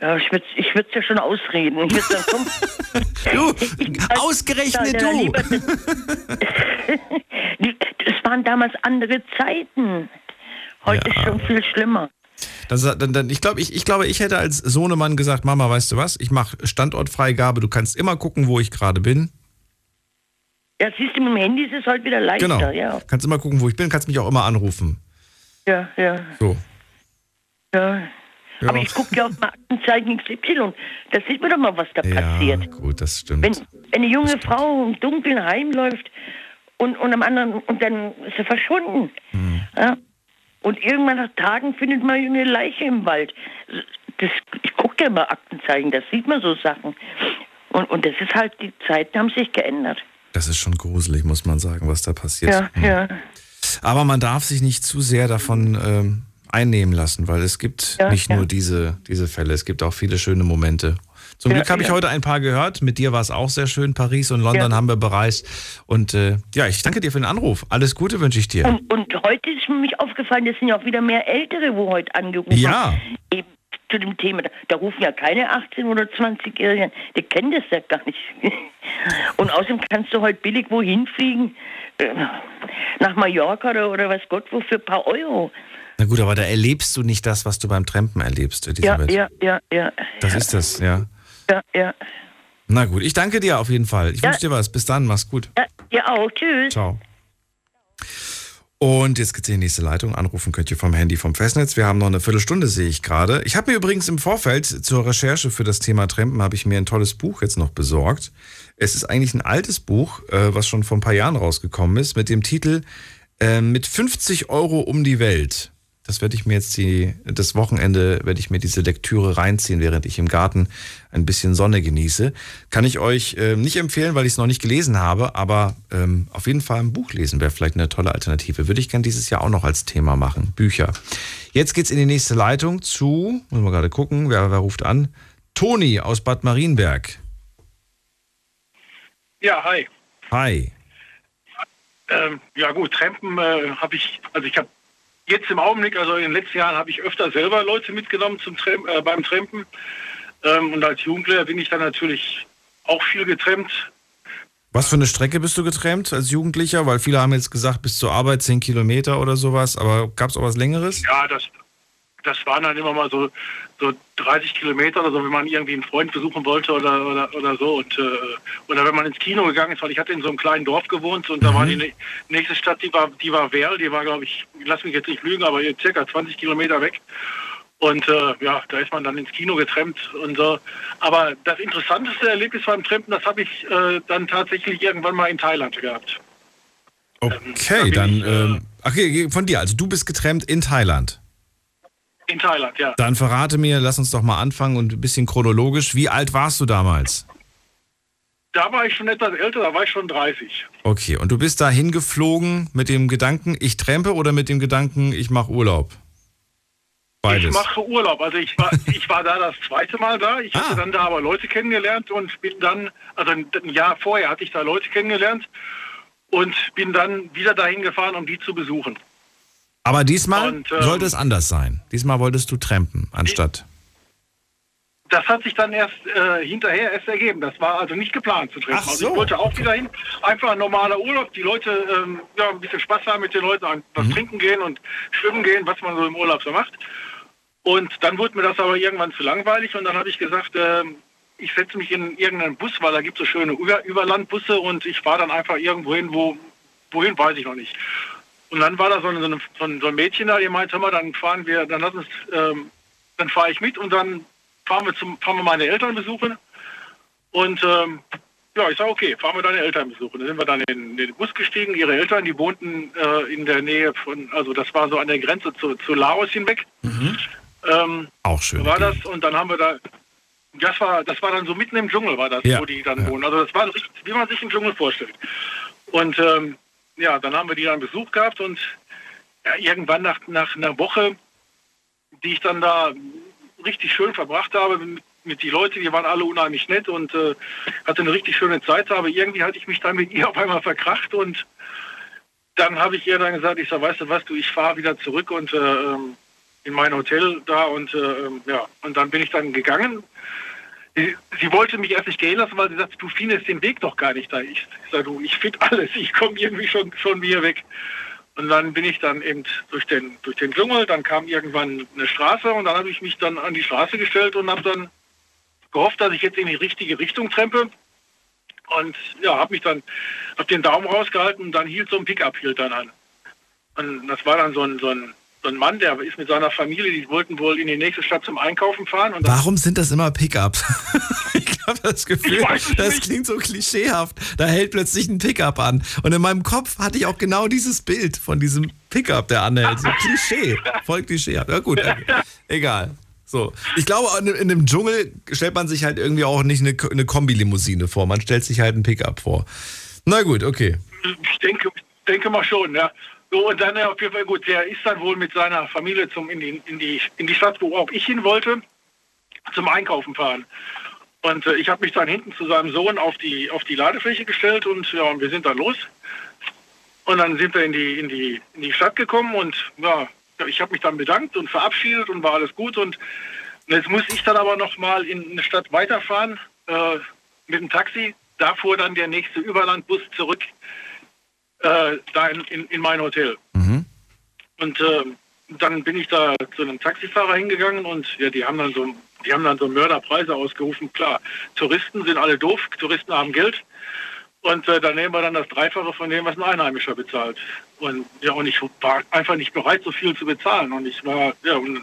Speaker 14: Ja, ich würde ich würd's ja schon ausreden. Ich würd sagen, komm.
Speaker 1: Du, ausgerechnet
Speaker 14: Ja,
Speaker 1: du.
Speaker 14: Es (laughs) (laughs) waren damals andere Zeiten. Heute ist schon viel schlimmer.
Speaker 1: Dann, sa- dann, dann, ich, glaube, ich, ich glaube, ich hätte als Sohnemann gesagt, Mama, weißt du was, ich mache Standortfreigabe, du kannst immer gucken, wo ich gerade bin.
Speaker 14: Ja, siehst du, mit dem Handy ist es heute wieder leichter.
Speaker 1: Genau.
Speaker 14: Ja,
Speaker 1: Kannst immer gucken, wo ich bin, kannst mich auch immer anrufen.
Speaker 14: ja, ja.
Speaker 1: So.
Speaker 14: ja.
Speaker 1: Ja.
Speaker 14: Aber ich gucke ja auf Markenzeichen XY. Da sieht man doch mal, was da passiert.
Speaker 1: Ja, gut, das stimmt.
Speaker 14: Wenn, wenn eine junge Frau im Dunkeln heimläuft und, und am anderen und dann ist sie verschwunden.
Speaker 1: Hm.
Speaker 14: Ja? Und irgendwann nach Tagen findet man eine Leiche im Wald. Das, ich gucke ja mal Aktenzeichen, da sieht man so Sachen. Und, und das ist halt, die Zeiten haben sich geändert.
Speaker 1: Das ist schon gruselig, muss man sagen, was da passiert.
Speaker 14: Ja,
Speaker 1: Hm.
Speaker 14: ja.
Speaker 1: Aber man darf sich nicht zu sehr davon ähm, einnehmen lassen, weil es gibt
Speaker 14: Ja,
Speaker 1: nicht
Speaker 14: ja.
Speaker 1: nur diese, diese Fälle, es gibt auch viele schöne Momente. Zum
Speaker 14: Ja,
Speaker 1: Glück habe ich
Speaker 14: ja.
Speaker 1: heute ein paar gehört. Mit dir war es auch sehr schön. Paris und London
Speaker 14: Ja.
Speaker 1: haben wir bereist. Und äh, ja, ich danke dir für den Anruf. Alles Gute wünsche ich dir.
Speaker 14: Und, und heute ist mir aufgefallen, es sind ja auch wieder mehr Ältere, wo heute angerufen
Speaker 1: Ja.
Speaker 14: Eben zu dem Thema. Da, rufen ja keine 18- oder 20-Jährigen, die kennen das ja gar nicht. (laughs) Und außerdem kannst du heute billig wohin fliegen, äh, nach Mallorca oder, oder weiß Gott wo für ein paar Euro.
Speaker 1: Na gut, aber da erlebst du nicht das, was du beim Trampen erlebst,
Speaker 14: Ja,
Speaker 1: Elisabeth.
Speaker 14: ja, ja, ja.
Speaker 1: Das ist das, ja.
Speaker 14: Ja, ja.
Speaker 1: Na gut, ich danke dir auf jeden Fall. Ich
Speaker 14: Ja.
Speaker 1: wünsche dir was. Bis dann, mach's gut.
Speaker 14: Ja, ja auch. Tschüss.
Speaker 1: Ciao. Und jetzt geht's in die nächste Leitung. Anrufen könnt ihr vom Handy vom Festnetz. Wir haben noch eine Viertelstunde, sehe ich gerade. Ich habe mir übrigens im Vorfeld zur Recherche für das Thema Trampen habe ich mir ein tolles Buch jetzt noch besorgt. Es ist eigentlich ein altes Buch, äh, was schon vor ein paar Jahren rausgekommen ist, mit dem Titel äh, Mit 50 Euro um die Welt. Das werde ich mir jetzt die, das Wochenende werde ich mir diese Lektüre reinziehen, während ich im Garten ein bisschen Sonne genieße. Kann ich euch äh, nicht empfehlen, weil ich es noch nicht gelesen habe, aber ähm, auf jeden Fall ein Buch lesen wäre vielleicht eine tolle Alternative. Würde ich gern dieses Jahr auch noch als Thema machen. Bücher. Jetzt geht's in die nächste Leitung zu, müssen wir gerade gucken, wer, wer ruft an? Toni aus Bad Marienberg.
Speaker 15: Ja, hi.
Speaker 1: Hi.
Speaker 15: Ähm, ja gut, Trampen äh, habe ich, also ich habe jetzt im Augenblick, also in den letzten Jahren habe ich öfter selber Leute mitgenommen zum Tram, äh, beim Trampen. Ähm, und als Jugendlicher bin ich dann natürlich auch viel getrennt.
Speaker 1: Was für eine Strecke bist du getrennt als Jugendlicher? Weil viele haben jetzt gesagt, bis zur Arbeit 10 Kilometer oder sowas. Aber gab es auch was Längeres?
Speaker 15: Ja, das, das waren dann immer mal so, so 30 Kilometer oder so, wenn man irgendwie einen Freund besuchen wollte oder, oder, oder so. Und, äh, oder wenn man ins Kino gegangen ist, weil ich hatte in so einem kleinen Dorf gewohnt und da war die nä- nächste Stadt, die war, die war Werl, die war, glaube ich, lass mich jetzt nicht lügen, aber circa 20 Kilometer weg. Und äh, ja, da ist man dann ins Kino getrennt und so. Aber das interessanteste Erlebnis beim Trampen, das habe ich äh, dann tatsächlich irgendwann mal in Thailand gehabt.
Speaker 1: Okay, dann. ähm, okay, von dir. Also du bist getrennt in Thailand.
Speaker 15: In Thailand, ja.
Speaker 1: Dann verrate mir, lass uns doch mal anfangen und ein bisschen chronologisch. Wie alt warst du damals?
Speaker 15: Da war ich schon etwas älter, da war ich schon 30.
Speaker 1: Okay, und du bist da hingeflogen mit dem Gedanken, ich trempe oder mit dem Gedanken, ich mache Urlaub?
Speaker 15: Ich
Speaker 1: Beides.
Speaker 15: mache Urlaub. Also ich war, (laughs) ich war da das zweite Mal da. Ich hatte dann da aber Leute kennengelernt und bin dann, also ein ein Jahr vorher hatte ich da Leute kennengelernt und bin dann wieder dahin gefahren, um die zu besuchen.
Speaker 1: Aber diesmal
Speaker 15: Und, ähm,
Speaker 1: sollte es anders sein. Diesmal wolltest du trampen, anstatt.
Speaker 15: Das hat sich dann erst äh, hinterher erst ergeben. Das war also nicht geplant zu treffen.
Speaker 1: Ach
Speaker 15: Also
Speaker 1: so.
Speaker 15: ich wollte auch wieder hin. Einfach ein normaler Urlaub. Die Leute ähm, ja, ein bisschen Spaß haben mit den Leuten, was trinken gehen und schwimmen gehen, was man so im Urlaub so macht. Und dann wurde mir das aber irgendwann zu langweilig und dann habe ich gesagt, ähm, ich setze mich in irgendeinen Bus, weil da gibt es so schöne Über Überlandbusse und ich fahre dann einfach irgendwo hin, wo, wohin weiß ich noch nicht. Und dann war da so, eine, so, ein- so ein Mädchen da, die meinte, hör mal, dann fahren wir, dann lass uns, ähm, dann fahre ich mit und dann fahren wir zum, fahren wir meine Eltern besuchen. Und ähm, ja, ich sage, okay, fahren wir deine Eltern besuchen. Dann sind wir dann in, in den Bus gestiegen. Ihre Eltern, die wohnten äh, in der Nähe von, also das war so an der Grenze zu, zu Laos hinweg. Ähm,
Speaker 1: Auch schön.
Speaker 15: war das und dann haben wir da, das war, das war dann so mitten im Dschungel war das,
Speaker 1: Ja,
Speaker 15: wo die dann wohnen. Also das war wie man sich im Dschungel vorstellt. Und ähm, ja, dann haben wir die dann Besuch gehabt und ja, irgendwann nach, nach einer Woche, die ich dann da richtig schön verbracht habe mit, mit die Leute, die waren alle unheimlich nett und äh, hatte eine richtig schöne Zeit, aber irgendwie hatte ich mich dann mit ihr (laughs) auf einmal verkracht und dann habe ich ihr dann gesagt, ich sag, weißt du was, du, ich fahre wieder zurück und äh, ähm, in mein Hotel da und äh, ähm, ja, und dann bin ich dann gegangen. Sie, wollte mich erst nicht gehen lassen, weil sie sagt, du findest den Weg doch gar nicht da. Ich, ich sage, du, ich finde alles, ich komme irgendwie schon, schon wieder weg. Und dann bin ich dann eben durch den, durch den Dschungel, dann kam irgendwann eine Straße und dann habe ich mich dann an die Straße gestellt und habe dann gehofft, dass ich jetzt in die richtige Richtung trempe. Und ja, habe mich dann, habe den Daumen rausgehalten und dann hielt so ein Pickup hielt dann an. Und das war dann so ein, so ein, so ein Mann, der ist mit seiner Familie, die wollten wohl in die nächste Stadt zum Einkaufen fahren.
Speaker 1: Warum sind das immer Pickups? (laughs) ich habe das Gefühl, das
Speaker 15: nicht.
Speaker 1: klingt so klischeehaft. Da hält plötzlich ein Pickup an. Und in meinem Kopf hatte ich auch genau dieses Bild von diesem Pickup, der anhält. So Klischee. Voll klischeehaft. Ja gut, egal. So. Ich glaube, in, in einem Dschungel stellt man sich halt irgendwie auch nicht eine, eine Kombilimousine vor. Man stellt sich halt ein Pickup vor. Na gut, okay.
Speaker 15: Ich denke, denke mal schon, ja. So, und dann äh, auf jeden Fall gut, der ist dann wohl mit seiner Familie zum, in, die, in, die, in die Stadt, wo auch ich hin wollte, zum Einkaufen fahren. Und äh, ich habe mich dann hinten zu seinem Sohn auf die, auf die Ladefläche gestellt und ja, und wir sind dann los. Und dann sind wir in die, in die, in die Stadt gekommen und ja, ich habe mich dann bedankt und verabschiedet und war alles gut. Und jetzt muss ich dann aber noch mal in eine Stadt weiterfahren äh, mit dem Taxi. Da fuhr dann der nächste Überlandbus zurück äh, da in, in, in mein Hotel. Und äh, dann bin ich da zu einem Taxifahrer hingegangen und ja, die haben dann so, die haben dann so Mörderpreise ausgerufen. Klar, Touristen sind alle doof, Touristen haben Geld. Und äh, dann nehmen wir dann das Dreifache von dem, was ein Einheimischer bezahlt. Und ja, und ich war einfach nicht bereit, so viel zu bezahlen. Und ich war, ja, und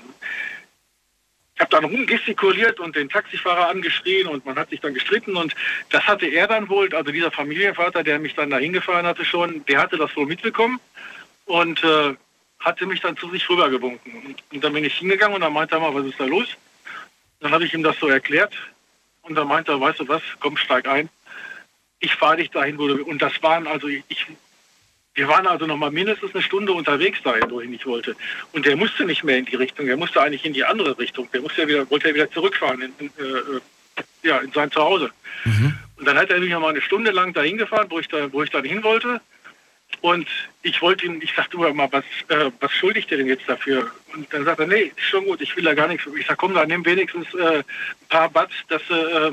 Speaker 15: habe dann rumgestikuliert und den Taxifahrer angeschrien und man hat sich dann gestritten und das hatte er dann wohl, also dieser Familienvater, der mich dann dahin gefahren hatte schon, der hatte das wohl mitbekommen und äh, hatte mich dann zu sich rübergewunken. Und, und dann bin ich hingegangen und dann meinte er mal, was ist da los? Dann habe ich ihm das so erklärt und dann meinte er, weißt du was, komm, steig ein. Ich fahre dich dahin, wo du Und das waren also, ich, wir waren also noch mal mindestens eine Stunde unterwegs dahin, wohin ich wollte. Und der musste nicht mehr in die Richtung, der musste eigentlich in die andere Richtung. Der musste ja wieder, wollte ja wieder zurückfahren in, in, äh, ja, in sein Zuhause. Und dann hat er mich noch mal eine Stunde lang dahin gefahren, wo ich, da, wo ich dann hin wollte. Und ich wollte ihm, ich sagte immer mal, was, äh, was schuldigt ihr denn jetzt dafür? Und dann sagt er, nee, ist schon gut, ich will da gar nichts. Ich sag, komm, dann nimm wenigstens äh, ein paar Bats, dass äh,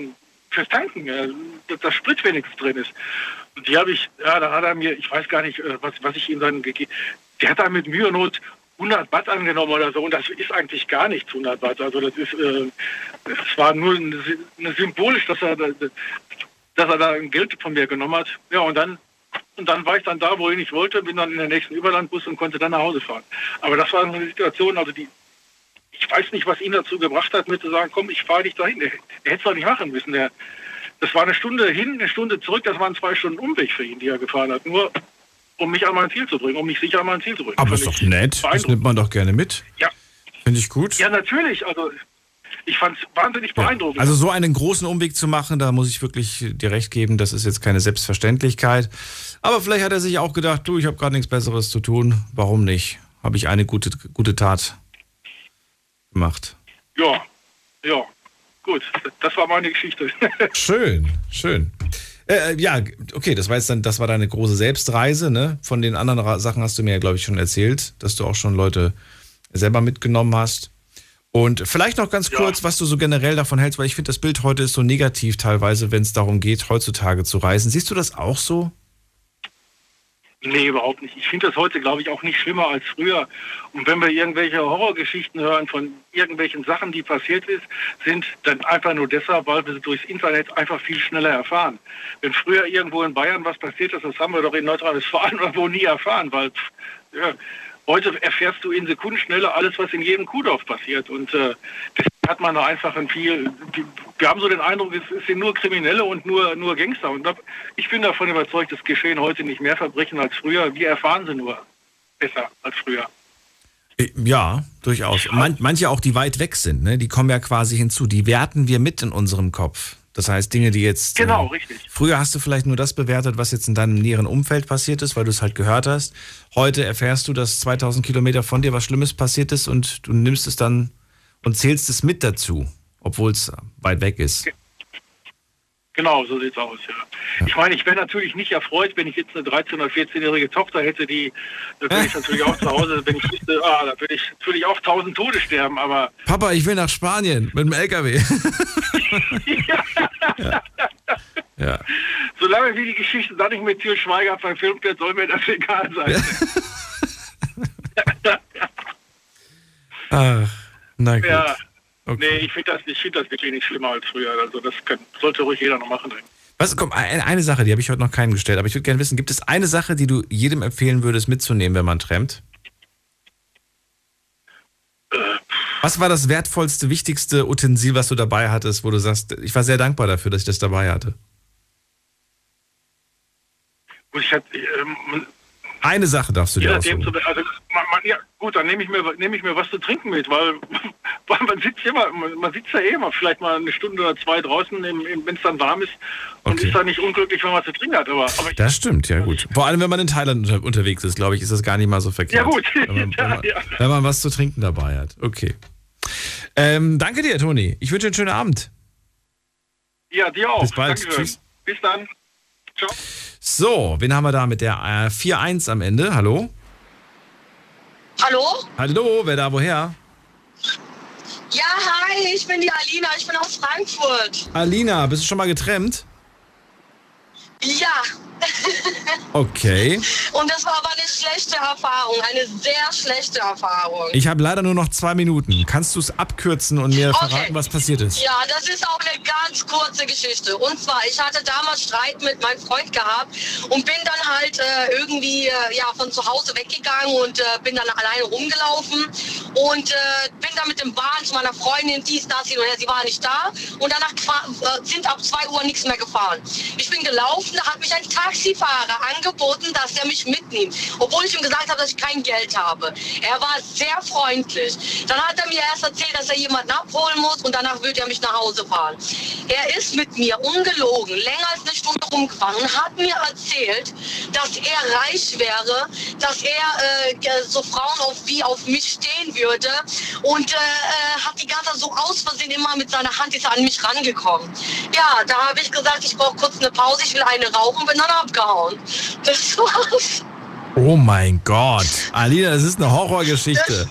Speaker 15: fürs Tanken, äh, dass das Sprit wenigstens drin ist. Die habe ich, ja, da hat er mir, ich weiß gar nicht, äh, was, was ich ihm dann gegeben Der hat da mit Mühe und Not 100 Watt angenommen oder so. Und das ist eigentlich gar nichts 100 Watt. Also das ist, äh, war nur eine, eine symbolisch, dass er, dass er da Geld von mir genommen hat. Ja, und dann und dann war ich dann da, wo ich wollte, bin dann in den nächsten Überlandbus und konnte dann nach Hause fahren. Aber das war eine Situation, also die, ich weiß nicht, was ihn dazu gebracht hat, mir zu sagen, komm, ich fahre dich dahin. Er hätte es doch nicht machen müssen. Der, das war eine Stunde hin, eine Stunde zurück, das waren zwei Stunden Umweg für ihn, die er gefahren hat. Nur um mich an mein Ziel zu bringen, um mich sicher an mein Ziel zu bringen.
Speaker 1: Aber ist doch nett, das nimmt man doch gerne mit.
Speaker 15: Ja.
Speaker 1: Finde ich gut.
Speaker 15: Ja, natürlich. Also ich fand es wahnsinnig beeindruckend.
Speaker 1: Also so einen großen Umweg zu machen, da muss ich wirklich dir recht geben, das ist jetzt keine Selbstverständlichkeit. Aber vielleicht hat er sich auch gedacht, du, ich habe gerade nichts Besseres zu tun, warum nicht? Habe ich eine gute, gute Tat gemacht.
Speaker 15: Ja, ja, gut, das war meine Geschichte. (laughs)
Speaker 1: schön, schön. Äh, ja, okay, das war jetzt dann, das war deine große Selbstreise, ne? Von den anderen Sachen hast du mir ja, glaube ich, schon erzählt, dass du auch schon Leute selber mitgenommen hast. Und vielleicht noch ganz kurz, ja. was du so generell davon hältst, weil ich finde, das Bild heute ist so negativ teilweise, wenn es darum geht, heutzutage zu reisen. Siehst du das auch so?
Speaker 15: Nee, überhaupt nicht. Ich finde das heute, glaube ich, auch nicht schlimmer als früher. Und wenn wir irgendwelche Horrorgeschichten hören von irgendwelchen Sachen, die passiert ist, sind, dann einfach nur deshalb, weil wir sie durchs Internet einfach viel schneller erfahren. Wenn früher irgendwo in Bayern was passiert ist, das haben wir doch in Nordrhein-Westfalen (laughs) irgendwo nie erfahren, weil ja, Heute erfährst du in Sekundenschnelle alles, was in jedem Kuhdorf passiert. Und äh, das hat man da einfach ein viel. Wir haben so den Eindruck, es sind nur Kriminelle und nur, nur Gangster. Und ich bin davon überzeugt, es geschehen heute nicht mehr Verbrechen als früher. Wir erfahren sie nur besser als früher.
Speaker 1: Äh, ja, durchaus. Man, manche auch, die weit weg sind, ne? die kommen ja quasi hinzu. Die werten wir mit in unserem Kopf. Das heißt, Dinge, die jetzt.
Speaker 15: Genau, äh, richtig.
Speaker 1: Früher hast du vielleicht nur das bewertet, was jetzt in deinem näheren Umfeld passiert ist, weil du es halt gehört hast. Heute erfährst du, dass 2000 Kilometer von dir was Schlimmes passiert ist und du nimmst es dann und zählst es mit dazu, obwohl es weit weg ist.
Speaker 15: Genau, so sieht es aus, ja. Ich meine, ich wäre natürlich nicht erfreut, wenn ich jetzt eine 13- oder 14-jährige Tochter hätte, die, da würde ich natürlich auch zu Hause, wenn ich wüsste, ah, da würde ich natürlich auch tausend Tode sterben, aber...
Speaker 1: Papa, ich will nach Spanien mit dem LKW. (laughs) (laughs)
Speaker 15: ja. Ja. Solange wie die Geschichte dann nicht mit Til Schweiger verfilmt wird, soll mir das egal sein. (laughs)
Speaker 1: Ach, na gut. Ja.
Speaker 15: Okay. Nee, ich finde das, find das wirklich nicht schlimmer als früher. Also das kann, sollte ruhig jeder noch machen.
Speaker 1: Was, komm, eine Sache, die habe ich heute noch keinen gestellt, aber ich würde gerne wissen, gibt es eine Sache, die du jedem empfehlen würdest mitzunehmen, wenn man trampt? Äh. Was war das wertvollste, wichtigste Utensil, was du dabei hattest, wo du sagst, ich war sehr dankbar dafür, dass ich das dabei hatte?
Speaker 15: Gut, ich hatte, ähm,
Speaker 1: eine Sache darfst du dir aussuchen.
Speaker 15: Also, man, man, ja, gut, dann nehme ich, mir, nehm ich mir was zu trinken mit, weil, (laughs) weil man sitzt immer, man, man, sitzt ja eh immer vielleicht mal eine Stunde oder zwei draußen, wenn es dann warm ist und okay. ist dann nicht unglücklich, wenn man zu trinken hat. Aber, aber
Speaker 1: das stimmt, ja gut. Vor allem, wenn man in Thailand unter, unterwegs ist, glaube ich, ist das gar nicht mal so verkehrt.
Speaker 15: Ja gut.
Speaker 1: Wenn man, (laughs) wenn man, wenn man was zu trinken dabei hat. Okay. Ähm, danke dir, Toni. Ich wünsche einen schönen Abend.
Speaker 15: Ja, dir auch.
Speaker 1: Bis bald. Tschüss.
Speaker 15: Bis dann. Ciao.
Speaker 1: So, wen haben wir da mit der äh, 4-1 am Ende? Hallo?
Speaker 16: Hallo?
Speaker 1: Hallo, wer da woher?
Speaker 16: Ja, hi, ich bin die Alina, ich bin aus Frankfurt.
Speaker 1: Alina, bist du schon mal getrennt?
Speaker 16: Ja.
Speaker 1: Okay.
Speaker 16: Und das war aber eine schlechte Erfahrung, eine sehr schlechte Erfahrung.
Speaker 1: Ich habe leider nur noch zwei Minuten. Kannst du es abkürzen und mir okay. verraten, was passiert ist?
Speaker 16: Ja, das ist auch eine ganz kurze Geschichte. Und zwar, ich hatte damals Streit mit meinem Freund gehabt und bin dann halt äh, irgendwie äh, ja, von zu Hause weggegangen und äh, bin dann alleine rumgelaufen und äh, bin dann mit dem Bahn zu meiner Freundin, dies, das, hin und her. Sie war nicht da und danach äh, sind ab 2 Uhr nichts mehr gefahren. Ich bin gelaufen, da hat mich ein Taxifahrer angeboten, dass er mich mitnimmt, obwohl ich ihm gesagt habe, dass ich kein Geld habe. Er war sehr freundlich. Dann hat er mir erst erzählt, dass er jemanden abholen muss und danach würde er mich nach Hause fahren. Er ist mit mir ungelogen länger als eine Stunde rumgefahren und hat mir erzählt, dass er reich wäre, dass er äh, so Frauen auf, wie auf mich stehen würde und äh, äh hat die ganze Zeit so aus Versehen immer mit seiner Hand ist an mich rangekommen. Ja, da habe ich gesagt, ich brauche kurz eine Pause, ich will eine rauchen, bin dann abgehauen. Das war's.
Speaker 1: Oh mein Gott. Alina, das ist eine Horrorgeschichte.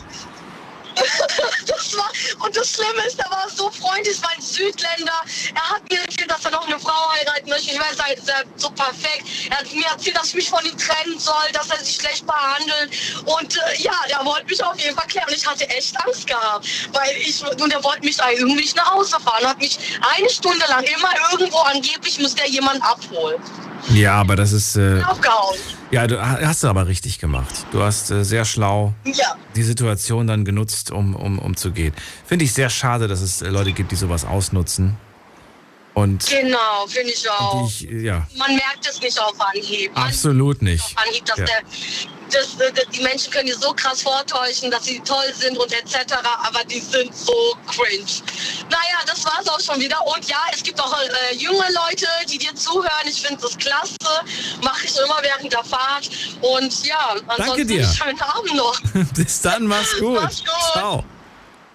Speaker 16: Das war, und das Schlimme ist, er war so freundlich, es war ein Südländer. Er hat mir erzählt, dass er noch eine Frau heiraten möchte. Ich weiß, er ist so perfekt. Er hat mir erzählt, dass ich mich von ihm trennen soll, dass er sich schlecht behandelt. Und äh, ja, er wollte mich auf jeden Fall klären. Und ich hatte echt Angst gehabt. Weil ich, und er wollte mich irgendwie nicht nach Hause fahren. Hat mich eine Stunde lang immer irgendwo angeblich, muss der jemand abholen.
Speaker 1: Ja, aber das ist. Äh,
Speaker 16: Aufgehauen.
Speaker 1: ja, du hast du aber richtig gemacht. Du hast äh, sehr schlau
Speaker 16: Ja.
Speaker 1: die Situation dann genutzt, um, um, um zu gehen. Finde ich sehr schade, dass es äh, Leute gibt, die sowas ausnutzen. Und
Speaker 16: Genau, finde ich auch.
Speaker 1: ich, ja,
Speaker 16: Man merkt es nicht auf Anhieb. Man
Speaker 1: absolut nicht.
Speaker 16: auf Anhieb, dass
Speaker 1: Ja.
Speaker 16: der, das, äh, die Menschen können dir so krass vortäuschen, dass sie toll sind und etc., aber die sind so cringe. Naja, das war's auch schon wieder. Und ja, es gibt auch äh, junge Leute, die dir zuhören. Ich finde das klasse. Mache ich immer während der Fahrt. Und ja, ansonsten
Speaker 1: dir.
Speaker 16: schönen Abend noch. (laughs)
Speaker 1: Bis dann, mach's gut.
Speaker 16: Mach's gut.
Speaker 1: Ciao.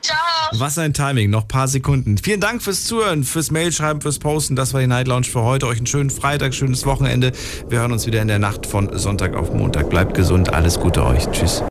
Speaker 16: Ciao.
Speaker 1: Was ein Timing, noch paar Sekunden. Vielen Dank fürs Zuhören, fürs Mailschreiben, fürs Posten. Das war die Night Lounge für heute. Euch einen schönen Freitag, schönes Wochenende. Wir hören uns wieder in der Nacht von Sonntag auf Montag. Bleibt gesund, alles Gute euch. Tschüss.